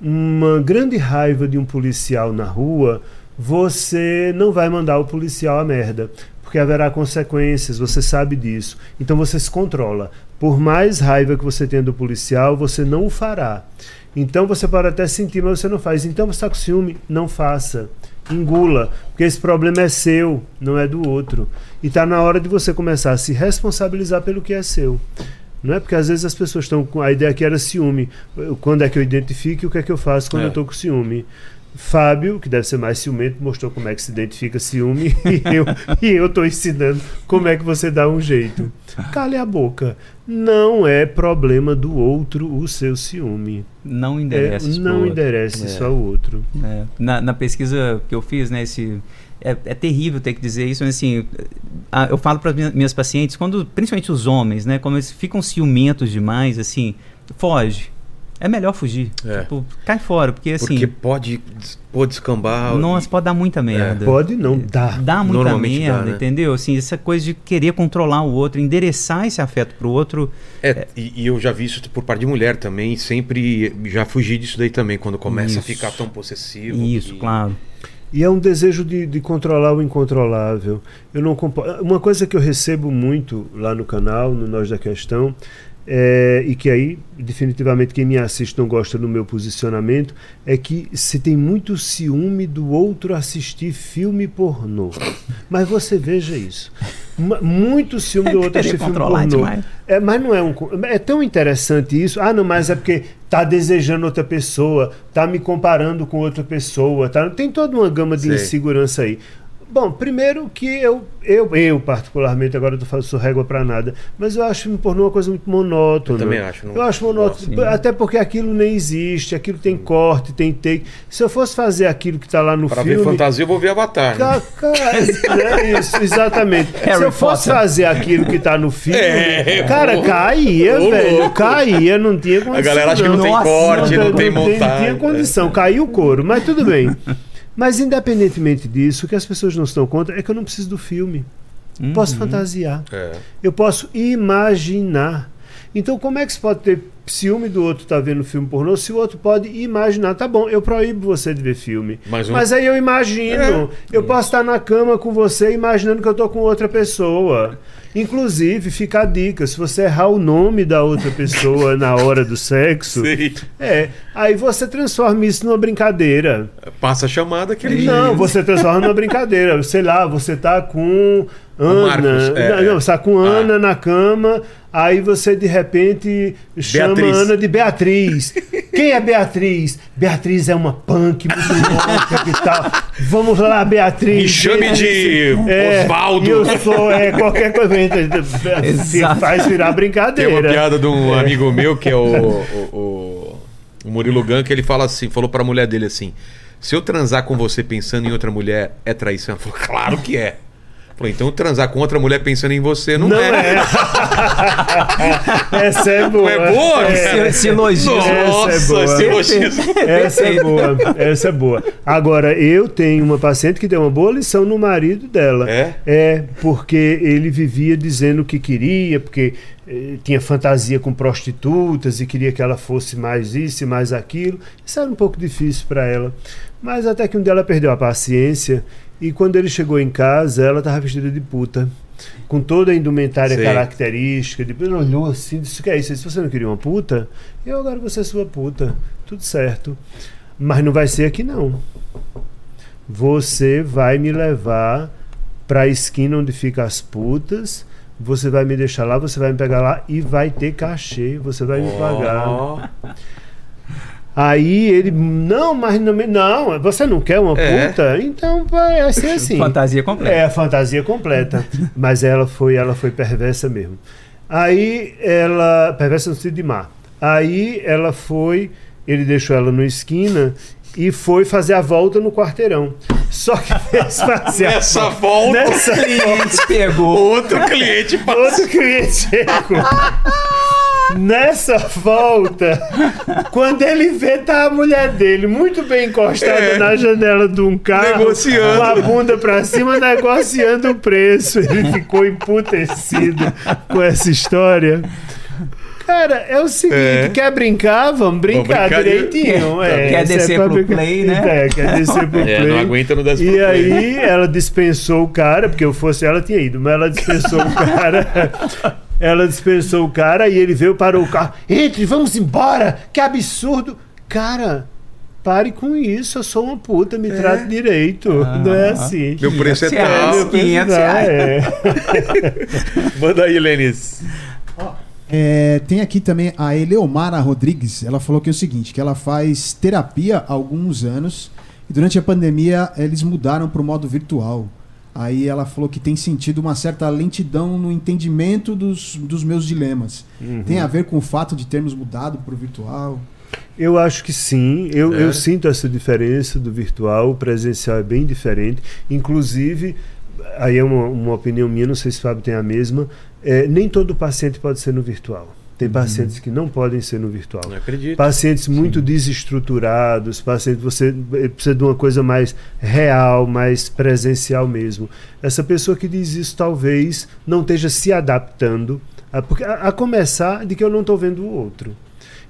uma grande raiva de um policial na rua, você não vai mandar o policial a merda. Porque haverá consequências, você sabe disso. Então você se controla. Por mais raiva que você tenha do policial, você não o fará. Então você pode até sentir, mas você não faz. Então você está com ciúme? Não faça. Engula. Porque esse problema é seu, não é do outro. E está na hora de você começar a se responsabilizar pelo que é seu. Não é porque às vezes as pessoas estão com a ideia que era ciúme. Quando é que eu identifico e o que é que eu faço quando É. eu estou com ciúme? Fábio, que deve ser mais ciumento, mostrou como é que se identifica ciúme e eu e eu estou ensinando como é que você dá um jeito. Cale a boca. Não é problema do outro o seu ciúme. Não É, endereça isso pro não enderece É. isso ao outro. É, na, na pesquisa que eu fiz, né, esse, é, é terrível ter que dizer isso, mas assim, eu falo para minhas, minhas pacientes, quando, principalmente os homens, né, quando eles ficam ciumentos demais, assim, foge. É melhor fugir. É. Tipo, cai fora, porque assim, Porque pode, pode descambar. nossa, pode dar muita merda. Pode não, dá. Dá muita Normalmente dá, merda, né? entendeu? Assim, essa coisa de querer controlar o outro, endereçar esse afeto pro outro. É, E, e eu já vi isso por parte de mulher também, e sempre já fugi disso daí também, quando começa a Isso. ficar tão possessivo. Isso, que- claro. E é um desejo de, de controlar o incontrolável. Eu não compo- Uma coisa que eu recebo muito lá no canal, no Nós da Questão, é, e que aí, definitivamente, quem me assiste não gosta do meu posicionamento, é que se tem muito ciúme do outro assistir filme pornô. Mas você veja isso. Muito ciúme do outro assistir filme pornô. demais. É, mas não é um. É tão interessante isso. Ah, não, mas é porque tá desejando outra pessoa, tá me comparando com outra pessoa, tá? Tem toda uma gama de Sei. insegurança aí. Bom, primeiro que eu, eu, eu particularmente, agora eu sou régua pra nada, mas eu acho filme pornô uma coisa muito monótona. Eu também acho, não- Eu acho monótono, até porque aquilo nem existe, aquilo tem corte, tem take. Se eu fosse fazer aquilo que tá lá no Pra filme... ver fantasia, eu vou ver Avatar. né? Ca- ca- é isso, exatamente. Se Harry eu fosse Potter. fazer aquilo que tá no filme, É, cara, pô. caía, Ô, velho. louco. Caía, não tinha condição. A galera acha que não tem Nossa, corte, não, tem Não montagem. tinha condição, caiu o couro, mas tudo bem. Mas independentemente disso, o que as pessoas não se dão conta é que eu não preciso do filme. Posso fantasiar. É. Eu posso imaginar. Então, como é que se pode ter ciúme do outro estar vendo filme pornô se o outro pode imaginar? Tá bom, eu proíbo você de ver filme. Mas um- Mas aí eu imagino. Eu posso estar na cama com você imaginando que eu tô com outra pessoa. Inclusive, fica a dica: se você errar o nome da outra pessoa na hora do sexo, Sei. é, aí você transforma isso numa brincadeira. Passa a chamada que ele Não, você transforma numa brincadeira. Sei lá, você tá com Ana. Marcos, é, não, é. não, você tá com Ana na cama, aí você de repente chama Beatriz. Ana de Beatriz. Quem é Beatriz? Beatriz é uma punk muito louca e tal. Vamos lá, Beatriz. Me chame de É, Osvaldo. Eu sou é, qualquer coisa. Se faz virar Tem uma brincadeira. piada de um amigo meu que é o, o, o- o Murilo Gun, que ele fala assim, falou pra mulher dele assim: se eu transar com você pensando em outra mulher, é traição? Ela falou, claro que é. Falou, então transar com outra mulher pensando em você não, Não é. é. Essa é boa. É boa, É. Silogismo. Nossa, Essa é boa. silogismo. Essa é boa, essa é boa. Agora, eu tenho uma paciente que deu uma boa lição no marido dela. É? É, porque ele vivia dizendo o que queria, porque eh, tinha fantasia com prostitutas e queria que ela fosse mais isso e mais aquilo. Isso era um pouco difícil para ela. Mas até que um dia ela perdeu a paciência e quando ele chegou em casa, ela estava vestida de puta. Com toda a indumentária Sei. característica, de, ele olhou assim, disse: que é isso? Se você não queria uma puta, eu agora vou ser sua puta. Tudo certo. Mas não vai ser aqui, não. Você vai me levar para a esquina onde ficam as putas. Você vai me deixar lá, você vai me pegar lá e vai ter cachê. Você vai me pagar. Aí ele, não, mas não, não, você não quer uma É. puta? Então vai ser assim. Fantasia completa. É a fantasia completa. Mas ela foi, ela foi perversa mesmo. Aí ela. Perversa no sentido de má. Aí ela foi, ele deixou ela na esquina e foi fazer a volta no quarteirão. Só que fez fazer a Nessa volta, Nessa Cliente pegou. outro cliente passou. Outro cliente chegou. Nessa volta, quando ele vê, tá a mulher dele muito bem encostada É. na janela de um carro, Negociando. com a bunda pra cima, negociando o preço. Ele ficou emputecido com essa história. Cara, é o seguinte, É. quer brincar? Vamos brincar brincar de- direitinho. É, Quer é descer pra pro brincar- play, né? É, quer descer pro É, play. não aguenta no desce pro E play. aí ela dispensou o cara, porque eu fosse ela tinha ido, mas ela dispensou o cara. Ela dispensou o cara e ele veio, parou o carro. Entre, vamos embora! Que absurdo! Cara, pare com isso, eu sou uma puta, me trate direito. Não é assim. Meu preço é 500 tal. reais. 500 Não, reais. é. Manda aí, Lênis. É, tem aqui também a Eleomara Rodrigues. Ela falou que é o seguinte: que ela faz terapia há alguns anos e durante a pandemia eles mudaram para o modo virtual. Aí ela falou que tem sentido uma certa lentidão no entendimento dos, dos meus dilemas. Tem a ver com o fato de termos mudado para o virtual? Eu acho que sim. Eu, É. eu sinto essa diferença do virtual. O presencial é bem diferente. Inclusive, aí é uma, uma opinião minha, não sei se o Fábio tem a mesma. é, nem todo paciente pode ser no virtual. Tem pacientes que não podem ser no virtual. Não acredito. Pacientes muito desestruturados, pacientes você eh, precisa de uma coisa mais real, mais presencial mesmo. Essa pessoa que diz isso talvez não esteja se adaptando, a, a começar de que eu não estou vendo o outro.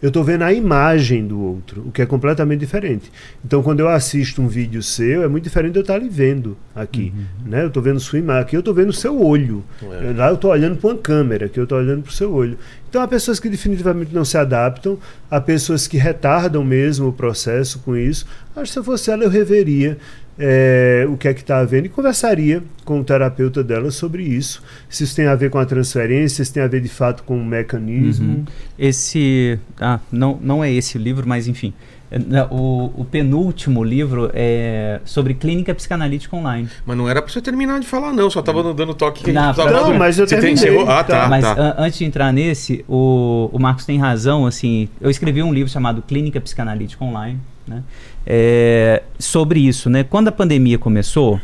Eu estou vendo a imagem do outro, o que é completamente diferente. Então, quando eu assisto um vídeo seu, é muito diferente de eu estar ali vendo aqui. Né? Eu estou vendo sua imagem, aqui eu estou vendo o seu olho. É. Lá eu estou olhando para uma câmera, aqui eu estou olhando para o seu olho. Então, há pessoas que definitivamente não se adaptam, há pessoas que retardam mesmo o processo com isso. Acho que se eu fosse ela, eu reveria eh, o que é que está havendo e conversaria com o terapeuta dela sobre isso. Se isso tem a ver com a transferência, se tem a ver de fato com o mecanismo. Esse. Ah, não, não é esse o livro, mas enfim. É, né, O, o penúltimo livro é sobre clínica psicanalítica online. Mas não era pra você terminar de falar, não. Só tava dando toque que a gente Não, precisava não, mas eu Você tem- terminei, encerrou? Ah, tá. tá. Mas tá. an- antes de entrar nesse, o, o Marcos tem razão, assim, eu escrevi um livro chamado Clínica Psicanalítica Online, né? É, sobre isso, né? Quando a pandemia começou,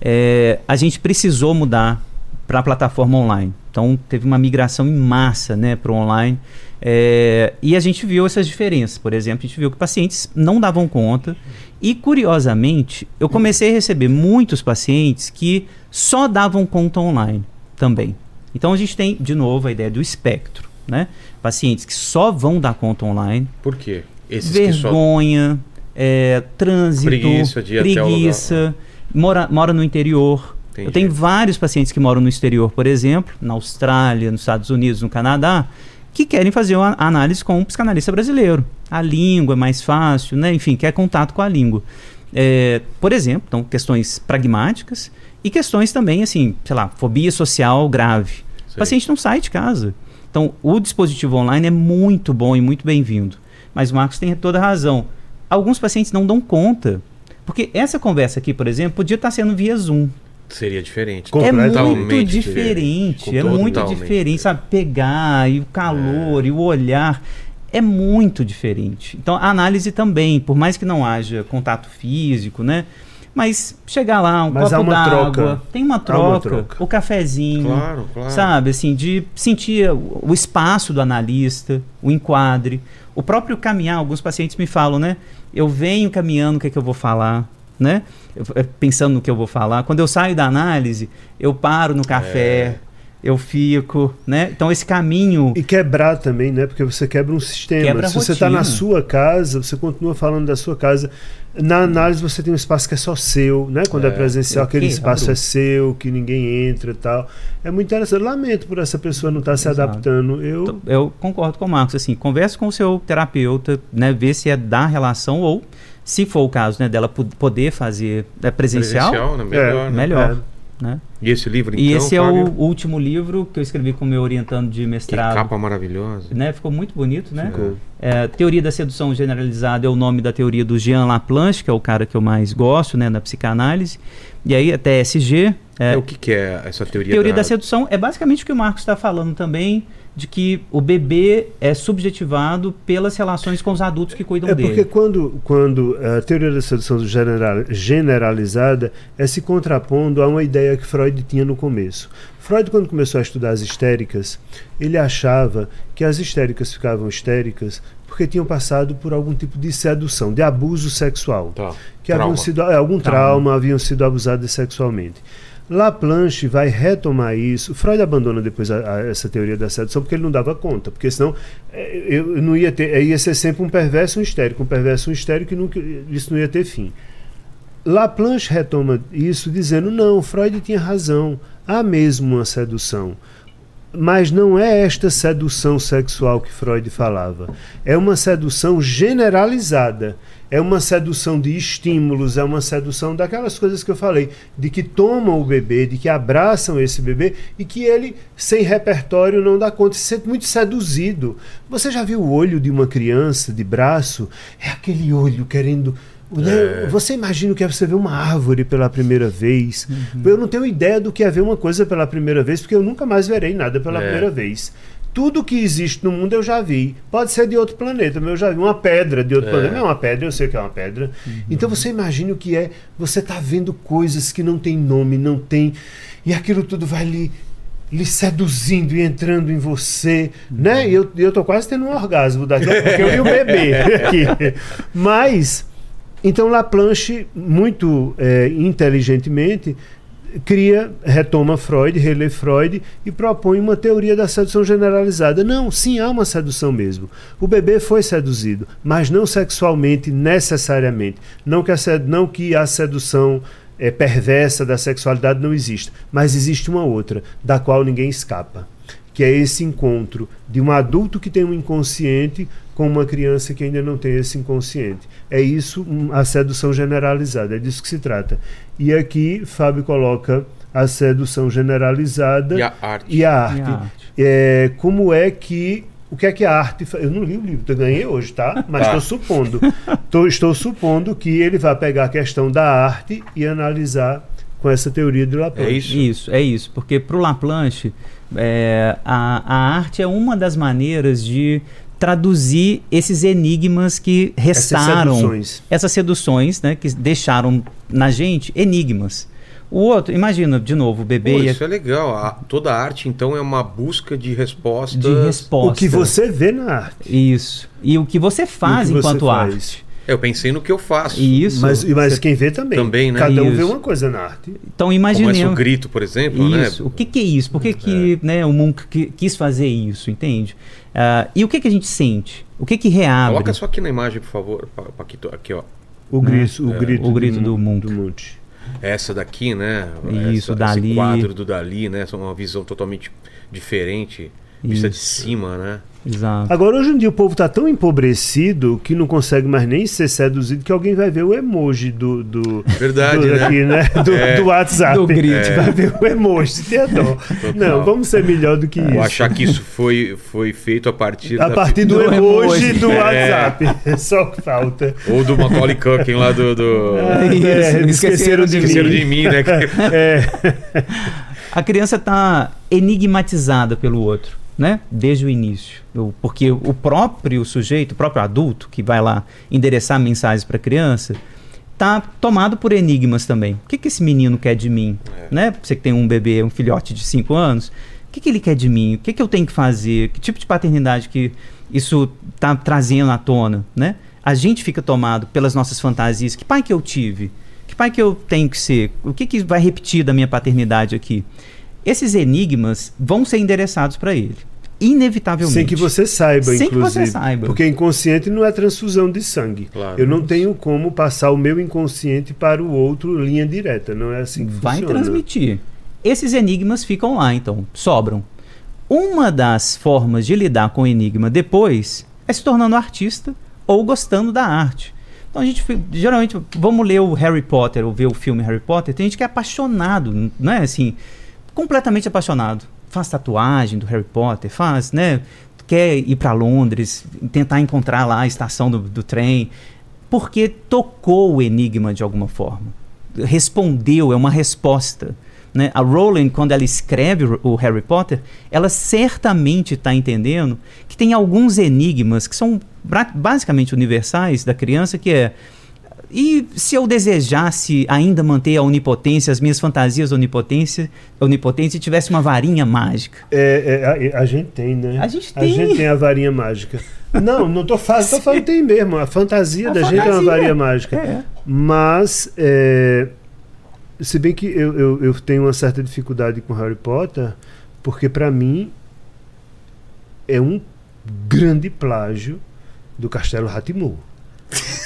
é, a gente precisou mudar para a plataforma online. Então teve uma migração em massa, né, para o online. É, e a gente viu essas diferenças. Por exemplo, a gente viu que pacientes não davam conta. E curiosamente, eu comecei a receber muitos pacientes que só davam conta online também. Então a gente tem, de novo, a ideia do espectro, né? Pacientes que só vão dar conta online, Por quê? Esses que só... vergonha, é, trânsito, Preguiça o preguiça, mora, mora no interior. Entendi. Eu tenho vários pacientes que moram no exterior, por exemplo, na Austrália, nos Estados Unidos, no Canadá, que querem fazer uma análise com um psicanalista brasileiro. A língua é mais fácil, né? enfim, quer contato com a língua. É, por exemplo, então, questões pragmáticas e questões também, assim, sei lá, fobia social grave. O Sei. paciente não sai de casa. Então, o dispositivo online é muito bom e muito bem-vindo. Mas o Marcos tem toda a razão. Alguns pacientes não dão conta. Porque essa conversa aqui, por exemplo, podia estar sendo via Zoom. Seria diferente. É muito diferente. É muito diferente, sabe? Pegar e o calor e o olhar. É muito diferente. Então, a análise também, por mais que não haja contato físico, né? Mas chegar lá, um Mas copo uma d'água, troca. tem uma Há uma troca, troca. o cafezinho, Claro, claro. sabe? Assim, de sentir o espaço do analista, o enquadre, o próprio caminhar. Alguns pacientes me falam, né? Eu venho caminhando, o que é que eu vou falar, né? Eu- pensando no que eu vou falar. Quando eu saio da análise, eu paro no café, eu fico, né? Então esse caminho E quebrar também, né? Porque você quebra um sistema. Quebra a Se você está na sua casa, você continua falando da sua casa. Na análise você tem um espaço que é só seu, né? Quando é, É, presencial, eu aquele espaço é seu, que ninguém entra e tal. É muito interessante. Lamento por essa pessoa não estar se Exato. adaptando. Eu Então, Eu concordo com o Marcos, assim, converse com o seu terapeuta, né, ver se é da relação ou, se for o caso, né, dela po- poder fazer é, presencial, né? Melhor, É, né? melhor, É. né? E esse livro, e então, esse é Fábio? o último livro que eu escrevi com o meu orientando de Que mestrado, capa maravilhosa. né? Ficou muito bonito, né? Ficou. É, teoria da sedução generalizada é o nome da teoria do Jean Laplanche, que é o cara que eu mais gosto, né, na psicanálise. E aí a TSG, é, É, o que, que é essa teoria, Teoria da... da... sedução é basicamente o que o Marcos está falando também, de que o bebê é subjetivado pelas relações com os adultos que cuidam É dele. porque quando, quando a teoria da sedução general- generalizada é se contrapondo a uma ideia que Freud tinha no começo. Freud, quando começou a estudar as histéricas, ele achava que as histéricas ficavam histéricas porque tinham passado por algum tipo de sedução, de abuso sexual. Tá. que Trauma. haviam sido é, algum Trauma. trauma, haviam sido abusadas sexualmente. Laplanche vai retomar isso. Freud abandona depois a- a- essa teoria da sedução porque ele não dava conta, porque senão é, eu não ia ter, é, ia ser sempre um perverso um histérico, um perverso um histérico e nunca, isso não ia ter fim. Laplanche retoma isso dizendo não, Freud tinha razão, há mesmo uma sedução. Mas não é esta sedução sexual que Freud falava. É uma sedução generalizada. É uma sedução de estímulos, é uma sedução daquelas coisas que eu falei, de que tomam o bebê, de que abraçam esse bebê e que ele, sem repertório, não dá conta, se sente muito seduzido. Você já viu o olho de uma criança de braço? É aquele olho querendo. Né? Você imagina o que é você ver uma árvore pela primeira vez. Eu não tenho ideia do que é ver uma coisa pela primeira vez, porque eu nunca mais verei nada pela É. primeira vez. Tudo que existe no mundo eu já vi. Pode ser de outro planeta, mas eu já vi uma pedra de outro É. planeta. Não é uma pedra, eu sei que é uma pedra. Então você imagina o que é. Você está vendo coisas que não tem nome, não tem. E aquilo tudo vai lhe, lhe seduzindo e entrando em você. Né? E eu, eu tô quase tendo um orgasmo daqui, porque eu e o bebê aqui. Mas. Então Laplanche, muito eh, inteligentemente, cria, retoma Freud, relê Freud e propõe uma teoria da sedução generalizada. Não, sim, há uma sedução mesmo. O bebê foi seduzido, mas não sexualmente necessariamente. Não que a, sed- não que a sedução eh, perversa da sexualidade não exista, mas existe uma outra, da qual ninguém escapa. Que é esse encontro de um adulto que tem um inconsciente com uma criança que ainda não tem esse inconsciente. É isso a sedução generalizada, é disso que se trata. E aqui Fábio coloca a sedução generalizada E a arte. e a arte. E a arte. É, como é que o que é que a arte. Eu não li o livro, eu ganhei hoje, tá? Mas Tá. estou supondo. Tô- estou supondo que ele vai pegar a questão da arte e analisar com essa teoria de Laplanche. É isso? Isso, é isso. Porque para o Laplanche, é, a, a arte é uma das maneiras de traduzir esses enigmas que Essas restaram. seduções. essas seduções, né, que deixaram na gente enigmas. O outro, imagina, de novo, o bebê Pô, ia- isso é legal. A- toda a arte, então, é uma busca de respostas. de resposta. O que você vê na arte. Isso. E o que você faz o que você enquanto faz. arte. É, Eu pensei no que eu faço. Isso. Mas, mas quem vê também. Também, né? Cada um vê Isso. uma coisa na arte. Então Como imaginemos. esse o grito, por exemplo, Isso. né? O que, que é isso? Por que, que né, o mundo qui- quis fazer isso, entende? Ah, e o que, que a gente sente? O que, que reabre? Coloca só aqui na imagem, por favor, Pa- Paquito. Aqui, ó. O Né? grito, o É, grito, o grito do Mu- Munch. do Munch. Essa daqui, né? Isso, Essa- Dali. Esse quadro do Dali, né? Uma visão totalmente diferente, vista de cima, né? Exato. Agora, hoje em dia, o povo tá tão empobrecido que não consegue mais nem ser seduzido que alguém vai ver o emoji do. do Verdade, do, né? aqui, né? Do, É. do WhatsApp. Do grito. É. Vai ver o emoji, tem dó. Não, vamos ser melhor do que Ou isso. achar que isso foi, foi feito a partir A da- partir do, do emoji, emoji. do É. WhatsApp. Só que falta. Ou do Macaulay Culkin lá do... do... Ah, é, esqueceram esqueceram de Esqueceram mim. de mim, né? É. A criança está enigmatizada pelo outro, né? Desde o início. O- Porque o próprio sujeito, o próprio adulto que vai lá endereçar mensagens para a criança, tá tomado por enigmas também. O que, que esse menino quer de mim? Né? Você que tem um bebê, um filhote de 5 anos, o que, que ele quer de mim? O que, que eu tenho que fazer? Que tipo de paternidade que isso tá trazendo à tona, né? A gente fica tomado pelas nossas fantasias. Que pai que eu tive? Que pai que eu tenho que ser? O que, que vai repetir da minha paternidade aqui? Esses enigmas vão ser endereçados para ele. Inevitavelmente. Sem que você saiba, Sem que inclusive. você saiba. Porque inconsciente não é transfusão de sangue. Claro. Eu não tenho como passar o meu inconsciente para o outro linha direta. Não é assim que vai funciona. transmitir. Esses enigmas ficam lá, então, sobram. Uma das formas de lidar com o enigma depois é se tornando artista ou gostando da arte. Então a gente geralmente vamos ler o Harry Potter ou ver o filme Harry Potter, tem gente que é apaixonado, não é assim, completamente apaixonado. Faz tatuagem do Harry Potter, faz, né? Quer ir para Londres, tentar encontrar lá a estação do, do trem, porque tocou o enigma de alguma forma. Respondeu, é uma resposta. Né? A Rowling, quando ela escreve o Harry Potter, ela certamente está entendendo que tem alguns enigmas que são basicamente universais da criança, que é e se eu desejasse ainda manter a onipotência, as minhas fantasias onipotência, onipotência e tivesse uma varinha mágica? É, é, a, a gente tem, né? A gente A tem. gente tem a varinha mágica. Não, não tô falando, tô falando tem mesmo. A fantasia A da gente é uma fantasia. varinha mágica. É. Mas, é, se bem que eu, eu, eu tenho uma certa dificuldade com Harry Potter, porque para mim é um grande plágio do Castelo Ratimur.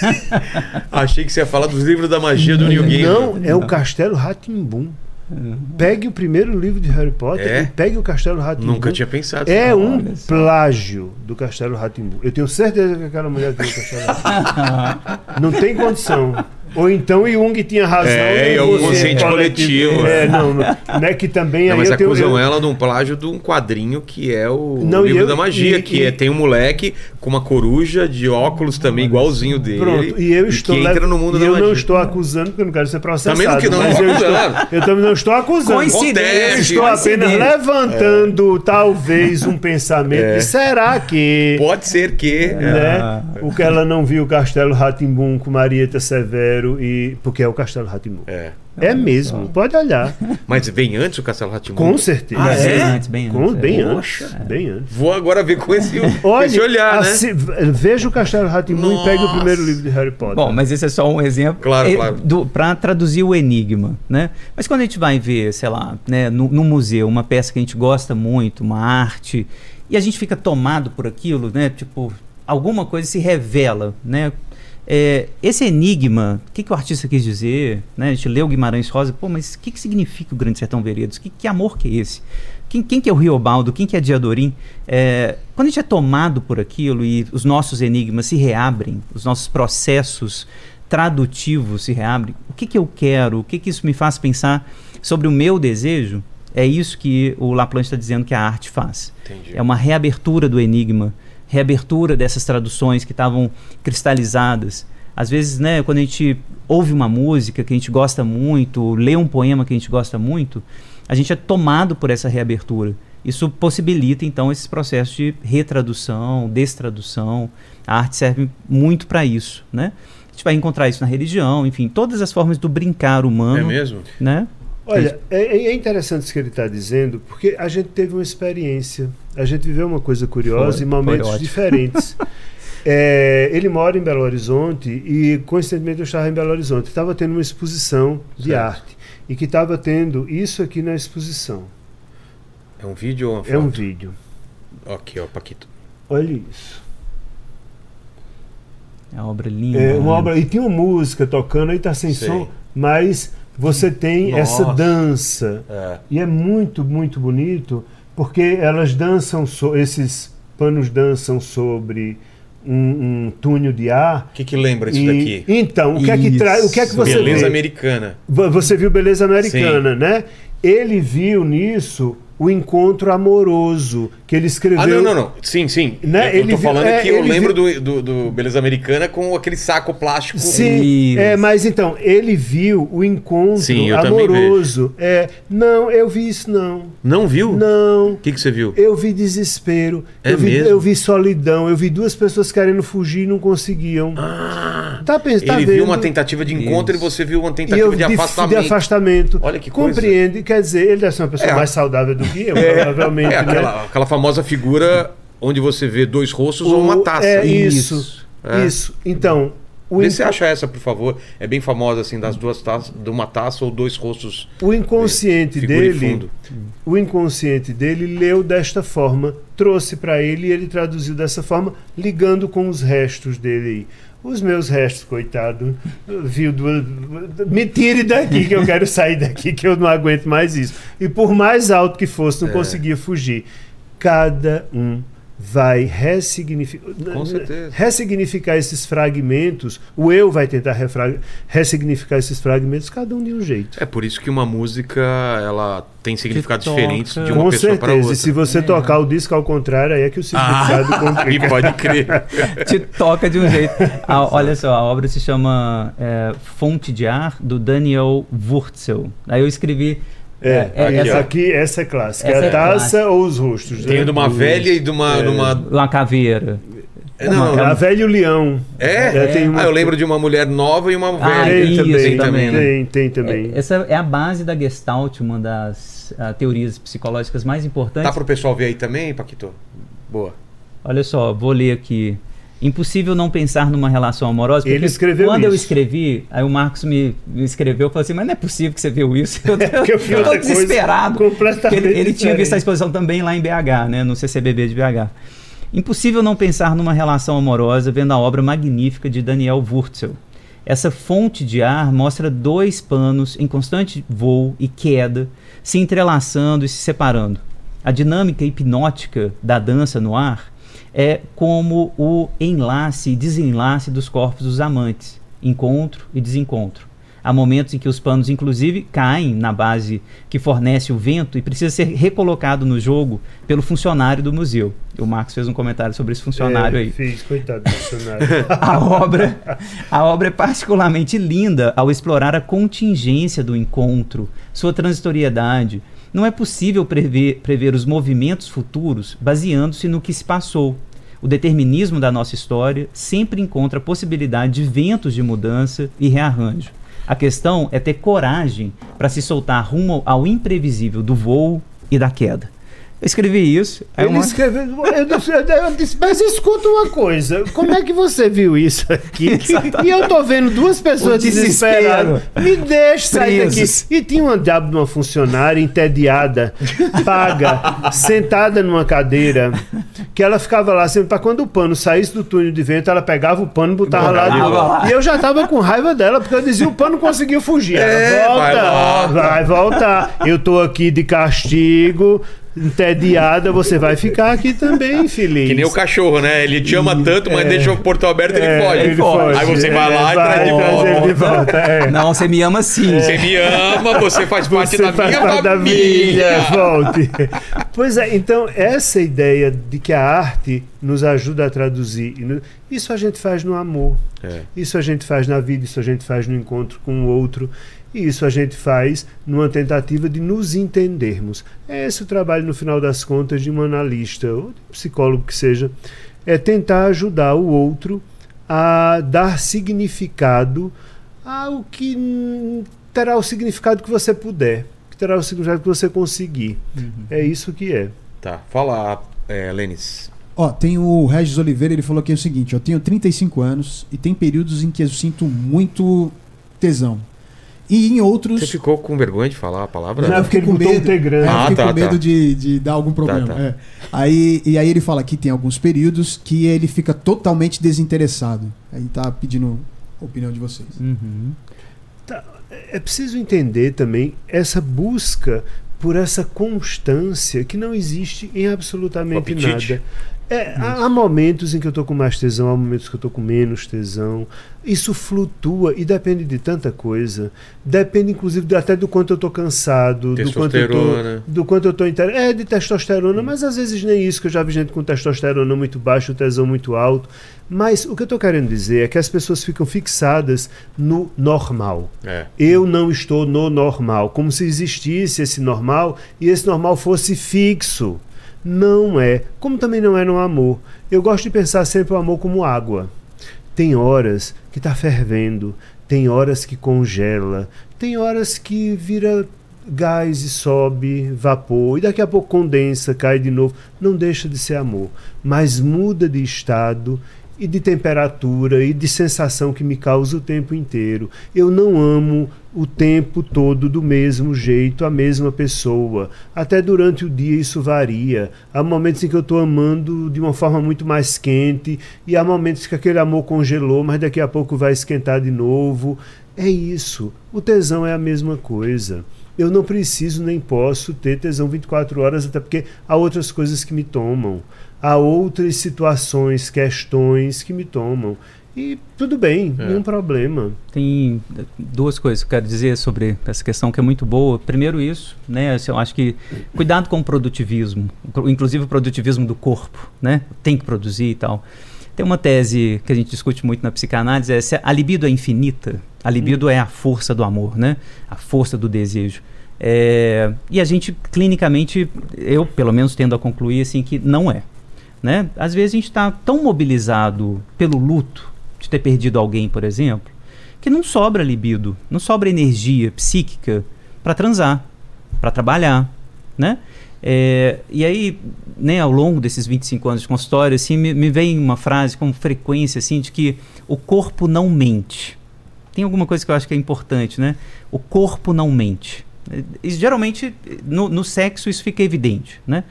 Achei que você ia falar dos livros da magia do New Game. Não, é o Castelo Ratimbum. Pegue o primeiro livro de Harry Potter É? e pegue o Castelo Ratimbum. Nunca tinha pensado. É um plágio do Castelo Ratimbu. Eu tenho certeza que aquela mulher viu o Castelo. Não tem condição. Ou então Jung tinha razão. É, e é o consciente coletivo. É, não, não. Não é que também Não, aí mas eu tenho. acusam eu- ela de um plágio de um quadrinho que é o Não, e livro eu- da magia, e- que e- é, tem um moleque com uma coruja de óculos também igualzinho dele. Pronto, e eu estou que lev- entra no mundo e da eu magia. não estou acusando porque eu não quero ser processado. Também não que não, mas eu, estou, acusando. eu também não estou acusando. Coincidência. Eu estou apenas levantando talvez um pensamento É. de será que Pode ser que. né? Ah. O que ela não viu o Castelo Ratimbum com Marieta Severo e porque é o Castelo Ratimbum. É. É mesmo, pode olhar. Mas vem antes o Castelo Ratimbu? Com certeza. Ah, Bem é? antes, bem Com- antes. é. bem Poxa. antes, bem antes. Vou agora ver com esse, com Olha, esse olhar, né? veja o Castelo Ratimbum e pegue o primeiro livro de Harry Potter. Bom, mas esse é só um exemplo Claro, claro. para traduzir o enigma, né? Mas quando a gente vai ver, sei lá, né, no, no museu, uma peça que a gente gosta muito, uma arte, e a gente fica tomado por aquilo, né? Tipo, alguma coisa se revela, né? É, esse enigma, o que, que o artista quis dizer? Né? A gente leu Guimarães Rosa, pô, mas o que, que significa o Grande Sertão Veredas? Que, que amor que é esse? Quem, quem que é o Riobaldo? Quem que é Diadorim? É, quando a gente é tomado por aquilo e os nossos enigmas se reabrem, os nossos processos tradutivos se reabrem, o que, que eu quero? O que, que isso me faz pensar sobre o meu desejo? É isso que o Laplanche está dizendo que a arte faz. Entendi. É uma reabertura do enigma, reabertura dessas traduções que estavam cristalizadas. Às vezes, né, quando a gente ouve uma música que a gente gosta muito, lê um poema que a gente gosta muito, a gente é tomado por essa reabertura. Isso possibilita, então, esses processos de retradução, destradução. A arte serve muito para isso, né? A gente vai encontrar isso na religião, enfim, todas as formas do brincar É humano, mesmo? né? Olha, é, é interessante isso que ele está dizendo, porque a gente teve uma experiência, a gente viveu uma coisa curiosa Foi, em momentos diferentes. É, ele mora em Belo Horizonte e, coincidentemente, eu estava em Belo Horizonte. Estava tendo uma exposição de Certo. arte e que estava tendo isso aqui na exposição. É um vídeo ou uma foto? É um vídeo. Ok, ó, Paquito. Olha isso. É uma obra linda. É uma né? obra, e tem uma música tocando, aí tá sem Sei. som, mas você tem Nossa. essa dança. É. E é muito, muito bonito, porque elas dançam, so, esses panos dançam sobre um, um túnel de ar. O que, que lembra isso E- daqui? Então, o que é que traz? O que é que você Beleza vê? americana. Vo- Você viu beleza americana, né? Ele viu nisso o encontro amoroso que ele escreveu. Ah, não, não, não. Sim, sim. Né, Eu, ele tô falando é, que eu lembro do, do, do Beleza Americana com aquele saco plástico. Sim, Isso. é, mas então, ele viu o encontro Sim, eu também amoroso. É, não, eu vi isso não. Não viu? Não. O que, que você viu? Eu vi desespero, É eu, vi, mesmo? eu vi solidão, eu vi duas pessoas querendo fugir e não conseguiam. Ah, tá pensando, tá ele vendo? viu uma tentativa de encontro Isso. e você viu uma tentativa eu de de, afastamento. de afastamento. Olha que coisa. Compreende, quer dizer, ele deve ser uma pessoa É. mais saudável do eu, provavelmente, É né? aquela, aquela famosa figura onde você vê dois rostos ou uma O- taça. É Isso. isso. É. Isso. Então, o, Vê se acha essa, por favor. É bem famosa, assim, das duas taças, de uma taça ou dois rostos. o inconsciente e dele, o inconsciente dele leu desta forma, trouxe para ele e ele traduziu dessa forma, ligando com os restos dele aí. Os meus restos, coitado, viu duas... Me tire daqui que eu quero sair daqui, que eu não aguento mais isso. E por mais alto que fosse, não É. conseguia fugir. Cada um vai ressignificar, Com certeza. ressignificar esses fragmentos. O eu vai tentar ressignificar esses fragmentos, cada um de um jeito. É por isso que uma música ela tem significados toca. diferentes de uma Com pessoa para certeza. outra. E se você tocar o disco ao contrário, aí é que o significado Ah, complica. e pode crer. te toca de um jeito. A- olha só, a obra se chama é, Fonte de Ar, do Daniel Wurzel. Aí eu escrevi. É, é, aqui, essa aqui, essa é clássica. Essa é a é taça clássica. ou os rostos? Tem né? o de uma velha e de uma. É. numa- uma caveira. É, não, É a velha e o leão. É? É, tem uma- Ah, eu lembro de uma mulher nova e uma Ah, velha. Tem isso também, também, né? Tem, tem também. É, essa é a base da Gestalt, uma das ah, teorias psicológicas mais importantes. Tá pro pessoal ver aí também, Paquito? Boa. Olha só, vou ler aqui. Impossível não pensar numa relação amorosa. Ele escreveu Quando eu isso. escrevi, aí o Marcos me, me escreveu e falou assim: Mas não é possível que você viu isso. Eu, Porque eu eu tô desesperado. completamente ele, ele tinha visto a exposição também lá em BH, né, no CCBB de BH. Impossível não pensar numa relação amorosa vendo a obra magnífica de Daniel Wurzel. Essa fonte de ar mostra dois panos em constante voo e queda, se entrelaçando e se separando. A dinâmica hipnótica da dança no ar é como o enlace e desenlace dos corpos dos amantes, encontro e desencontro. Há momentos em que os panos, inclusive, caem na base que fornece o vento e precisa ser recolocado no jogo pelo funcionário do museu. O Marcos fez um comentário sobre esse funcionário É, aí. Fiz, coitado do funcionário. A obra, a obra é particularmente linda ao explorar a contingência do encontro, sua transitoriedade. Não é possível prever, prever os movimentos futuros baseando-se no que se passou. O determinismo da nossa história sempre encontra a possibilidade de ventos de mudança e rearranjo. A questão é ter coragem para se soltar rumo ao imprevisível do voo e da queda. Eu escrevi isso. aí Ele uma- escreveu. Eu disse, eu disse, mas escuta uma coisa. Como é que você viu isso aqui? e eu tô vendo duas pessoas desesperadas. Me deixa sair daqui. E tinha uma diabo de uma funcionária entediada, paga, sentada numa cadeira, que ela ficava lá sempre para quando o pano saísse do túnel de vento, ela pegava o pano e botava lá de volta. lá. E eu já tava com raiva dela, porque eu dizia, o pano conseguiu fugir. Ela, É, volta, vai lá. vai voltar. Eu tô aqui de castigo. Entediada, você vai ficar aqui também, feliz. Que nem o cachorro, né? Ele te ama tanto, mas É. deixa o portão aberto e ele É, foge. ele foge. Aí você vai É, lá e traz de trazer ele de volta. é. Não, você me ama sim. Você me ama, você faz parte Você da faz minha parte da família. família, volte. Pois é, então essa ideia de que a arte nos ajuda a traduzir, isso a gente faz no amor, É. isso a gente faz na vida, isso a gente faz no encontro com o outro, e isso a gente faz numa tentativa de nos entendermos. É esse o trabalho, no final das contas, de um analista ou de um psicólogo que seja, é tentar ajudar o outro a dar significado ao que terá o significado que você puder, que terá o significado que você conseguir. É isso que é. Tá, fala, é, Lênis. Ó, tem o Regis Oliveira, ele falou aqui o seguinte: eu tenho 35 anos e tem períodos em que eu sinto muito tesão. E em outros. Você ficou com vergonha de falar a palavra? Não, eu porque fiquei ele com medo. Grande. É, eu Ah, fiquei tá, com medo tá. de, de dar algum problema. tá. é. Aí, e aí ele fala que tem alguns períodos que ele fica totalmente desinteressado. Aí tá pedindo a opinião de vocês. Uhum. É preciso entender também essa busca por essa constância que não existe em absolutamente nada. É, há, há momentos em que eu estou com mais tesão, há momentos que eu estou com menos tesão. Isso flutua e depende de tanta coisa. Depende, inclusive, até do quanto eu estou cansado, do quanto eu tô, do quanto eu estou inter... É, de testosterona, mas às vezes nem isso, que eu já vi gente com testosterona muito baixo, tesão muito alto. Mas o que eu estou querendo dizer é que as pessoas ficam fixadas no normal. É. Eu não estou no normal, como se existisse esse normal e esse normal fosse fixo. Não é, como também não é no amor. Eu gosto de pensar sempre o amor como água. Tem horas que está fervendo, tem horas que congela, tem horas que vira gás e sobe, vapor, e daqui a pouco condensa, cai de novo. Não deixa de ser amor, mas muda de estado e de temperatura e de sensação que me causa o tempo inteiro. Eu não amo o tempo todo do mesmo jeito a mesma pessoa. Até durante o dia isso varia. Há momentos em que eu estou amando de uma forma muito mais quente e há momentos que aquele amor congelou, mas daqui a pouco vai esquentar de novo. É isso. O tesão é a mesma coisa. Eu não preciso nem posso ter tesão 24 horas, até porque há outras coisas que me tomam. Há outras situações, questões que me tomam. E tudo bem, É. nenhum problema. Tem duas coisas que eu quero dizer sobre essa questão que é muito boa. Primeiro isso, né? assim, Eu acho que cuidado com o produtivismo, inclusive o produtivismo do corpo, né? Tem que produzir e tal. Tem uma tese que a gente discute muito na psicanálise, é se a libido é infinita. A libido é a força do amor, né? A força do desejo. É, e a gente, clinicamente, eu pelo menos tendo a concluir assim que não é. Né? Às vezes a gente está tão mobilizado pelo luto de ter perdido alguém, por exemplo, que não sobra libido, não sobra energia psíquica para transar, para trabalhar, né? É, e aí, né, ao longo desses 25 anos de consultório, assim, me, me vem uma frase com frequência, assim, de que o corpo não mente. Tem alguma coisa que eu acho que é importante, né? O corpo não mente. E, geralmente, no, no sexo, isso fica evidente, né?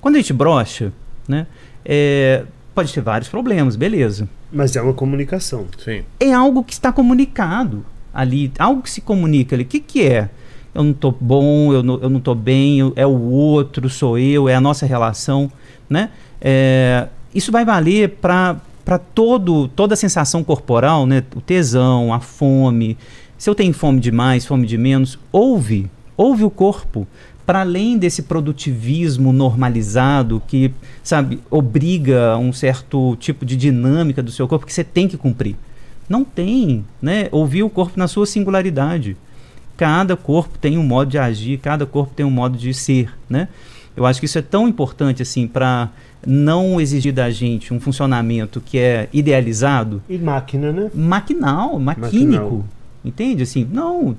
Quando a gente brocha, né, é, pode ter vários problemas, beleza Mas é uma comunicação. Sim. é algo que está comunicado ali, algo que se comunica ali. O que, que é? Eu não estou bom, eu não, eu não tô bem, eu- é o outro, sou eu, é a nossa relação, né? É, isso vai valer para todo toda a sensação corporal, né? O tesão, a fome. Se eu tenho fome de mais, fome de menos, ouve, ouve o corpo. Para além desse produtivismo normalizado que, sabe, obriga um certo tipo de dinâmica do seu corpo que você tem que cumprir. Não tem, né? Ouvir o corpo na sua singularidade. Cada corpo tem um modo de agir, cada corpo tem um modo de ser, né? Eu acho que isso é tão importante assim para não exigir da gente um funcionamento que é idealizado, E máquina, né? maquinal, maquínico. Maquinal. Entende? Assim, não,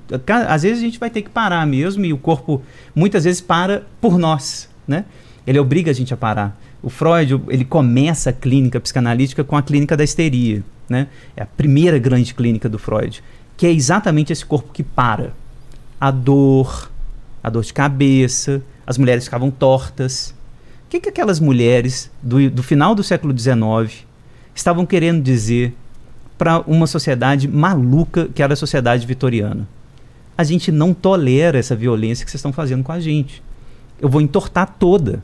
às vezes a gente vai ter que parar mesmo e o corpo muitas vezes para por nós, né? Ele obriga a gente a parar. O Freud, ele começa a clínica psicanalítica com a clínica da histeria, né? É a primeira grande clínica do Freud, que é exatamente esse corpo que para. A dor, a dor de cabeça, as mulheres ficavam tortas. O que, que aquelas mulheres do, do final do século XIX estavam querendo dizer para uma sociedade maluca que era a sociedade vitoriana? A gente não tolera essa violência que vocês estão fazendo com a gente. eu vou entortar toda.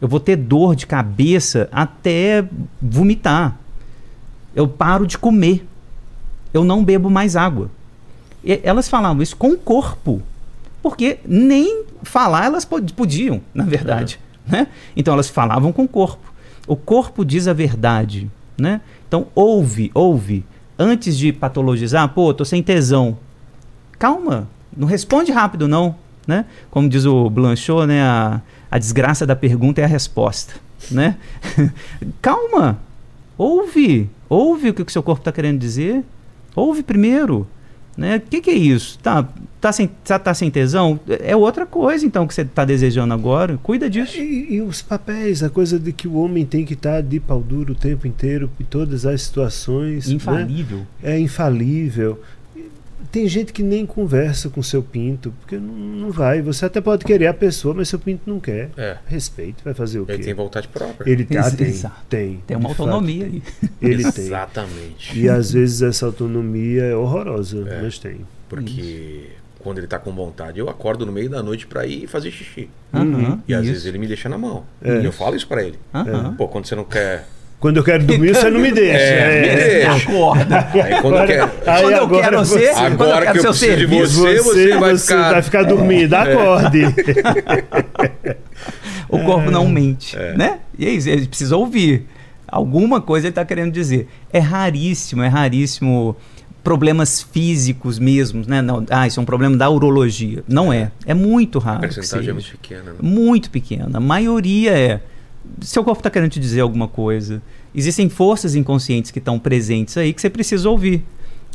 Eu vou ter dor de cabeça até vomitar. Eu paro de comer. Eu não bebo mais água. E elas falavam isso com o corpo. Porque nem falar elas pod- podiam, na verdade. Né? Então elas falavam com o corpo. O corpo diz a verdade. Né? Então ouve, ouve. Antes de patologizar, pô, tô sem tesão. Calma, não responde rápido não. Né? Como diz o Blanchot, né? a, a desgraça da pergunta é a resposta. Né? Calma, ouve, ouve o que o seu corpo está querendo dizer. Ouve primeiro. Né? O que, que é isso? Tá, tá, sem, tá, tá sem tesão? É outra coisa então que você está desejando agora. Cuida disso. E, e os papéis, a coisa de que o homem tem que estar de pau duro o tempo inteiro, em todas as situações. né? Infalível. É infalível. Tem gente que nem conversa com seu pinto, porque não, não vai. Você até pode querer a pessoa, mas seu pinto não quer. É. Respeito, vai fazer o quê? Ele tem vontade própria. Ele tá, tem, exato. tem. Tem uma de fato, autonomia tem. aí. Ele tem. Exatamente. E às vezes essa autonomia é horrorosa, É. mas tem. Porque quando ele tá com vontade, eu acordo no meio da noite pra ir fazer xixi. Aham, E às isso. vezes ele me deixa na mão. É. E eu falo isso pra ele. Aham. Pô, quando você não quer. Quando eu quero dormir, você não me deixa. É, me deixa. Acorda. Aí quando quer. Aí quando eu agora quero você- ser, quando eu Agora quero que eu de serviço. você, você vai ficar- É. dormindo. Acorde. O corpo não mente, né? E é isso, ele precisa ouvir. Alguma coisa ele está querendo dizer. É raríssimo, é raríssimo problemas físicos mesmos, né? Não, ah, isso é um problema da urologia. Não é. É muito A raro. que percentagem é muito pequena. Né? Muito pequena. A maioria é. Seu corpo está querendo te dizer alguma coisa. Existem forças inconscientes que estão presentes aí que você precisa ouvir.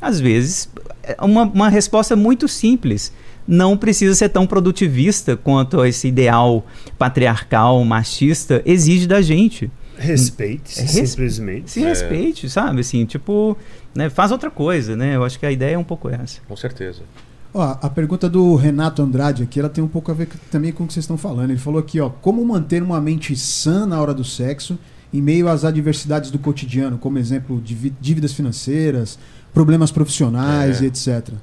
Às vezes, é uma, uma resposta muito simples. Não precisa ser tão produtivista quanto esse ideal patriarcal, machista, exige da gente. Respeite, É res- simplesmente. Se respeite, sabe? Assim, tipo, né, faz outra coisa, né? Eu acho que a ideia é um pouco essa. Com certeza. Ó, a pergunta do Renato Andrade aqui, ela tem um pouco a ver também com o que vocês estão falando. Ele falou aqui, ó, como manter uma mente sã na hora do sexo em meio às adversidades do cotidiano, como exemplo, dívidas financeiras, problemas profissionais É. e etc.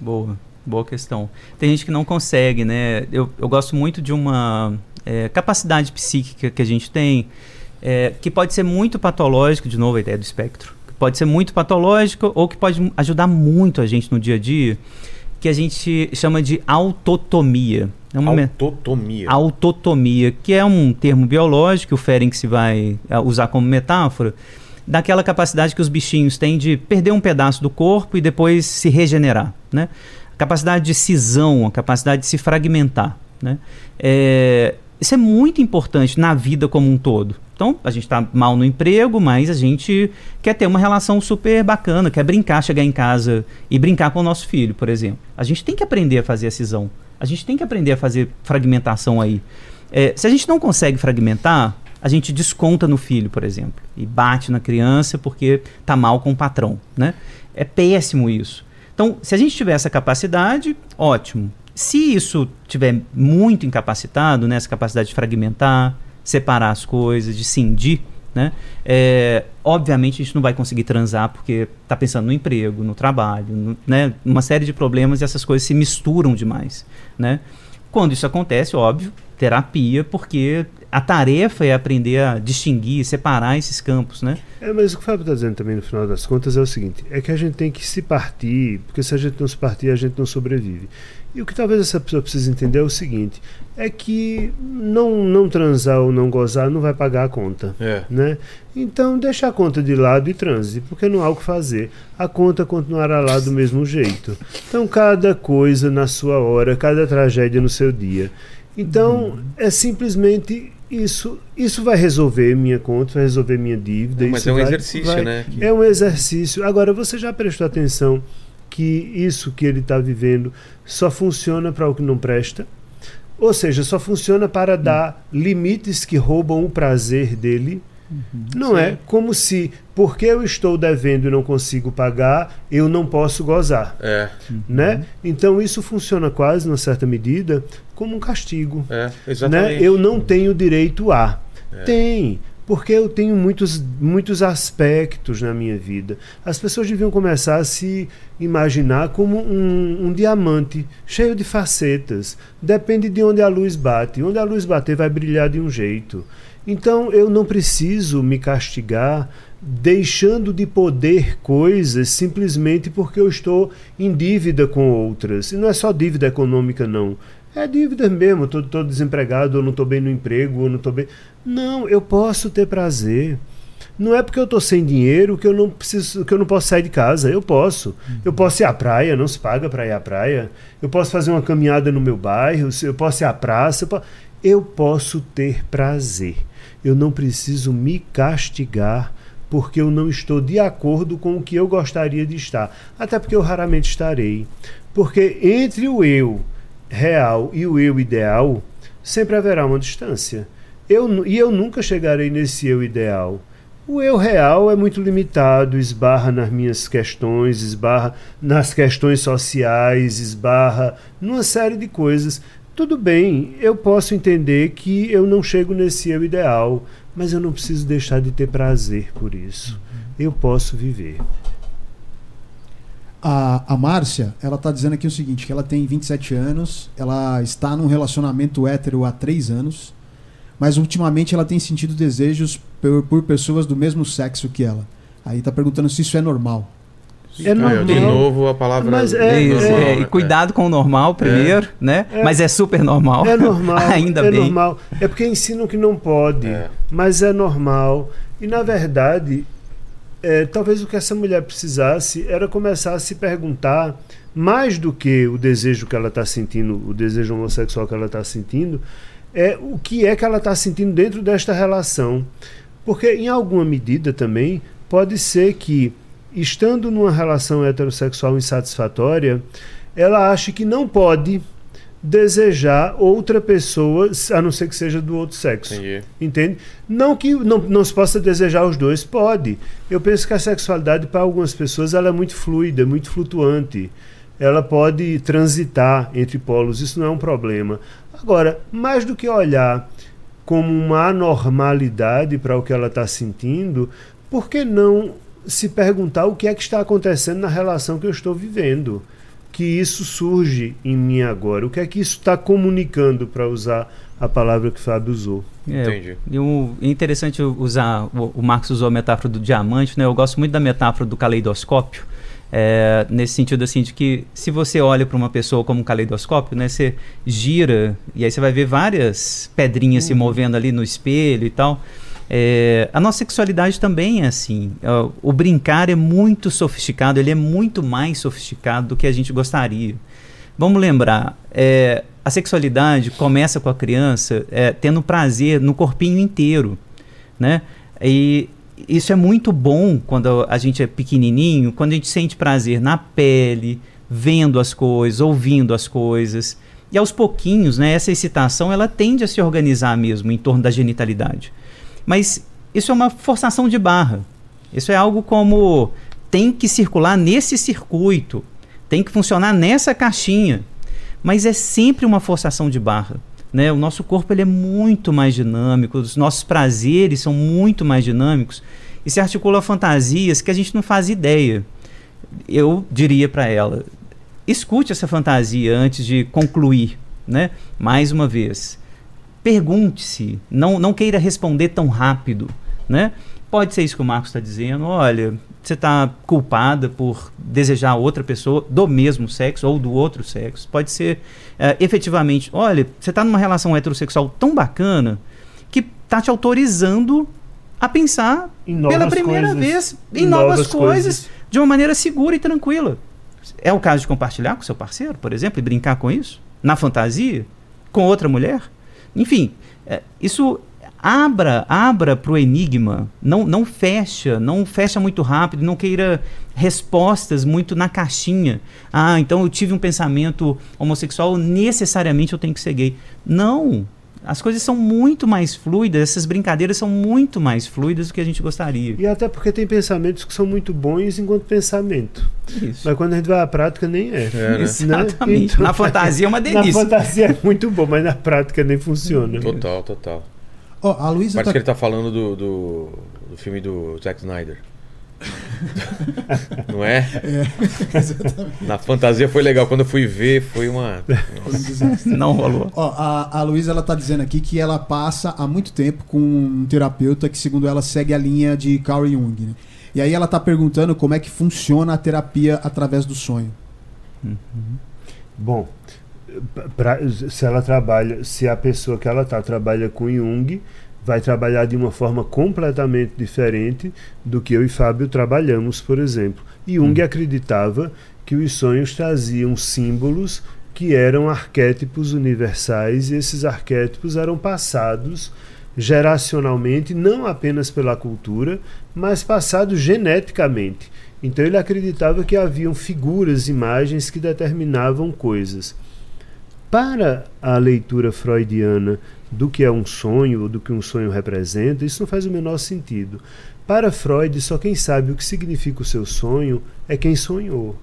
Boa, boa questão. Tem gente que não consegue, né? Eu, eu gosto muito de uma é, capacidade psíquica que a gente tem, é, que pode ser muito patológica, de novo a ideia do espectro, que pode ser muito patológica ou que pode ajudar muito a gente no dia a dia, que a gente chama de autotomia. É uma me- Autotomia. autotomia, que é um termo biológico que o Ferenc vai ah, usar como metáfora, daquela capacidade que os bichinhos têm de perder um pedaço do corpo e depois se regenerar, né? A capacidade de cisão, a capacidade de se fragmentar, né? É, isso é muito importante na vida como um todo. Então, a gente está mal no emprego, mas a gente quer ter uma relação super bacana, quer brincar, chegar em casa e brincar com o nosso filho, por exemplo. A gente tem que aprender a fazer a cisão. A gente tem que aprender a fazer fragmentação aí. É, se a gente não consegue fragmentar, a gente desconta no filho, por exemplo, e bate na criança porque tá mal com o patrão, né? É péssimo isso. Então, se a gente tiver essa capacidade, ótimo. Se isso tiver muito incapacitado, né, essa capacidade de fragmentar, separar as coisas, de cindir, né? É, obviamente a gente não vai conseguir transar porque está pensando no emprego, no trabalho, no, né? Uma série de problemas e essas coisas se misturam demais, né? Quando isso acontece, óbvio, terapia, porque a tarefa é aprender a distinguir, separar esses campos, né? É, mas o que o Fábio está dizendo também no final das contas é o seguinte: é que a gente tem que se partir, porque se a gente não se partir, a gente não sobrevive. E o que talvez essa pessoa precise entender é o seguinte: é que não, não transar ou não gozar não vai pagar a conta. É. Né? Então deixa a conta de lado e transe, porque não há o que fazer. A conta continuará lá do mesmo jeito. Então cada coisa na sua hora, cada tragédia no seu dia. Então é simplesmente isso. Isso vai resolver minha conta, vai resolver minha dívida. Não, mas é um vai- exercício, vai- né? É um exercício. Agora você já prestou atenção que isso que ele está vivendo só funciona para o que não presta? Ou seja, só funciona para dar limites que roubam o prazer dele. Não é como se, porque eu estou devendo e não consigo pagar, eu não posso gozar. É, Né? Então isso funciona quase, numa certa medida, como um castigo. é, Né? exatamente. Eu não tenho direito a. É. Tem. Porque eu tenho muitos, muitos aspectos na minha vida. As pessoas deviam começar a se imaginar como um, um diamante cheio de facetas. Depende de onde a luz bate. Onde a luz bater, vai brilhar de um jeito. Então eu não preciso me castigar deixando de poder coisas simplesmente porque eu estou em dívida com outras. E não é só dívida econômica, não. É dívida mesmo, estou desempregado, ou não estou bem no emprego, ou não estou bem. Não, eu posso ter prazer. Não é porque eu estou sem dinheiro que eu não preciso, que eu não posso sair de casa. Eu posso. Eu posso ir à praia, não se paga para ir à praia. Eu posso fazer uma caminhada no meu bairro, eu posso ir à praça. Eu posso, eu posso ter prazer. Eu não preciso me castigar porque eu não estou de acordo com o que eu gostaria de estar. Até porque eu raramente estarei. Porque entre o eu real e o eu ideal, sempre haverá uma distância. Eu, e eu nunca chegarei nesse eu ideal. O eu real é muito limitado, esbarra nas minhas questões, esbarra nas questões sociais, esbarra numa série de coisas. Tudo bem, eu posso entender que eu não chego nesse eu ideal, mas eu não preciso deixar de ter prazer por isso. Eu posso viver. A, a Márcia, ela tá dizendo aqui o seguinte, que ela tem 27 anos, ela está num relacionamento hétero há 3 anos, mas ultimamente ela tem sentido desejos por, por pessoas do mesmo sexo que ela. Aí tá perguntando se isso é normal. É normal. De novo a palavra. Mas é- Isso, é- é, e cuidado com o normal primeiro, né? É. Mas é super normal. É normal. Ainda é bem. normal. É porque ensinam que não pode, É. mas é normal. E na verdade, é, talvez o que essa mulher precisasse era começar a se perguntar mais do que o desejo que ela está sentindo, o desejo homossexual que ela está sentindo, é o que é que ela está sentindo dentro desta relação. Porque, em alguma medida também, pode ser que, estando numa relação heterossexual insatisfatória, ela ache que não pode desejar outra pessoa, a não ser que seja do outro sexo. Entendi. Entende? Não que não, não se possa desejar os dois, pode. Eu penso que a sexualidade, para algumas pessoas, ela é muito fluida, muito flutuante. Ela pode transitar entre polos, isso não é um problema. Agora, mais do que olhar como uma anormalidade para o que ela está sentindo, por que não se perguntar o que é que está acontecendo na relação que eu estou vivendo? Que isso surge em mim agora. O que é que isso está comunicando, para usar a palavra que o Fábio usou? É, Entendi. e é interessante usar, o, o Marcos usou a metáfora do diamante, né? Eu gosto muito da metáfora do caleidoscópio, é, nesse sentido assim de que se você olha para uma pessoa como um caleidoscópio, né? Você gira e aí você vai ver várias pedrinhas se movendo ali no espelho e tal. É, a nossa sexualidade também é assim. É, O brincar é muito sofisticado, ele é muito mais sofisticado do que a gente gostaria. Vamos lembrar, é, a sexualidade começa com a criança é, tendo prazer no corpinho inteiro, né? E isso é muito bom quando a gente é pequenininho, quando a gente sente prazer na pele, vendo as coisas, ouvindo as coisas. E aos pouquinhos, né, essa excitação ela tende a se organizar mesmo em torno da genitalidade. Mas isso é uma forçação de barra. Isso é algo como tem que circular nesse circuito, tem que funcionar nessa caixinha. Mas é sempre uma forçação de barra. Né? O nosso corpo ele é muito mais dinâmico, os nossos prazeres são muito mais dinâmicos e se articula fantasias que a gente não faz ideia. Eu diria para ela: escute essa fantasia antes de concluir, né? Mais uma vez, pergunte-se, não, não queira responder tão rápido, né? Pode ser isso que o Marcos está dizendo. Olha, você está culpada por desejar outra pessoa do mesmo sexo ou do outro sexo. Pode ser eh, efetivamente, olha, você está numa relação heterossexual tão bacana que está te autorizando a pensar pela primeira coisas. vez em, Em novas, novas coisas, coisas. de uma maneira segura e tranquila. É o caso de compartilhar com seu parceiro, por exemplo, e brincar com isso? Na fantasia? Com outra mulher? Enfim, é, isso abra abra para o enigma, não, não fecha, não fecha muito rápido, não queira respostas muito na caixinha. Ah, então eu tive um pensamento homossexual, necessariamente eu tenho que ser gay. Não, as coisas são muito mais fluidas, essas brincadeiras são muito mais fluidas do que a gente gostaria. E até porque tem pensamentos que são muito bons enquanto pensamento. Isso. Mas quando a gente vai à prática, nem é. É, né? Exatamente. Então- Na fantasia é uma Na delícia. fantasia é muito bom, mas na prática nem funciona. Total, total. Ó, a Luísa Parece tá... que ele tá falando do, do, do filme do Zack Snyder. Não é? Na fantasia foi legal. Quando eu fui ver, foi uma. Nossa. Não rolou. Ó, a, a Luísa ela tá dizendo aqui que ela passa há muito tempo com um terapeuta que, segundo ela, segue a linha de Carl Jung. Né? E aí ela tá perguntando como é que funciona a terapia através do sonho. Bom, pra- se ela trabalha, se a pessoa que ela tá trabalha com Jung, vai trabalhar de uma forma completamente diferente do que eu e Fábio trabalhamos, por exemplo. Jung acreditava que os sonhos traziam símbolos que eram arquétipos universais e esses arquétipos eram passados geracionalmente, não apenas pela cultura, mas passados geneticamente. Então ele acreditava que haviam figuras, imagens que determinavam coisas. Para a leitura freudiana do que é um sonho ou do que um sonho representa, isso não faz o menor sentido. Para Freud, só quem sabe o que significa o seu sonho é quem sonhou.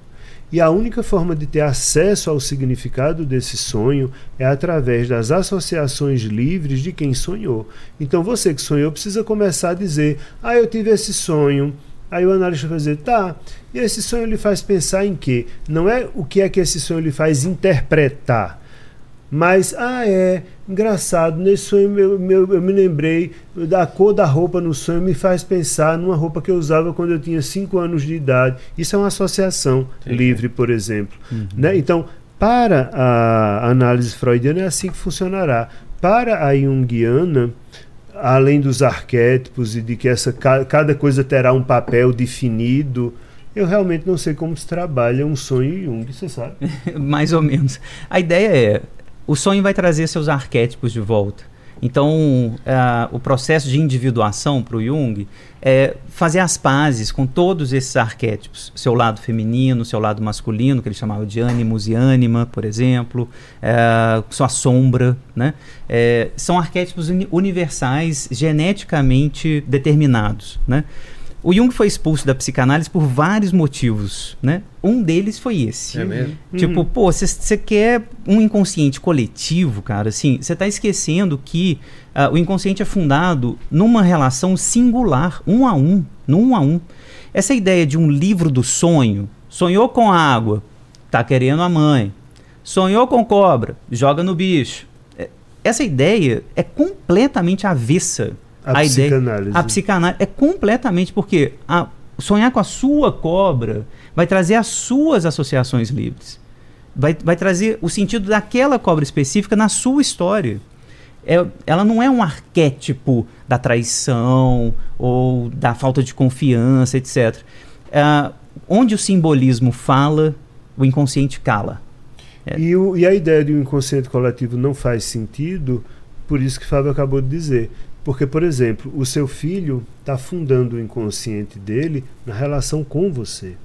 E a única forma de ter acesso ao significado desse sonho é através das associações livres de quem sonhou. Então você que sonhou precisa começar a dizer: Ah, eu tive esse sonho. Aí o analista vai dizer: Tá, e esse sonho lhe faz pensar em quê? Não é o que é que esse sonho lhe faz interpretar. Mas, ah, é, engraçado, nesse sonho meu, meu- eu me lembrei da cor da roupa no sonho, me faz pensar numa roupa que eu usava quando eu tinha 5 anos de idade. Isso é uma associação Entendi. livre, por exemplo. Né? Então, para a análise freudiana é assim que funcionará. Para a junguiana, além dos arquétipos e de que essa, ca- cada coisa terá um papel definido, eu realmente não sei como se trabalha um sonho Jung, você sabe? Mais ou menos. A ideia é: o sonho vai trazer seus arquétipos de volta. Então, ah, o processo de individuação para o Jung é fazer as pazes com todos esses arquétipos. Seu lado feminino, seu lado masculino, que ele chamava de ânimos e ânima, por exemplo, eh, sua sombra. Né? Eh, são arquétipos uni- universais, geneticamente determinados. Né? O Jung foi expulso da psicanálise por vários motivos, né? Um deles foi esse. É mesmo? Tipo, Uhum. pô, você quer um inconsciente coletivo, cara, assim, você tá esquecendo que ah, o inconsciente é fundado numa relação singular, um a um, no um a um. Essa ideia de um livro do sonho, sonhou com a água, tá querendo a mãe. Sonhou com cobra, joga no bicho. É, Essa ideia é completamente avessa A ideia- psicanálise. a psicanálise é completamente porque a- sonhar com a sua cobra vai trazer as suas associações livres. Vai, vai trazer o sentido daquela cobra específica na sua história. É- ela não é um arquétipo da traição ou da falta de confiança, etc. Ah, onde o simbolismo fala, o inconsciente cala. É. E, o- e a ideia de um inconsciente coletivo não faz sentido, por isso que Fábio acabou de dizer. Porque, por exemplo, o seu filho está fundando o inconsciente dele na relação com você.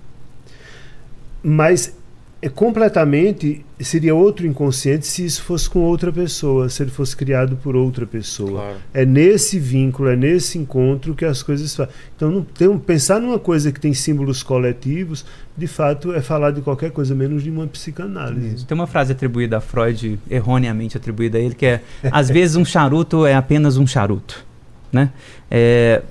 Mas é completamente seria outro inconsciente se isso fosse com outra pessoa, se ele fosse criado por outra pessoa. Claro. É nesse vínculo, é nesse encontro que as coisas fazem. Então, não tem, pensar numa coisa que tem símbolos coletivos, de fato, é falar de qualquer coisa menos de uma psicanálise. Tem uma frase atribuída a Freud, erroneamente atribuída a ele, que é: às vezes um charuto é apenas um charuto. Né? É,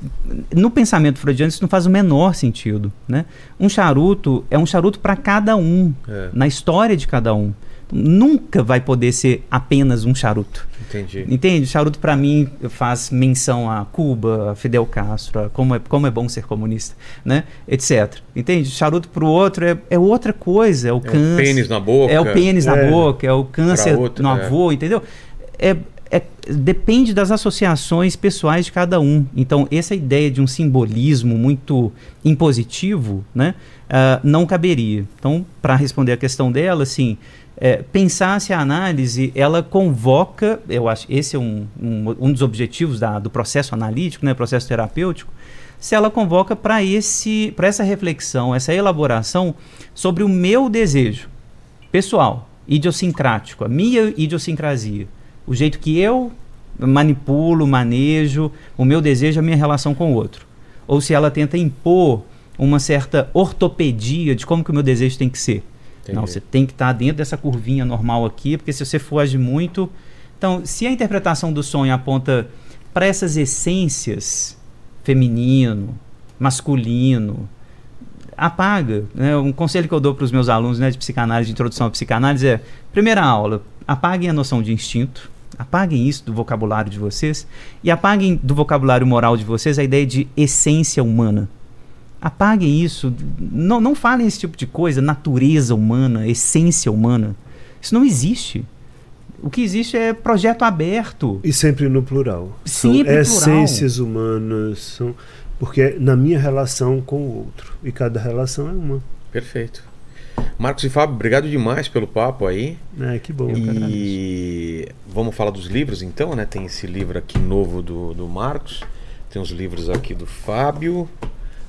no pensamento freudiano, isso não faz o menor sentido. Né? Um charuto é um charuto para cada um, É, na história de cada um. Nunca vai poder ser apenas um charuto. entendi. Entende? Charuto para mim faz menção a Cuba, a Fidel Castro, a como é, como é bom ser comunista, né? Etc. Entende? Charuto para o outro é, é outra coisa, é o É o câncer. pênis na boca. É o pênis na É. boca, é o câncer outro, no é. avô, entendeu? É, é- depende das associações pessoais de cada um. Então, essa ideia de um simbolismo muito impositivo, né, ah, não caberia. Então, para responder a questão dela, assim, é, pensar se a análise ela convoca, eu acho, esse é um, um, um dos objetivos da- do processo analítico, né, processo terapêutico, se ela convoca para esse, para essa reflexão, essa elaboração sobre o meu desejo pessoal, idiosincrático, a minha idiosincrasia, o jeito que eu manipulo, manejo o meu desejo, a minha relação com o outro. Ou se ela tenta impor uma certa ortopedia de como que o meu desejo tem que ser. Entendi. Não, você tem que estar dentro dessa curvinha normal aqui, porque se você foge muito. Então, se a interpretação do sonho aponta para essas essências feminino, masculino, apaga. Né? Um conselho que eu dou para os meus alunos né, de psicanálise, de introdução à psicanálise é: primeira aula, apaguem a noção de instinto, apaguem isso do vocabulário de vocês e apaguem do vocabulário moral de vocês a ideia de essência humana. Apaguem isso, não, não falem esse tipo de coisa, natureza humana, essência humana. Isso não existe. O que existe é projeto aberto. E sempre no plural. Sempre são plural. essências humanas, são porque é na minha relação com o outro. E cada relação é uma. Perfeito. Marcos e Fábio, obrigado demais pelo papo aí. É, que bom. E vamos falar dos livros então, né? Tem esse livro aqui novo do, do Marcos, tem os livros aqui do Fábio,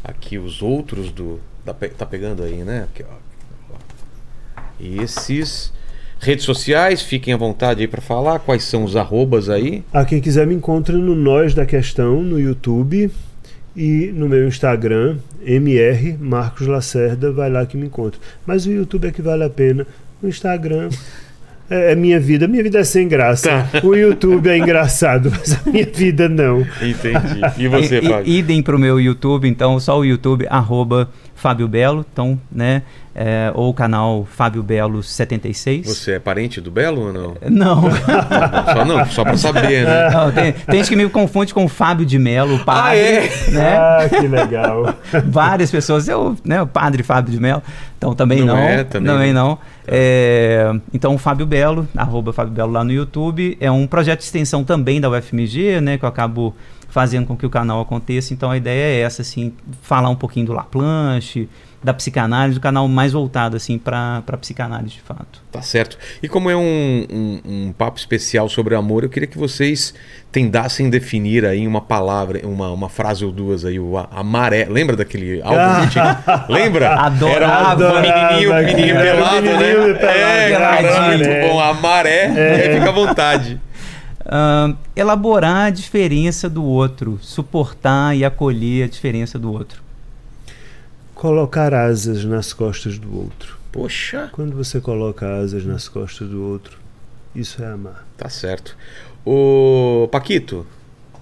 aqui os outros do. Tá, tá pegando aí, né? Aqui, ó. Esses. Redes sociais, fiquem à vontade aí para falar. Quais são os arrobas aí? A quem quiser me encontra no Nós da Questão, no YouTube e no meu Instagram, MR Marcos Lacerda, vai lá que me encontra. Mas o YouTube é que vale a pena. O Instagram é, é minha vida. Minha vida é sem graça. Tá. O YouTube é engraçado, mas a minha vida não. Entendi. E você, Fábio? idem para o meu YouTube, então, só o YouTube, arroba Fábio Belo, então, né? é, ou o canal Fábio Belo 76. Você é parente do Belo ou não? Não, Só não, só para saber, né? não tem, tem gente que me confunde com o Fábio de Melo, o padre, é? né? Ah, que legal. Várias pessoas, eu, né, o padre Fábio de Melo, então também Não não, é, também também não. não. É, então, Fábio Belo, arroba Fábio Belo lá no YouTube, é um projeto de extensão também da UFMG, né, que eu acabo fazendo com que o canal aconteça, então a ideia é essa, assim, falar um pouquinho do Laplanche, da psicanálise, do canal mais voltado, assim, para psicanálise, de fato. Tá certo. E como é um, um, um papo especial sobre amor, eu queria que vocês tentassem definir aí uma palavra, uma, uma frase ou duas aí, o a- amaré. Lembra daquele álbum? que tinha? Lembra? Adorava. Era um menininho, Adorava, menininho pelado, Menininho né? pelado, é, cara, peladinho. muito bom. Amaré, e aí fica à vontade. Ahn, elaborar a diferença do outro, suportar e acolher a diferença do outro. Colocar asas nas costas do outro. Poxa, Quando você coloca asas nas costas do outro, isso é amar. tá certo. Ô, Paquito,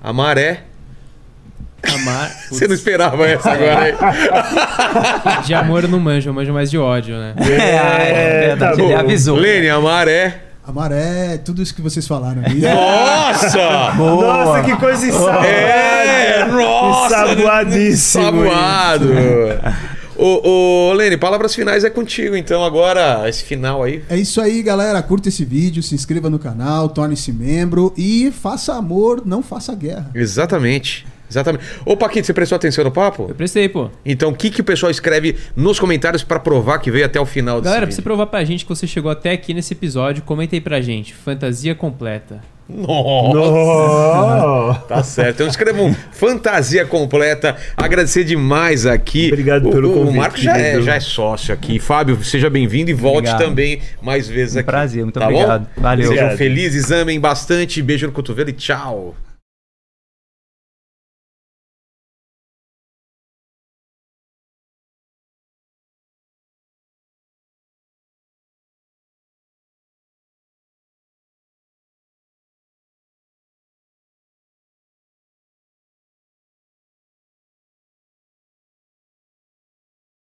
amaré. Amar. Você não esperava essa agora, hein? De amor eu não manjo, eu manjo mais de ódio, né? É, verdade, tá ele avisou. Lene, amaré. A maré, tudo isso que vocês falaram aí. Nossa! Nossa, que coisa ensaboada! É, nossa! Ensaboadíssimo. Saboado! ô, ô, Lene, palavras finais é contigo, então, agora, esse final aí. É isso aí, galera. Curta esse vídeo, se inscreva no canal, torne-se membro e faça amor, não faça guerra. Exatamente. Exatamente. Ô, Paquito, você prestou atenção no papo? Eu prestei, pô. Então, o que, que o pessoal escreve nos comentários pra provar que veio até o final desse Galera, pra você provar pra gente que você chegou até aqui nesse episódio, comenta aí pra gente. Fantasia completa. Nossa! Nossa. Tá certo. Então escrevam fantasia completa. Agradecer demais aqui. Obrigado O- pelo o, convite, O Marco já é, já é sócio aqui. Fábio, seja bem-vindo e volte Obrigado. também mais vezes Um aqui. prazer, muito Tá bom? obrigado. Valeu. Sejam Obrigado. felizes, amem bastante. Beijo no cotovelo e tchau.